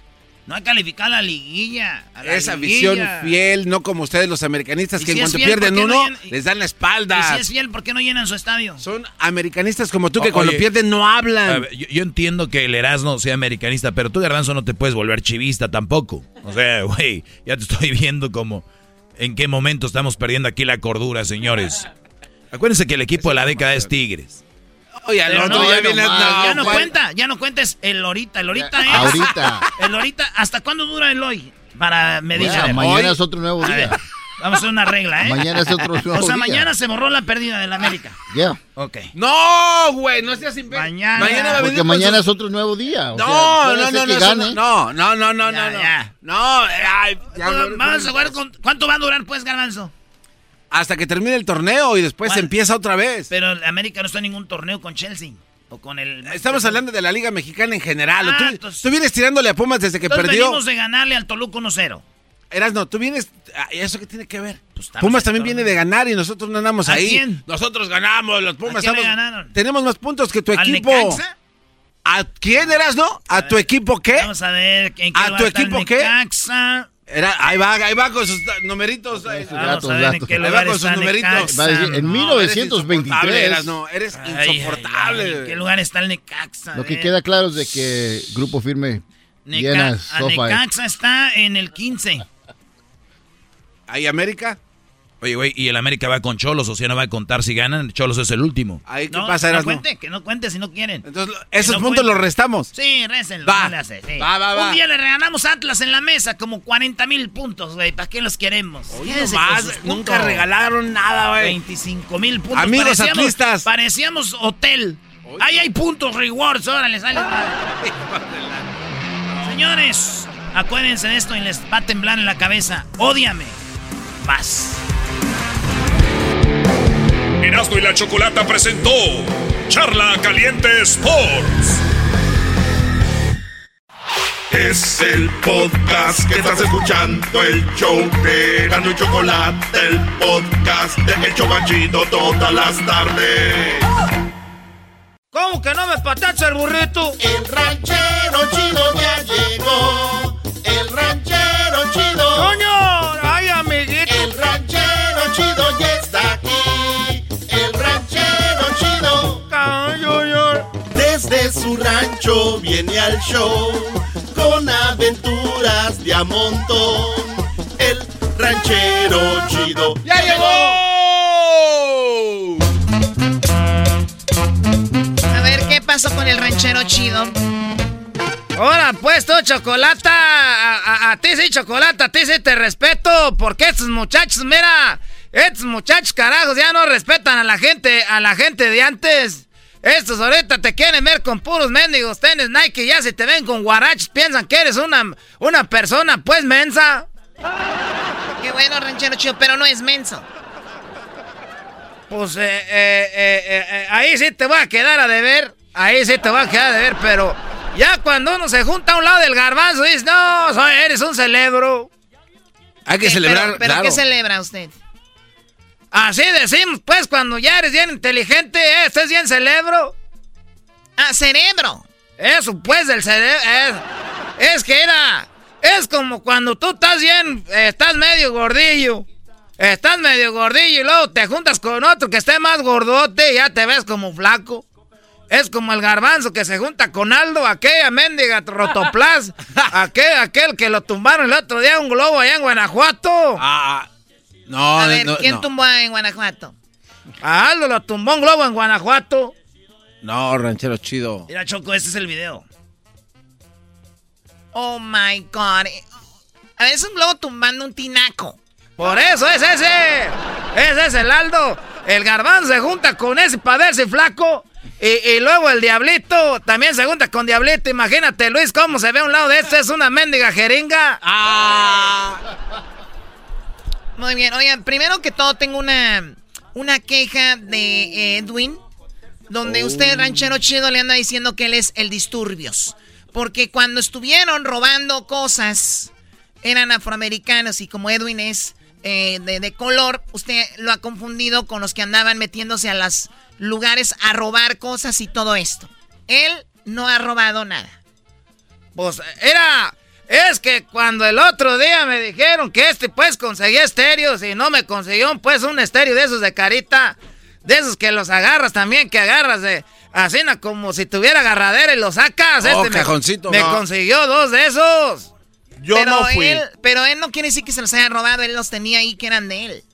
No ha calificado la liguilla. a la Esa liguilla. visión fiel, no como ustedes los americanistas, Y que si en es cuanto fiel, pierden ¿por qué no uno, les dan la Y espalda. si es fiel, ¿por qué no llenan su estadio? Son americanistas como tú que O- cuando oye, pierden no hablan. ver, yo, yo entiendo que el Erasmo sea americanista, pero tú, Garbanzo, no te puedes volver chivista tampoco. O sea, güey, ya te estoy viendo como en qué momento estamos perdiendo aquí la cordura, señores. Acuérdense que el equipo de la década es Tigres. Oye, al otro no, ya viene. nomás, no, ya no ¿cuál? cuenta, ya no cuenta, es el ahorita. El ahorita es. Ahorita. El ahorita, ¿hasta cuándo dura el hoy? Para medir. Mañana hoy- es otro nuevo A día. vamos a hacer una regla, ¿eh? Mañana es otro nuevo O sea, día. mañana se borró la pérdida del América. Ya. Ok. No, güey, no seas imbécil. Mañana. Mañana va a venir Porque mañana es otro nuevo día. o sea, No, puede no, no, no, gane. no, no, no, no, no, Ya, no. ya. No, ay, ya, Vamos no, vamos no, a jugar con. ¿Cuánto va a durar, pues, Garbanzo? Hasta que termine el torneo y después ¿Cuál? empieza otra vez. Pero América no está en ningún torneo con Chelsea. O con el. Estamos hablando de la Liga Mexicana en general. Ah, tú, entonces- tú vienes tirándole a Pumas desde que Entonces perdió. venimos de ganarle al Toluca 1-0. Eras no, tú vienes. ah, ¿y ¿Eso qué tiene que ver? Pues Pumas también viene de ganar y nosotros no andamos ¿A ahí. quién? Nosotros ganamos, los Pumas ¿A quién estamos- ganaron? Tenemos más puntos que tu ¿Al equipo. Necaxa? ¿A quién eras, no? ¿A tu equipo qué? Vamos a ver en qué ¿A lugar tu equipo qué? Necaxa. Era, ahí va, ahí va con sus numeritos. ahí. datos, Ahí datos. va con sus numeritos. Va a decir, en 1923. No, eres ay, insoportable. ay, ¿En qué lugar está el Necaxa? Lo que ver. queda claro es de que Grupo Firme Neca- llena a SoFi. Necaxa está en el 15. ¿Ahí América? Oye, güey, y el América va con Cholos, o sea, no va a contar si ganan. Cholos es el último. Ahí, ¿qué No, pasa, que no cuente, que no cuente si no quieren. Entonces, esos no puntos cuente. los restamos. Sí, récenlo. Va. no le hace, sí. Va, va, va. Un día le regalamos a Atlas en la mesa como 40 mil puntos, güey. ¿Para qué los queremos? Sus nunca puntos. regalaron nada, güey. 25 mil puntos. Amigos Parecíamos- atlistas. Parecíamos hotel. Ahí hay puntos rewards, órale, sale. Señores, acuérdense de esto y les va a temblar en la cabeza. Ódiame. Vas. Erasmo y la Chocolata presentó Charla Caliente Sports. Es el podcast que estás escuchando, el show de Gano y Chocolate, el podcast de El Chobachito todas las tardes. ¿Cómo que no me patacha el burrito? El ranchero chido ya llegó. El ranchero chido. ¡Coño! Desde su rancho viene al show con aventuras de a montón. El ranchero chido ¡Ya llegó! A ver, ¿qué pasó con el ranchero chido? Ahora, pues tú, Chocolata, a, a- a ti sí, Chocolata, a ti sí te respeto, porque estos muchachos, mira, estos muchachos carajos ya no respetan a la gente, a la gente de antes. Estos ahorita te quieren ver con puros mendigos tenis Nike, ya si te ven con guarachos piensan que eres una, una persona, pues, mensa. Qué bueno, ranchero chido, pero no es menso. Pues, eh, eh, eh, eh, eh, ahí sí te voy a quedar a deber, ahí sí te voy a quedar a deber, pero ya cuando uno se junta a un lado del garbanzo, dices, no, soy- eres un celebro. Hay que celebrar, ¿Pero, pero claro. qué celebra usted? Así decimos, pues, cuando ya eres bien inteligente, eh, estás bien cerebro. Ah, cerebro. Eso, pues, del cerebro. Es, es que era. Es como cuando tú estás bien, eh, estás medio gordillo. Estás medio gordillo y luego te juntas con otro que esté más gordote y ya te ves como flaco. Es como el garbanzo que se junta con Aldo, aquella mendiga rotoplas, aquel, aquel que lo tumbaron el otro día un globo allá en Guanajuato. Ah, no, A ver, no, ¿quién no. tumbó en Guanajuato? A Aldo lo tumbó un globo en Guanajuato. No, ranchero chido. Mira, Choco, este es el video. Oh my god. A ver, es un globo tumbando un tinaco. Por eso es ese. Ese es el Aldo. El garbanzo se junta con ese para verse flaco. Y, y luego el diablito también se junta con diablito. Imagínate, Luis, cómo se ve a un lado de este. Es una mendiga jeringa. Muy bien, oigan, primero que todo tengo una, una queja de Edwin, donde usted, ranchero chido, le anda diciendo que él es el disturbios. Porque cuando estuvieron robando cosas, eran afroamericanos y como Edwin es eh, de, de color, usted lo ha confundido con los que andaban metiéndose a los lugares a robar cosas y todo esto. Él no ha robado nada. Pues era. Es que cuando el otro día me dijeron que este pues conseguía estéreos y no me consiguió pues un estéreo de esos de carita, de esos que los agarras también, que agarras de así como si tuviera agarradera y los sacas. Oh, este me- cajoncito, me, no. consiguió dos de esos. pero Él, pero él no quiere decir que se los haya robado, él los tenía ahí que eran de él.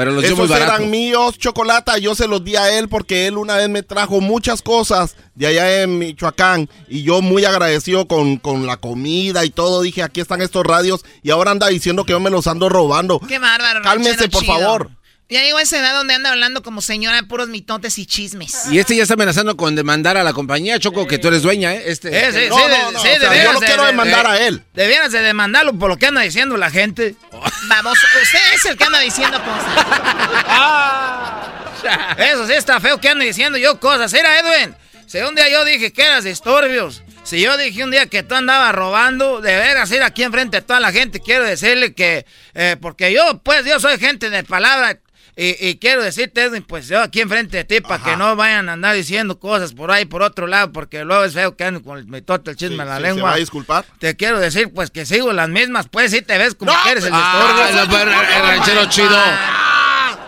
Pero los dio muy Esos barato. eran míos, chocolata. Yo se los di a él porque él una vez me trajo muchas cosas de allá en Michoacán. Y yo muy agradecido con, con la comida y todo. Dije, aquí están estos radios. Y ahora anda diciendo que yo me los ando robando. Qué bárbaro. Cálmese, ranchero por chido. favor. Ya llegó a esa edad donde anda hablando como señora, puros mitotes y chismes. Y este ya está amenazando con demandar a la compañía, Choco, que tú eres dueña, ¿eh? Este. Eh, sí, No, sí, no, de- no, sí, o sea, yo lo de- quiero de- demandar de- a él. Debieras de demandarlo por lo que anda diciendo la gente. Vamos, usted es el que anda diciendo cosas. Eso sí está feo que ande diciendo yo cosas. Era Edwin. Si un día yo dije que eras disturbios. Si yo dije un día que tú andabas robando, de veras ir aquí enfrente de toda la gente, quiero decirle que, eh, porque yo, pues, yo soy gente de palabra. Y, y quiero decirte, Edwin, pues yo aquí enfrente de ti, para que no vayan a andar diciendo cosas por ahí, por otro lado, porque luego es feo que anden con el mitote, el chisme Sí, en la sí, lengua. ¿se va a disculpar? Te quiero decir, pues que sigo las mismas, pues sí te ves como que eres el Ah, estorbo. no, pero el, el ranchero chido.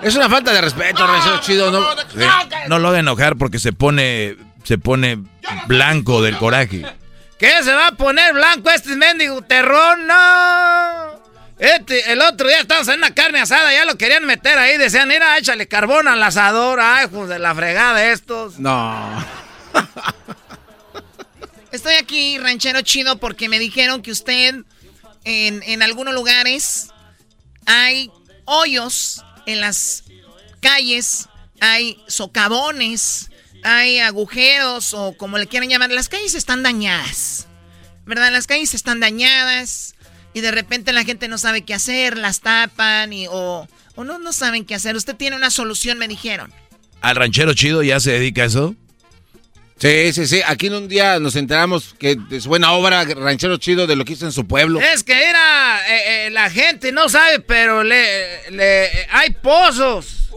Es una falta de respeto, ranchero chido. No, No lo haga enojar porque se pone, se pone blanco del coraje. ¿Qué se va a poner blanco este mendigo terrón? No. Este, el otro día estábamos en una carne asada, ya lo querían meter ahí, decían, mira, échale carbón al asador, ay, hijos de la fregada estos. No. Estoy aquí, ranchero chido, porque me dijeron que usted en, en algunos lugares hay hoyos en las calles, hay socavones, hay agujeros o como le quieran llamar. Las calles están dañadas, ¿verdad? Las calles están dañadas y de repente la gente no sabe qué hacer, las tapan y, o, o no, no saben qué hacer. Usted tiene una solución, me dijeron. ¿Al ranchero chido ya se dedica a eso? Sí, sí, sí. Aquí en un día nos enteramos que es buena obra, ranchero chido, de lo que hizo en su pueblo. Es que era, eh, eh, la gente no sabe, pero le, le- hay pozos.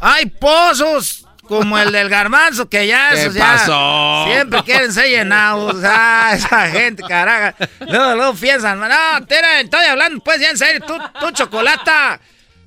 Hay pozos como el del garbanzo, que ya ¿Qué esos ya pasó? siempre quieren ser llenados. Ah, esa gente, caraja. Luego, luego piensan, no, tera, estoy hablando pues ya en serio, tú, tú chocolata.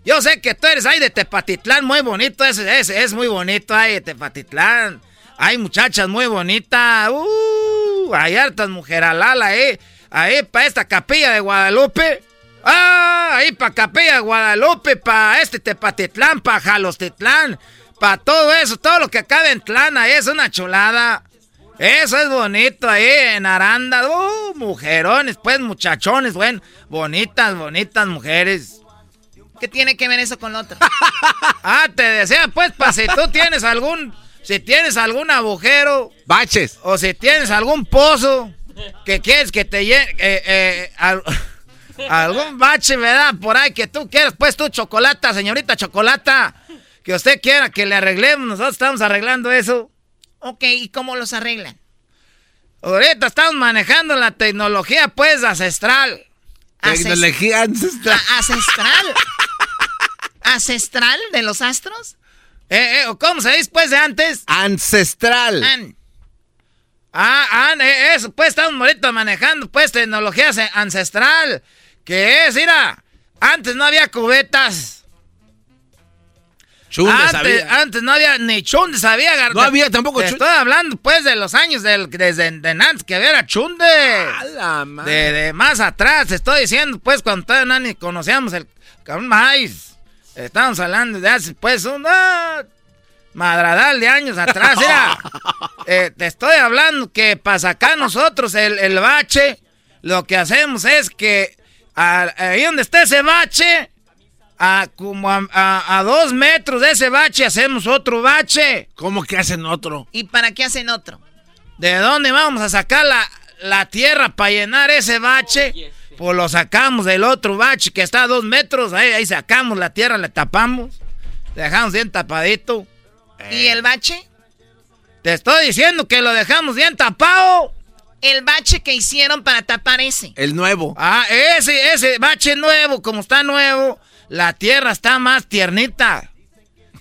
Yo sé que tú eres ahí de Tepatitlán, muy bonito, ese, ese es muy bonito ahí de Tepatitlán. Hay muchachas muy bonitas, uh, hay hartas mujeralala ahí, ahí para esta capilla de Guadalupe. Ah, ahí para Capilla de Guadalupe, para este Tepatitlán, para Jalostitlán, para todo eso, todo lo que acaba en Tlán, ahí es una chulada. Eso es bonito ahí en Aranda. Uh, mujerones, pues muchachones, bueno, bonitas, bonitas mujeres. ¿Qué tiene que ver eso con lo otro? Ah, te desea, pues, para si tú tienes algún, si tienes algún agujero. Baches. O si tienes algún pozo que quieres que te llene, eh, eh, al- algún bache, ¿verdad? Por ahí que tú quieras, pues tú, chocolata, señorita chocolata, que usted quiera que le arreglemos, nosotros estamos arreglando eso. Ok, ¿y cómo los arreglan? Ahorita estamos manejando la tecnología, pues, ancestral. Tecnología ancestral. A- ¿Ancestral? ¿Ancestral de los astros? Eh, eh, ¿o ¿Cómo se dice, pues, de antes? Ancestral. An. Ah, an, eh, eso, pues, estamos ahorita manejando, pues, tecnología ance- ancestral. Que es, mira, antes no había cubetas. Antes, antes no había ni chundes, había gar- No había tampoco Te chundes. Estoy hablando, pues, de los años del, desde de antes que había chunde. De, de más atrás, te estoy diciendo, pues, cuando todavía no ni conocíamos el cabrón maíz. Estamos hablando de hace, pues, un ah, madradal de años atrás. Eh, te estoy hablando que para sacar nosotros el, el bache, lo que hacemos es que a- ahí donde está ese bache, a como a, a- a dos metros de ese bache hacemos otro bache. ¿Cómo que hacen otro? ¿Y para qué hacen otro? ¿De dónde vamos a sacar la, la tierra para llenar ese bache? Pues lo sacamos del otro bache que está a dos metros. Ahí, ahí sacamos la tierra, le tapamos. Dejamos bien tapadito. ¿Y el bache? Te estoy diciendo que lo dejamos bien tapado. El bache que hicieron para tapar ese. El nuevo. Ah, ese, ese bache nuevo, como está nuevo, la tierra está más tiernita.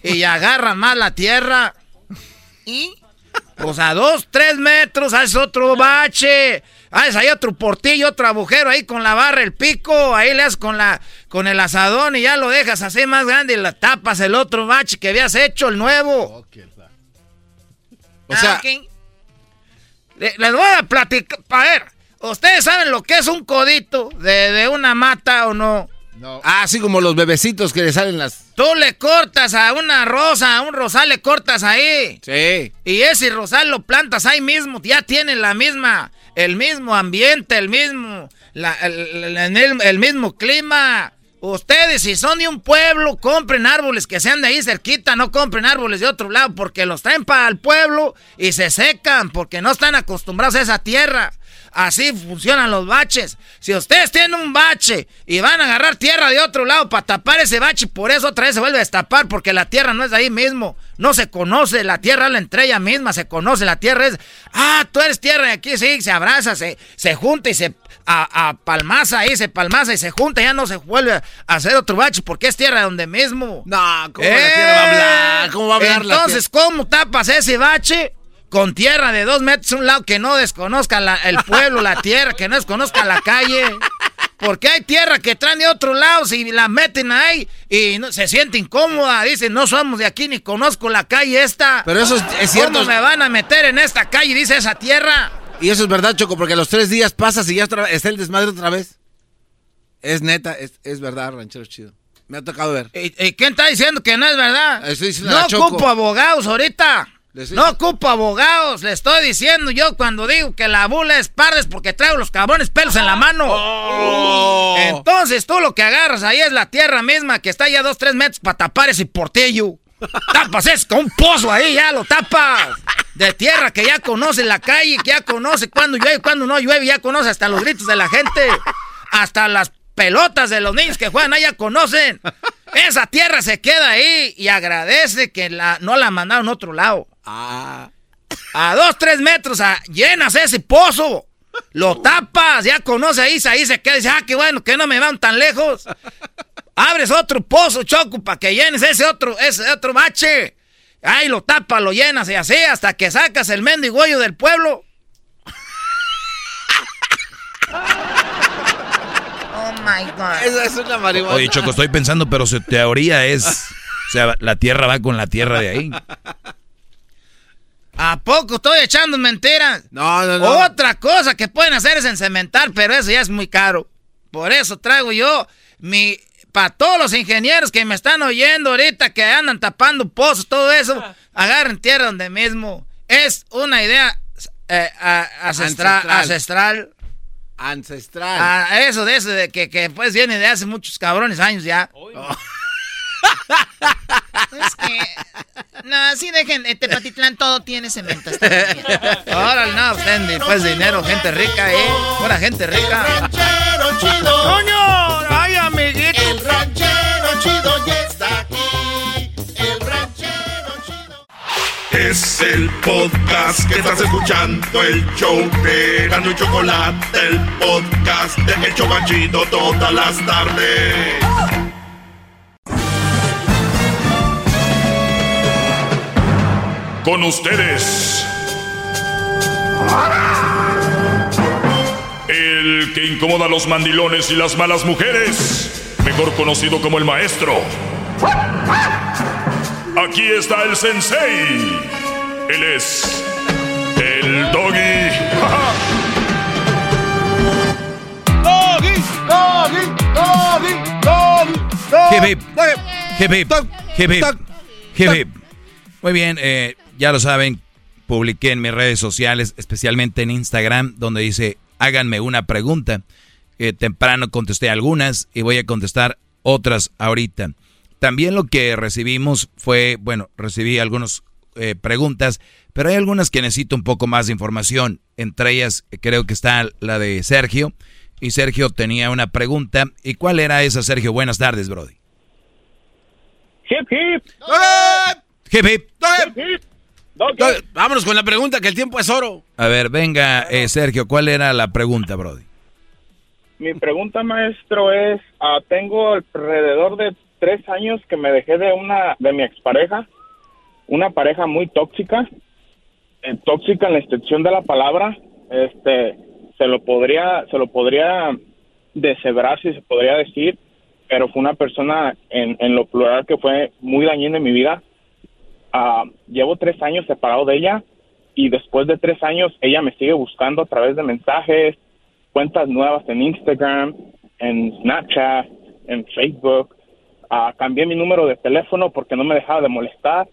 Y agarra más la tierra. ¿Y? Pues a dos, tres metros haces otro bache. Haces ahí otro portillo, otro agujero ahí con la barra, el pico. Ahí le haces con, la, con el asadón y ya lo dejas así más grande y la tapas el otro bache que habías hecho, el nuevo. O sea, Ah, Le- Les voy a platicar. A ver, ¿ustedes saben lo que es un codito de, de una mata o no? Ah, así como los bebecitos que le salen las. Tú le cortas a una rosa, a un rosal le cortas ahí. Sí. Y ese rosal lo plantas ahí mismo, ya tienen la misma, el mismo ambiente, el mismo, la- el, el- el- el mismo clima. Ustedes, si son de un pueblo, compren árboles que sean de ahí cerquita, no compren árboles de otro lado, porque los traen para el pueblo y se secan, porque no están acostumbrados a esa tierra. Así funcionan los baches. Si ustedes tienen un bache y van a agarrar tierra de otro lado para tapar ese bache, por eso otra vez se vuelve a destapar, porque la tierra no es de ahí mismo. No se conoce, la tierra es la entre ella misma, se conoce, la tierra es, ah, tú eres tierra y aquí sí, se abraza, se, se junta y se a, a palmaza ahí, se palmaza y se junta, ya no se vuelve a hacer otro bache porque es tierra donde mismo. No, ¿cómo la tierra va a hablar? ¿Cómo va a hablar la Entonces, ¿cómo tapas ese bache? Con tierra de dos metros a un lado que no desconozca la- el pueblo, la tierra, que no desconozca la calle. Porque hay tierra que traen de otro lado, si la meten ahí y no- se siente incómoda, dicen, no somos de aquí ni conozco la calle esta. Pero eso es- es cierto. ¿Cómo me van a meter en esta calle? Dice esa tierra. Y eso es verdad, Choco, porque a los tres días pasas y ya otra- está el desmadre otra vez. Es neta, es, es verdad, ranchero chido. Me ha tocado ver. ¿Y, y quién está diciendo que no es verdad? No Choco. ocupo abogados ahorita. No ocupo abogados. Le estoy diciendo yo cuando digo que la bula es parda es porque traigo los cabrones pelos en la mano. Oh. Entonces tú lo que agarras ahí es la tierra misma que está ya dos, tres metros para tapar ese portillo. Tapas es con un pozo ahí, ya lo tapas. De tierra que ya conoce la calle, que ya conoce cuando llueve, cuando no llueve, ya conoce hasta los gritos de la gente. Hasta las pelotas de los niños que juegan ahí ya conocen. Esa tierra se queda ahí y agradece que la, no la mandaron a otro lado. A dos, tres metros, a- llenas ese pozo. Lo tapas, ya conoce ahí, ahí se queda y dice, ah, qué bueno que no me van tan lejos. Abres otro pozo, Choco, para que llenes ese otro, ese otro bache. Ahí lo tapas, lo llenas y así hasta que sacas el mendigollo del pueblo. Oh my God. Esa es una marihuana. Oye, Choco, estoy pensando, pero su teoría es. O sea, la tierra va con la tierra de ahí. ¿A poco estoy echando mentiras? No, no, no. Otra cosa que pueden hacer es encementar, pero eso ya es muy caro. Por eso traigo yo mi... Para todos los ingenieros que me están oyendo ahorita, que andan tapando pozos, todo eso, agarren tierra donde mismo. Es una idea eh, a- ancestra- Ancestral. ancestral. Ancestral. Ah, eso de eso, de que, que pues viene de hace muchos cabrones años ya. Es que. No, así dejen. En Tepatitlán todo tiene cemento. Órale, no, usted ni, pues dinero, gente rica, ¿eh? Pura gente rica. ranchero chido. ¡Coño! ¡Ay, amiguito! El ranchero chido ya está aquí. El ranchero chido. Es el podcast que estás escuchando, el show de Gano y Chocolate, el podcast de El Chocachito todas las tardes. Con ustedes. El que incomoda a los mandilones y las malas mujeres, mejor conocido como el maestro. Aquí está el sensei. Él es el doggy. Doggy, doggy, doggy, doggy, Hip, hip. Hip, hip. Hip, hip. Hip, hip. Muy bien, eh, ya lo saben, publiqué en mis redes sociales, especialmente en Instagram, donde dice, háganme una pregunta. Eh, temprano contesté algunas y voy a contestar otras ahorita. También lo que recibimos fue, bueno, recibí algunas eh, preguntas, pero hay algunas que necesito un poco más de información. Entre ellas creo que está la de Sergio. Y Sergio tenía una pregunta. ¿Y cuál era esa, Sergio? Buenas tardes, Brody. Hip, hip. Hip, hip. Doggy. Vámonos con la pregunta, que el tiempo es oro. A ver, venga, eh, Sergio, ¿cuál era la pregunta, Brody? Mi pregunta, maestro, es, ah, tengo alrededor de tres años que me dejé de una, de mi expareja, una pareja muy tóxica, eh, tóxica en la extensión de la palabra, este, se lo podría, se lo podría deshebrar si se podría decir, pero fue una persona en, en lo plural que fue muy dañina en mi vida. Ah, llevo tres años separado de ella y después de tres años ella me sigue buscando a través de mensajes, cuentas nuevas en Instagram, en Snapchat, en Facebook. Ah, cambié mi número de teléfono porque no me dejaba de molestar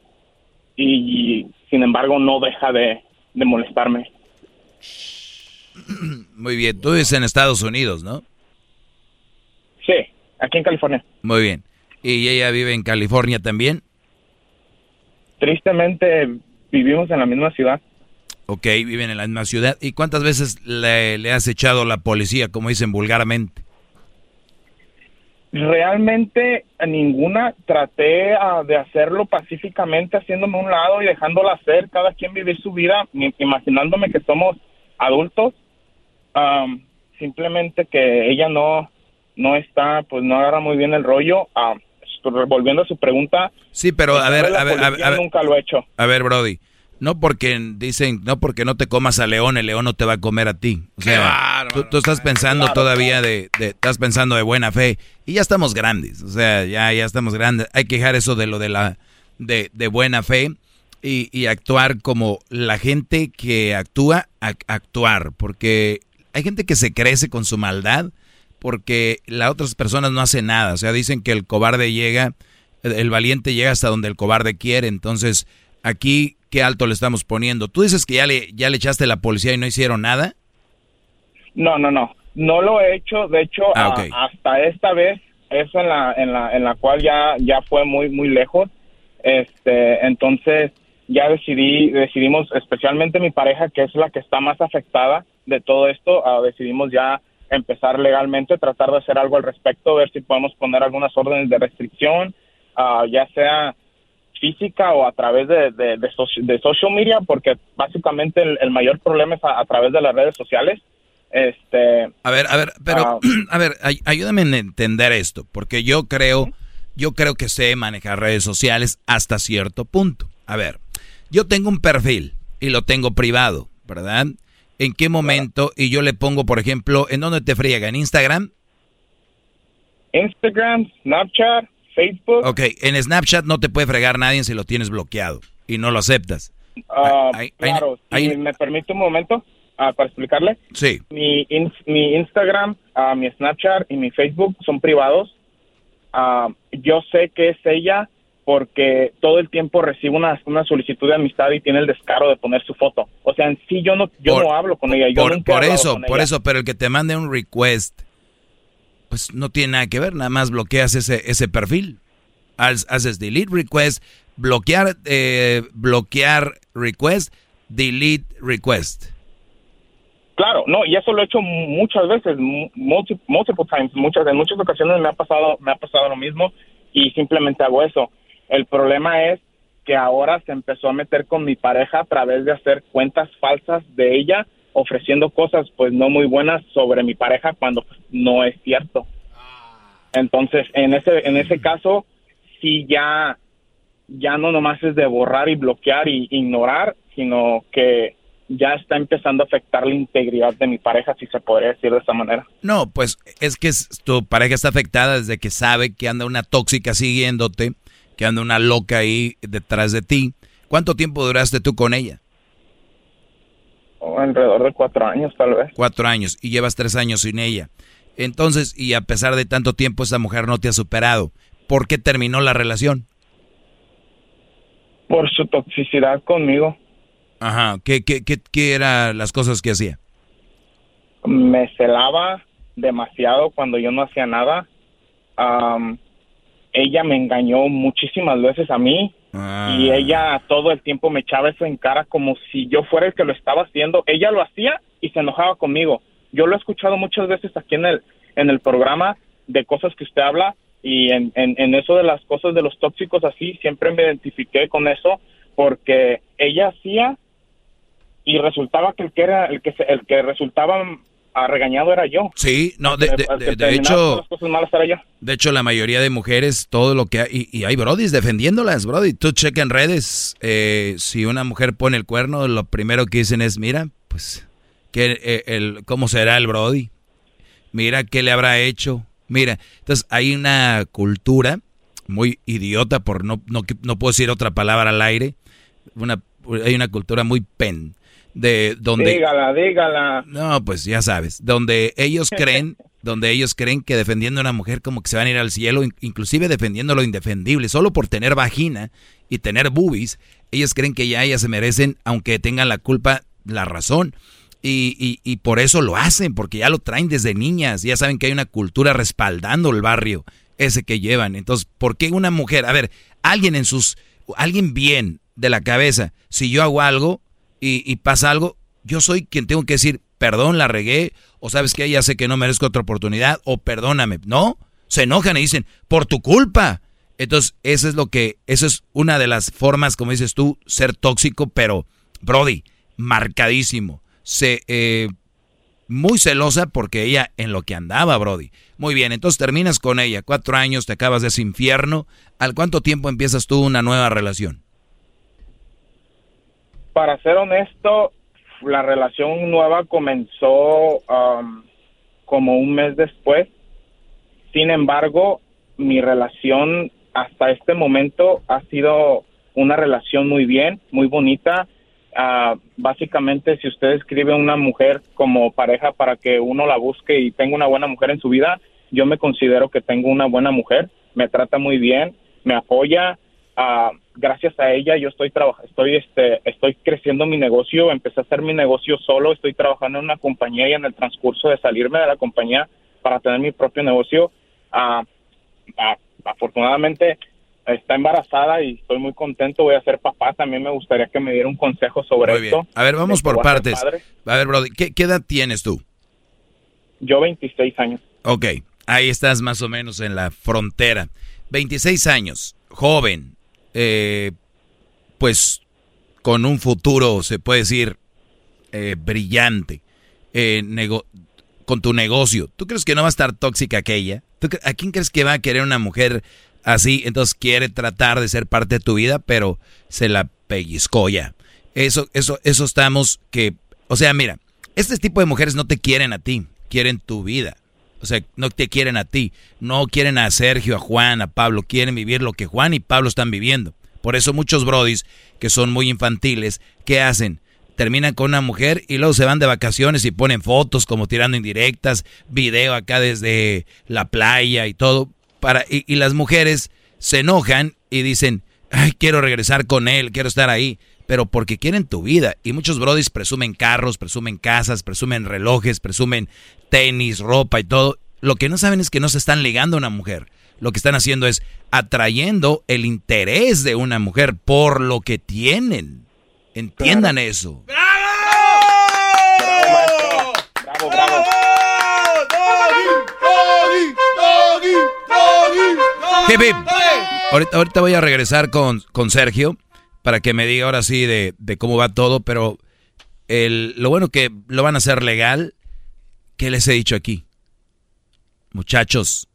y, sin embargo no deja de, de molestarme. Muy bien, tú vives en Estados Unidos, ¿no? Sí, aquí en California. Muy bien. ¿Y ella vive en California también? Tristemente vivimos en la misma ciudad. Ok, viven en la misma ciudad. ¿Y cuántas veces le, le has echado la policía, como dicen vulgarmente? Realmente ninguna. Traté ah, de hacerlo pacíficamente, haciéndome a un lado y dejándola hacer, cada quien vivir su vida, imaginándome que somos adultos. Am, simplemente que ella no, no está, pues no agarra muy bien el rollo. Volviendo a su pregunta. Sí, pero a ver, la a ver, a ver, policía a ver. Nunca lo he hecho. A ver, Brody. No porque dicen, no porque no te comas a león, el león no te va a comer a ti. O sea, tú, tú estás pensando Claro, todavía de, de- estás pensando de buena fe. Y ya estamos grandes. O sea, ya, ya estamos grandes. Hay que dejar eso de lo de la, de, de buena fe y, y actuar como la gente que actúa, ac- actuar. Porque hay gente que se crece con su maldad porque las otras personas no hacen nada. O sea, dicen que el cobarde llega, el, valiente llega hasta donde el cobarde quiere. Entonces, aquí, ¿qué alto le estamos poniendo? ¿Tú dices que ya le, ya le echaste a la policía y no hicieron nada? No, no, no. No lo he hecho. De hecho, Ah, a- hasta esta vez, eso en la, en la, en la cual ya, ya fue muy, muy lejos. Este, entonces, ya decidí, decidimos, especialmente mi pareja, que es la que está más afectada de todo esto, ah, decidimos ya empezar legalmente, tratar de hacer algo al respecto, ver si podemos poner algunas órdenes de restricción, ah, ya sea física o a través de, de, de, soci- de social media, porque básicamente el, el mayor problema es a, a través de las redes sociales. Este, A ver, a ver, pero, Ah. a ver, ay- ayúdame a entender esto, porque yo creo, yo creo que sé manejar redes sociales hasta cierto punto. A ver, yo tengo un perfil y lo tengo privado, ¿verdad? ¿En qué momento? Y yo le pongo, por ejemplo, ¿en dónde te friega? ¿En Instagram? Instagram, Snapchat, Facebook. Ok, en Snapchat no te puede fregar nadie si lo tienes bloqueado y no lo aceptas. Ah, Ahí- ahí- claro, si me permite un momento ah, para explicarle. Sí. Mi, in- mi Instagram, ah, mi Snapchat y mi Facebook son privados. Ah, yo sé que es ella porque todo el tiempo recibo una, una solicitud de amistad y tiene el descaro de poner su foto. O sea, en sí yo no, yo Por- no hablo con ella. Yo Por, nunca por eso, con por ella. eso, pero el que te mande un request, pues no tiene nada que ver, nada más bloqueas ese, ese perfil. Haces delete request, bloquear, eh, bloquear request, delete request. Claro, no, y eso lo he hecho muchas veces, mu- multi- multiple times, muchas en muchas ocasiones me ha pasado me ha pasado lo mismo y simplemente hago eso. El problema es que ahora se empezó a meter con mi pareja a través de hacer cuentas falsas de ella ofreciendo cosas pues no muy buenas sobre mi pareja cuando pues, no es cierto. Entonces, en ese en ese caso sí ya ya no nomás es de borrar y bloquear y ignorar, sino que ya está empezando a afectar la integridad de mi pareja, si se podría decir de esa manera. No, pues es que tu pareja está afectada desde que sabe que anda una tóxica siguiéndote, que anda una loca ahí detrás de ti. ¿Cuánto tiempo duraste tú con ella? O alrededor de cuatro años, tal vez. Cuatro años y llevas tres años sin ella. Entonces, y a pesar de tanto tiempo, esa mujer no te ha superado. ¿Por qué terminó la relación? Por su toxicidad conmigo. Ajá. ¿Qué, qué, qué, qué eran las cosas que hacía? Me celaba demasiado cuando yo no hacía nada. Am, ella me engañó muchísimas veces a mí y ella todo el tiempo me echaba eso en cara como si yo fuera el que lo estaba haciendo. Ella lo hacía y se enojaba conmigo. Yo lo he escuchado muchas veces aquí en el, en el programa de cosas que usted habla y en, en, en eso de las cosas de los tóxicos así, siempre me identifiqué con eso porque ella hacía y resultaba que el que era el que se- el que resultaba a regañado era yo. Sí, no, de, de- hecho, de hecho la mayoría de mujeres, todo lo que hay, y, y hay brodis defendiéndolas, brody. Tú checa en redes, eh, si una mujer pone el cuerno, lo primero que dicen es, mira, pues, que eh, el, ¿cómo será el brody? Mira qué le habrá hecho. Mira, entonces hay una cultura muy idiota, por no, no, no puedo decir otra palabra al aire, una, hay una cultura muy pen, de donde... Dígala, dígala. No, pues ya sabes, donde ellos creen, donde ellos creen que defendiendo a una mujer como que se van a ir al cielo, in- inclusive defendiendo lo indefendible, solo por tener vagina y tener boobies, ellos creen que ya ellas se merecen, aunque tengan la culpa, la razón. Y, y, y por eso lo hacen, porque ya lo traen desde niñas, ya saben que hay una cultura respaldando el barrio ese que llevan. Entonces, ¿por qué una mujer? A ver, alguien en sus, alguien bien de la cabeza, si yo hago algo, y, y pasa algo, yo soy quien tengo que decir, perdón, la regué, o sabes que ya sé que no merezco otra oportunidad, o perdóname. No, se enojan y dicen, por tu culpa. Entonces, eso es lo que, eso es una de las formas, como dices tú, ser tóxico, pero, Brody, marcadísimo. Se, eh, muy celosa porque ella en lo que andaba, Brody. Muy bien, entonces terminas con ella, cuatro años, te acabas de ese infierno. ¿Al cuánto tiempo empiezas tú una nueva relación? Para ser honesto, la relación nueva comenzó um, como un mes después. Sin embargo, mi relación hasta este momento ha sido una relación muy bien, muy bonita. Ah, básicamente, si usted escribe una mujer como pareja para que uno la busque y tenga una buena mujer en su vida, yo me considero que tengo una buena mujer, me trata muy bien, me apoya. Ah, gracias a ella yo estoy trabajando, estoy este, estoy creciendo mi negocio, empecé a hacer mi negocio solo, estoy trabajando en una compañía y en el transcurso de salirme de la compañía para tener mi propio negocio, ah, afortunadamente está embarazada y estoy muy contento, voy a ser papá, también me gustaría que me diera un consejo sobre Muy bien. esto. A ver, vamos que por a partes. padre. A ver, Brody, ¿qué, qué edad tienes tú? Yo 26 años. Ok, ahí estás más o menos en la frontera. 26 años, joven, eh, pues con un futuro, se puede decir, eh, brillante, eh, con tu negocio. ¿Tú crees que no va a estar tóxica aquella? ¿Tú ¿A quién crees que va a querer una mujer así? Entonces quiere tratar de ser parte de tu vida, pero se la pellizcó ya. Eso, eso, eso estamos que, o sea, mira, este tipo de mujeres no te quieren a ti, quieren tu vida. O sea, no te quieren a ti, no quieren a Sergio, a Juan, a Pablo, quieren vivir lo que Juan y Pablo están viviendo. Por eso muchos brodis que son muy infantiles, ¿qué hacen? Terminan con una mujer y luego se van de vacaciones y ponen fotos como tirando indirectas, video acá desde la playa y todo. Para, y, y las mujeres se enojan y dicen, ay, quiero regresar con él, quiero estar ahí. Pero porque quieren tu vida. Y muchos brodis presumen carros, presumen casas, presumen relojes, presumen tenis, ropa y todo. Lo que no saben es que no se están ligando a una mujer. Lo que están haciendo es atrayendo el interés de una mujer por lo que tienen. Entiendan eso. Bravo, bravo. Hip, hip. Ahorita, ahorita voy a regresar con, con Sergio para que me diga ahora sí de, de cómo va todo, pero el, lo bueno que lo van a hacer legal, ¿qué les he dicho aquí? Muchachos,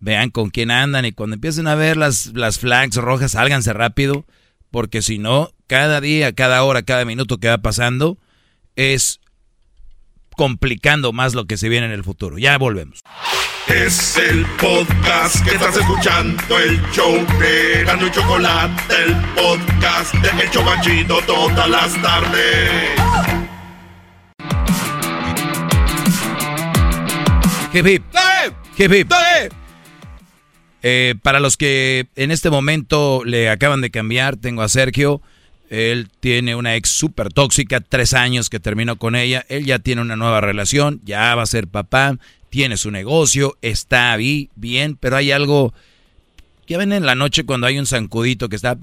vean con quién andan y cuando empiecen a ver las, las flags rojas, sálganse rápido, porque si no, cada día, cada hora, cada minuto que va pasando es complicando más lo que se viene en el futuro. Ya volvemos. Es el podcast que estás escuchando, el show de Gano y Chocolate, el podcast de El Chobachito todas las tardes. Hip, hip. Hip, hip. Eh, para los que en este momento le acaban de cambiar, tengo a Sergio. Él tiene una ex súper tóxica, tres años que terminó con ella. Él ya tiene una nueva relación, ya va a ser papá, tiene su negocio, está ahí, bien, pero hay algo. Ya ven en la noche cuando hay un zancudito que está.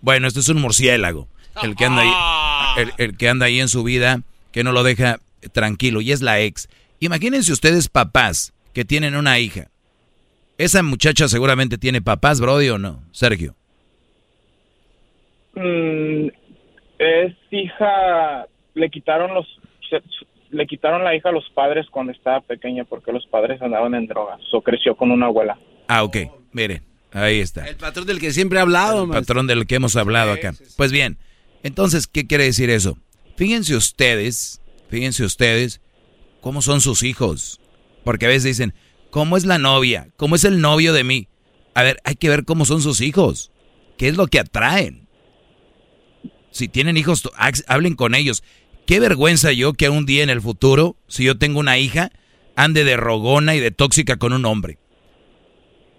Bueno, esto es un murciélago. El que anda ahí, el, el que anda ahí en su vida, que no lo deja tranquilo, y es la ex. Imagínense ustedes papás que tienen una hija. Esa muchacha seguramente tiene papás, Brody, o no, Sergio. Mm, es hija, le quitaron los, le quitaron la hija a los padres cuando estaba pequeña porque los padres andaban en drogas. O creció con una abuela. Ah, ok, miren, ahí está. El patrón del que siempre he hablado, El maestro. patrón del que hemos hablado acá. Pues bien, entonces, ¿qué quiere decir eso? Fíjense ustedes, fíjense ustedes cómo son sus hijos. Porque a veces dicen, ¿cómo es la novia? ¿Cómo es el novio de mí? A ver, hay que ver cómo son sus hijos. ¿Qué es lo que atraen? Si tienen hijos, hablen con ellos. Qué vergüenza yo que un día en el futuro, si yo tengo una hija, ande de rogona y de tóxica con un hombre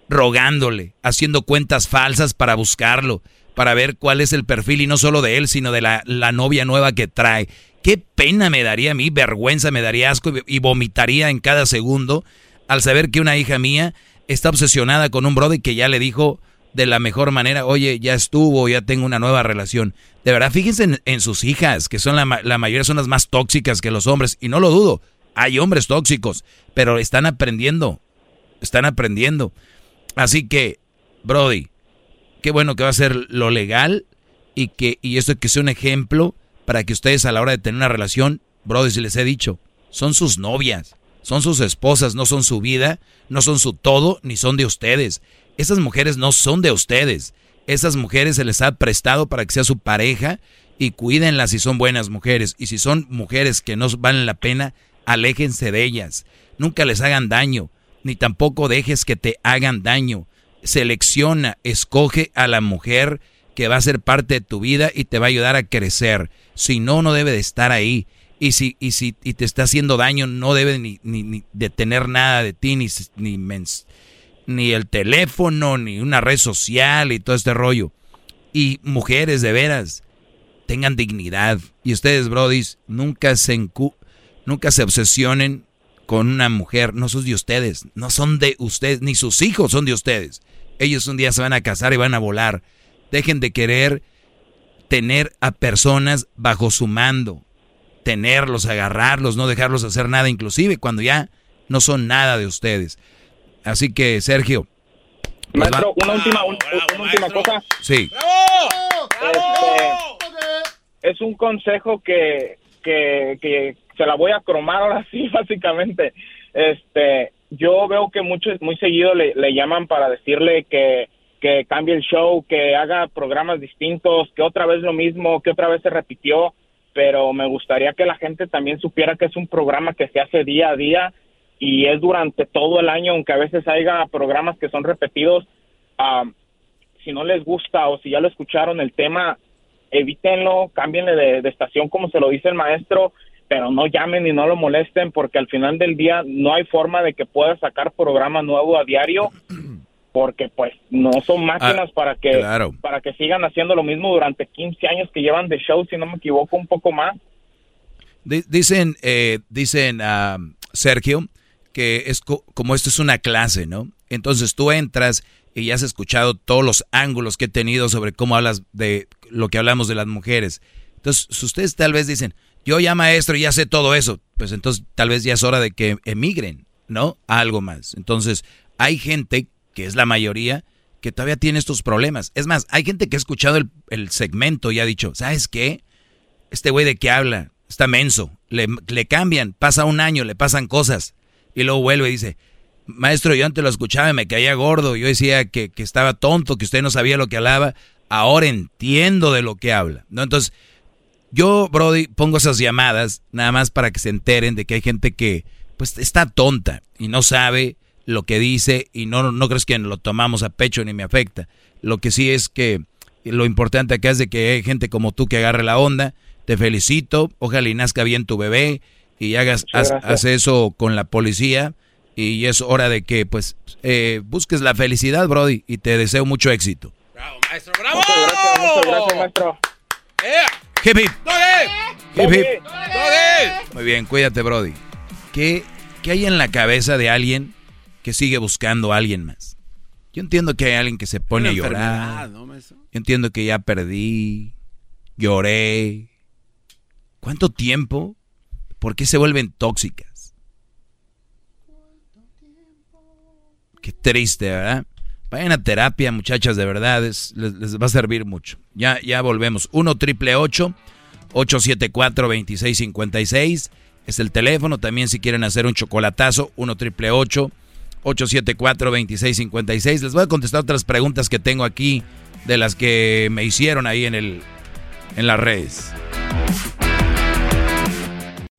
rogándole, haciendo cuentas falsas para buscarlo, para ver cuál es el perfil y no solo de él, sino de la, la novia nueva que trae. Qué pena me daría a mí, vergüenza, me daría asco y, y vomitaría en cada segundo al saber que una hija mía está obsesionada con un brother que ya le dijo de la mejor manera, oye, ya estuvo, ya tengo una nueva relación. De verdad, fíjense en, sus hijas, que son la, la mayoría son las más tóxicas que los hombres, y no lo dudo, hay hombres tóxicos, pero están aprendiendo, están aprendiendo. Así que, Brody, qué bueno que va a ser lo legal y que y esto que sea un ejemplo para que ustedes a la hora de tener una relación, Brody, si les he dicho, son sus novias, son sus esposas, no son su vida, no son su todo, ni son de ustedes. Esas mujeres no son de ustedes. Esas mujeres se les ha prestado para que sea su pareja y cuídenlas si son buenas mujeres. Y si son mujeres que no valen la pena, aléjense de ellas. Nunca les hagan daño, ni tampoco dejes que te hagan daño. Selecciona, escoge a la mujer que va a ser parte de tu vida y te va a ayudar a crecer. Si no, no debe de estar ahí. Y si, y si y te está haciendo daño, no debe ni, ni, de tener nada de ti, ni, ni, ni el teléfono, ni una red social y todo este rollo. Y mujeres, de veras, tengan dignidad. Y ustedes, brodis, nunca se, nunca se obsesionen con una mujer. No son de ustedes, no son de ustedes, ni sus hijos son de ustedes. Ellos un día se van a casar y van a volar. Dejen de querer tener a personas bajo su mando. Tenerlos, agarrarlos, no dejarlos hacer nada, inclusive cuando ya no son nada de ustedes. Así que, Sergio. Pues maestro, una última, última cosa. Sí. Este, es un consejo que, que, que se la voy a cromar ahora sí, básicamente. Este, yo veo que muchos, muy seguido le, le llaman para decirle que, que cambie el show, que haga programas distintos, que otra vez lo mismo, que otra vez se repitió, pero me gustaría que la gente también supiera que es un programa que se hace día a día y es durante todo el año, aunque a veces haya programas que son repetidos. si no les gusta o si ya lo escucharon el tema, evítenlo, cámbienle de, estación como se lo dice el maestro, pero no llamen y no lo molesten porque al final del día no hay forma de que pueda sacar programa nuevo a diario porque pues no son máquinas ah, para que para que sigan haciendo lo mismo durante 15 años que llevan de show, si no me equivoco, un poco más. Dicen, eh, dicen Sergio, que es como esto es una clase, ¿no? Entonces tú entras y ya has escuchado todos los ángulos que he tenido sobre cómo hablas de lo que hablamos de las mujeres. Entonces, ustedes tal vez dicen, yo ya maestro, ya sé todo eso, pues entonces tal vez ya es hora de que emigren, ¿no? A algo más. Entonces, hay gente, que es la mayoría, que todavía tiene estos problemas. Es más, hay gente que ha escuchado el, el segmento y ha dicho, ¿sabes qué? Este güey de qué habla, está menso, le cambian, pasa un año, le pasan cosas y luego vuelve y dice, maestro, yo antes lo escuchaba y me caía gordo, yo decía que, estaba tonto, que usted no sabía lo que hablaba, ahora entiendo de lo que habla, ¿no? Entonces, yo, Brody, pongo esas llamadas nada más para que se enteren de que hay gente que, pues, está tonta y no sabe lo que dice y no, no crees que lo tomamos a pecho ni me afecta. Lo que sí es que lo importante acá es de que hay gente como tú que agarre la onda, te felicito, ojalá y nazca bien tu bebé, y hagas haz, eso con la policía y es hora de que pues eh, busques la felicidad, Brody, y te deseo mucho éxito. Bravo, maestro, bravo. Muchas gracias, maestro. Hip hip. Muy bien, cuídate, Brody. ¿Qué, ¿Qué hay en la cabeza de alguien que sigue buscando a alguien más? Yo entiendo que hay alguien que se pone a llorar. Yo entiendo que ya perdí, lloré. ¿Cuánto tiempo ¿Por qué se vuelven tóxicas? Qué triste, ¿verdad? Vayan a terapia, muchachas, de verdad, les, va a servir mucho. Ya, ya volvemos. 1 triple 874 2656 es el teléfono. También si quieren hacer un chocolatazo, 1 triple 874 2656 Les voy a contestar otras preguntas que tengo aquí de las que me hicieron ahí en, el, en las redes.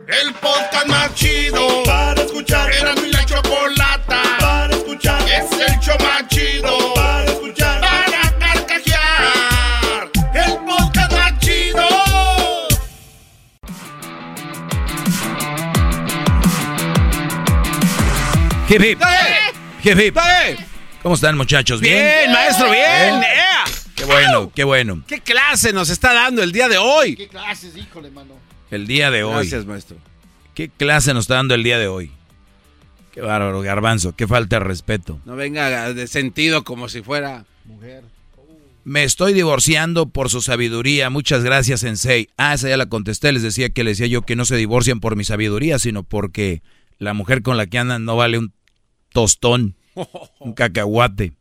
El podcast más chido para escuchar. Era mi la chocolata para escuchar. Es el show más chido para escuchar. Para carcajear. El podcast más chido. Hip hip. Hip hip. ¿Cómo están muchachos? Bien, bien maestro, bien. Qué bueno, qué bueno. ¿Qué clase nos está dando el día de hoy? ¿Qué clases, híjole, mano? El día de hoy. Gracias, maestro. ¿Qué clase nos está dando el día de hoy? Qué bárbaro, garbanzo, qué falta de respeto. No venga de sentido como si fuera... Mujer. Me estoy divorciando por su sabiduría. Muchas gracias, Sensei. Ah, esa ya la contesté. Les decía que les decía yo que no se divorcian por mi sabiduría, sino porque la mujer con la que andan no vale un tostón, un cacahuate.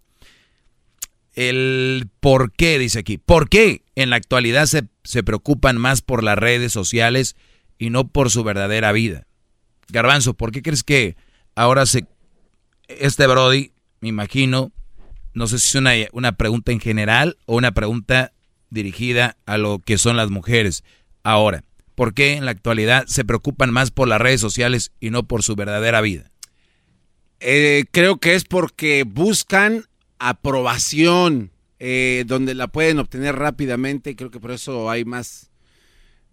El por qué, dice aquí. ¿Por qué en la actualidad se, se preocupan más por las redes sociales y no por su verdadera vida? Garbanzo, ¿por qué crees que ahora se... Este Brody, me imagino, no sé si es una, una pregunta en general o una pregunta dirigida a lo que son las mujeres. Ahora, ¿por qué en la actualidad se preocupan más por las redes sociales y no por su verdadera vida? Eh, creo que es porque buscan aprobación, eh, donde la pueden obtener rápidamente y creo que por eso hay más,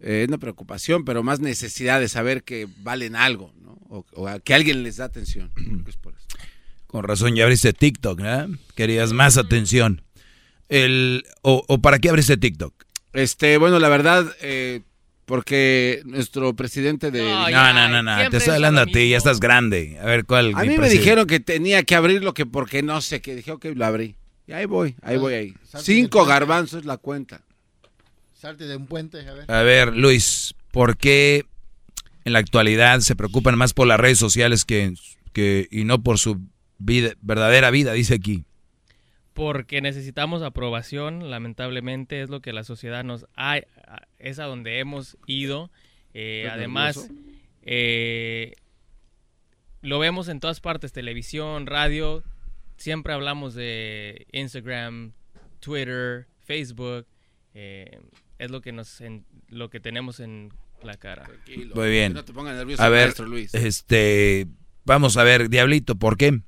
eh, no preocupación, pero más necesidad de saber que valen algo, ¿no? o, o a que alguien les da atención. Creo que es por eso. Con razón ya abriste TikTok, ¿verdad? Querías más atención. El, o, o para qué abriste TikTok? Este, bueno, la verdad, eh, porque nuestro presidente de... No, no, no, no, te estoy hablando a ti, ya estás grande. A ver cuál. A mí me dijeron que tenía que abrirlo, que porque no sé qué. Dije, ok, lo abrí. Y ahí voy, ahí voy ahí. Cinco garbanzos la cuenta. Salte de un puente, a ver. A ver, Luis, ¿por qué en la actualidad se preocupan más por las redes sociales que, que y no por su vida, verdadera vida, dice aquí? Porque necesitamos aprobación, lamentablemente es lo que la sociedad nos ha, es a donde hemos ido. Eh, ¿Estás además, eh, lo vemos en todas partes, televisión, radio, siempre hablamos de Instagram, Twitter, Facebook, eh, es lo que nos en- lo que tenemos en la cara. Muy bien. no te pongas nervioso, a ver, maestro Luis. este, vamos a ver, Diablito, ¿por qué?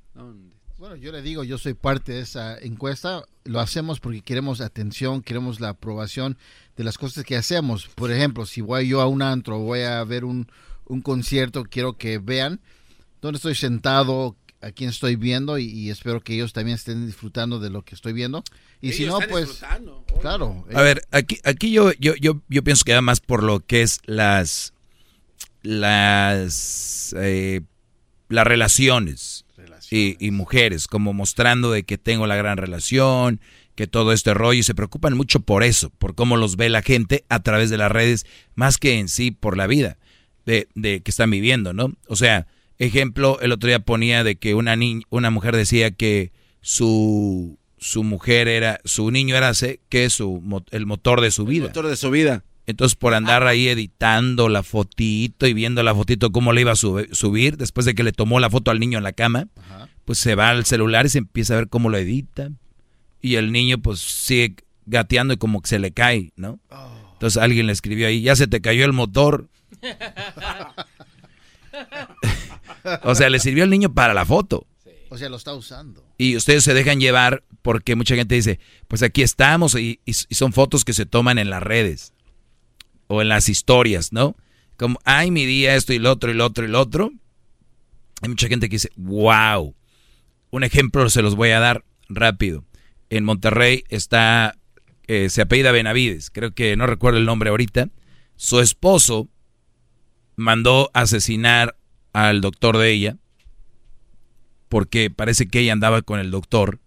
Bueno, yo le digo, yo soy parte de esa encuesta. Lo hacemos porque queremos atención, queremos la aprobación de las cosas que hacemos. Por ejemplo, si voy yo a un antro, voy a ver un, un concierto, quiero que vean dónde estoy sentado, a quién estoy viendo y, y espero que ellos también estén disfrutando de lo que estoy viendo. Y si no, están pues, claro. A ver, aquí, aquí yo, yo, yo, yo pienso que va más por lo que es las, las, eh, las relaciones y, y mujeres, como mostrando de que tengo la gran relación, que todo este rollo, y se preocupan mucho por eso, por cómo los ve la gente a través de las redes, más que en sí por la vida de, de que están viviendo, ¿no? O sea, ejemplo, el otro día ponía de que una niña, una mujer decía que su su mujer era, su niño era que su el motor de su vida. motor de su vida. Entonces por andar ahí editando la fotito y viendo la fotito cómo le iba a subir, después de que le tomó la foto al niño en la cama, pues se va al celular y se empieza a ver cómo lo edita. Y el niño pues sigue gateando y como que se le cae, ¿no? Entonces alguien le escribió ahí, ya se te cayó el motor. O sea, le sirvió al niño para la foto. O sea, lo está usando. Y ustedes se dejan llevar porque mucha gente dice, pues aquí estamos y, y- y son fotos que se toman en las redes o en las historias, ¿no? Como, ay, mi día, esto y lo otro y lo otro y lo otro. Hay mucha gente que dice, wow. Un ejemplo se los voy a dar rápido. En Monterrey está, eh, se apellida Benavides, creo que no recuerdo el nombre ahorita. Su esposo mandó asesinar al doctor de ella porque parece que ella andaba con el doctor.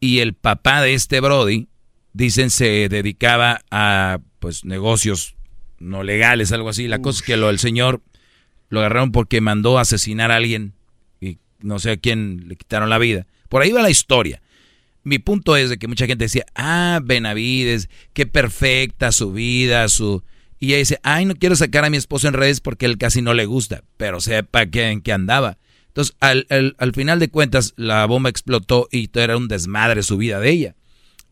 Y el papá de este Brody, dicen, se dedicaba a pues negocios no legales, algo así. La cosa es que lo el señor lo agarraron porque mandó asesinar a alguien y no sé a quién le quitaron la vida. Por ahí va la historia. Mi punto es de que mucha gente decía, ah, Benavides, qué perfecta su vida, su... Y ella dice, ay, no quiero sacar a mi esposo en redes porque él casi no le gusta, pero sepa que, en qué andaba. Entonces, al, al- al final de cuentas, la bomba explotó y todo era un desmadre su vida de ella.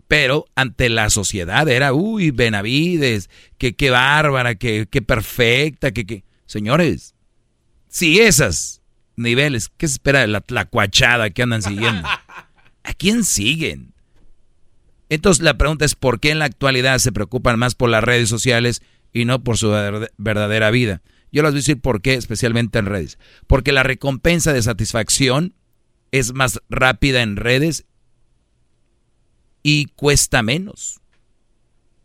Pero ante la sociedad era, uy, Benavides, que qué bárbara, que qué perfecta, que qué... Señores, si esas niveles, ¿qué se espera de la tlacuachada que andan siguiendo? ¿A quién siguen? Entonces la pregunta es, ¿por qué en la actualidad se preocupan más por las redes sociales y no por su verd- verdadera vida? Yo les voy a decir por qué, especialmente en redes. Porque la recompensa de satisfacción es más rápida en redes y cuesta menos.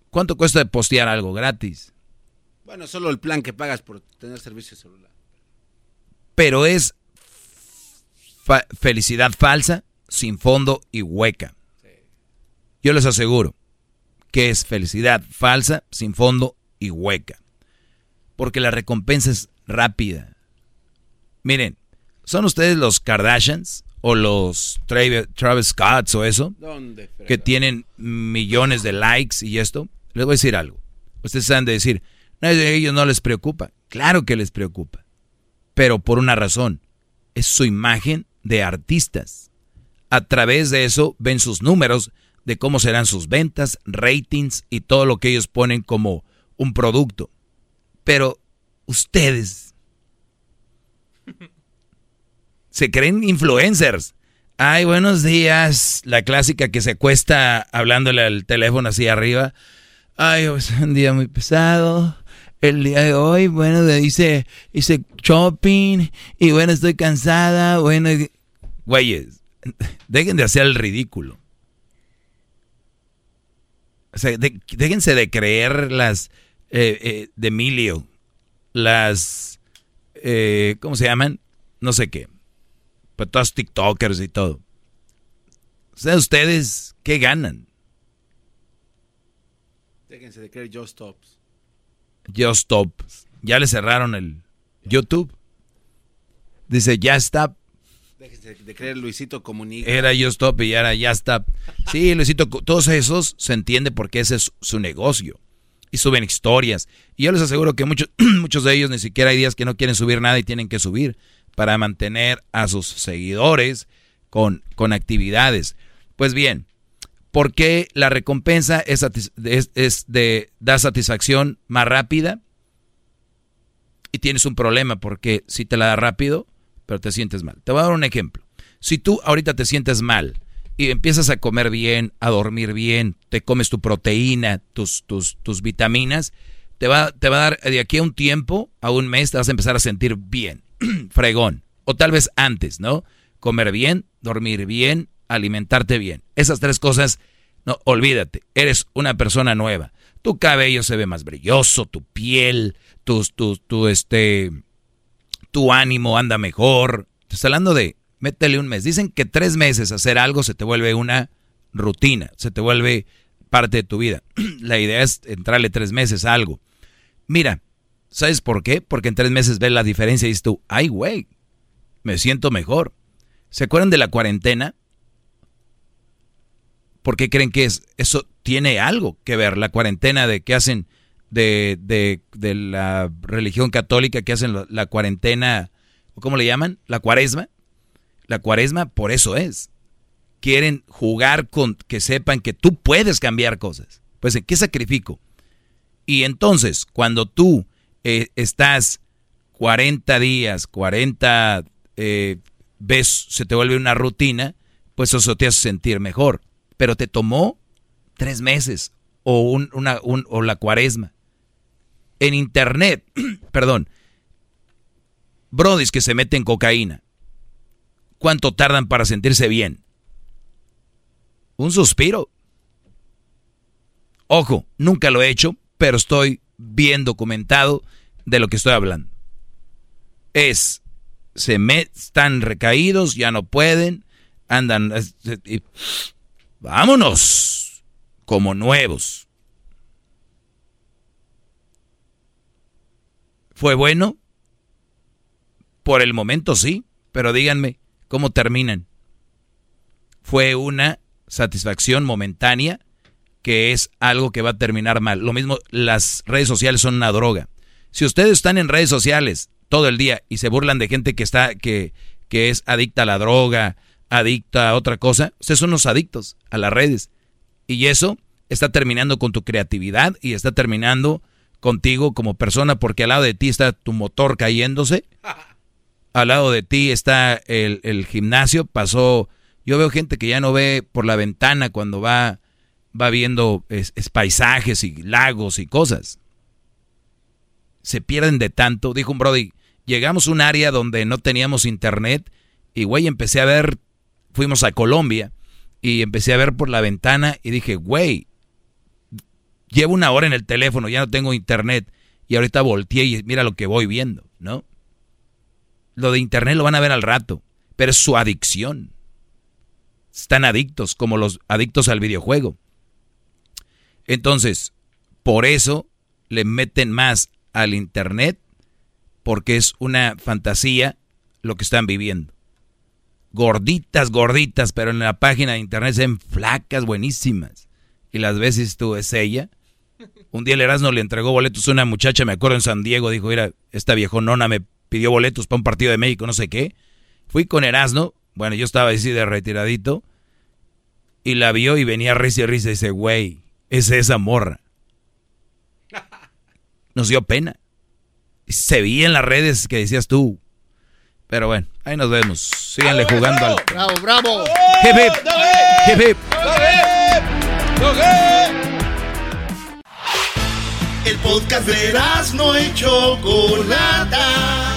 ¿Cuánto cuesta postear algo gratis? Bueno, solo el plan que pagas por tener servicio celular. Pero es fa- felicidad falsa, sin fondo y hueca. Yo les aseguro que es felicidad falsa, sin fondo y hueca. Porque la recompensa es rápida. Miren, ¿son ustedes los Kardashians o los Travis Scotts o eso? que tienen millones de likes y esto. Les voy a decir algo. Ustedes han de decir, a ellos no les preocupa. Claro que les preocupa. Pero por una razón. Es su imagen de artistas. A través de eso ven sus números de cómo serán sus ventas, ratings y todo lo que ellos ponen como un producto. Pero ustedes se creen influencers. Ay, buenos días. La clásica que se cuesta hablándole al teléfono así arriba. Ay, es un día muy pesado. El día de hoy, bueno, hice, hice shopping y bueno, estoy cansada. Bueno, güeyes, dejen de hacer el ridículo. O sea, déjense de creer las eh, eh, de Emilio, las, eh, ¿cómo se llaman? No sé qué. Pues todos TikTokers y todo. O sea, ustedes, ¿qué ganan? Déjense de creer Just Stops. Just Stops. Ya le cerraron el YouTube. Dice, ya está. Déjense de creer Luisito Comunica. Era Just Stop y ahora ya está. Sí, Luisito, todos esos se entiende porque ese es su negocio. Y suben historias. Y yo les aseguro que muchos, muchos de ellos ni siquiera hay días que no quieren subir nada y tienen que subir para mantener a sus seguidores con, con actividades. Pues bien, ¿Por qué la recompensa es, de, da satisfacción más rápida? Y tienes un problema porque si te la da rápido, pero te sientes mal. Te voy a dar un ejemplo. Si tú ahorita te sientes mal y empiezas a comer bien, a dormir bien, te comes tu proteína, tus, tus, tus vitaminas, te va, te va a dar de aquí a un tiempo, a un mes, te vas a empezar a sentir bien, fregón. O tal vez antes, ¿no? Comer bien, dormir bien, alimentarte bien. Esas tres cosas, no, olvídate, eres una persona nueva. Tu cabello se ve más brilloso, tu piel, tu, tu, tu, este, tu ánimo anda mejor. Estoy hablando de, métele un mes. Dicen que tres meses hacer algo se te vuelve una rutina, se te vuelve parte de tu vida. La idea es entrarle tres meses a algo. Mira, ¿sabes por qué? Porque en tres meses ves la diferencia y dices tú, ay, güey, me siento mejor. ¿Se acuerdan de la cuarentena? ¿Por qué creen que es? Eso tiene algo que ver, la cuarentena de que hacen de, de, de la religión católica, que hacen la, la cuarentena, ¿cómo le llaman? La cuaresma. La cuaresma por eso es. Quieren jugar con que sepan que tú puedes cambiar cosas. Pues, ¿en qué sacrifico? Y entonces, cuando tú eh, estás 40 días, 40 eh, ves, se te vuelve una rutina, pues eso te hace sentir mejor pero te tomó tres meses o, la cuaresma. En internet, perdón, brodis que se meten cocaína, ¿cuánto tardan para sentirse bien? Un suspiro. Ojo, nunca lo he hecho, pero estoy bien documentado de lo que estoy hablando. Es, se me, están recaídos, ya no pueden, andan, Vámonos como nuevos. ¿Fue bueno? Por el momento sí, pero díganme, ¿cómo terminan? Fue una satisfacción momentánea que es algo que va a terminar mal. Lo mismo, las redes sociales son una droga. Si ustedes están en redes sociales todo el día y se burlan de gente que está, que, que es adicta a la droga, adicta a otra cosa, ustedes son los adictos a las redes. Y eso está terminando con tu creatividad y está terminando contigo como persona porque al lado de ti está tu motor cayéndose. Al lado de ti está el, gimnasio. Pasó, yo veo gente que ya no ve por la ventana cuando va, va viendo paisajes y lagos y cosas. Se pierden de tanto. Dijo un Brody, llegamos a un área donde no teníamos internet y güey, empecé a ver fuimos a Colombia y empecé a ver por la ventana y dije, güey, llevo una hora en el teléfono, ya no tengo internet y ahorita volteé y mira lo que voy viendo, ¿no? Lo de internet lo van a ver al rato, pero es su adicción. Están adictos, como los adictos al videojuego. Entonces, por eso le meten más al Internet, porque es una fantasía lo que están viviendo. Gorditas, gorditas, pero en la página de Internet se ven flacas, buenísimas. Y las veces tú, es ella. Un día el Erasmo le entregó boletos a una muchacha, me acuerdo en San Diego, dijo, mira, esta viejonona me pidió boletos para un partido de México, no sé qué. Fui con Erasmo, bueno, yo estaba así de retiradito, y la vio y venía risa y risa y dice, güey, es esa morra. Nos dio pena. Se veía en las redes que decías tú. Pero bueno, ahí nos vemos. Síganle jugando al... Bravo, bravo. Hip, hip. Hip, hip. El podcast de no y Chocolata.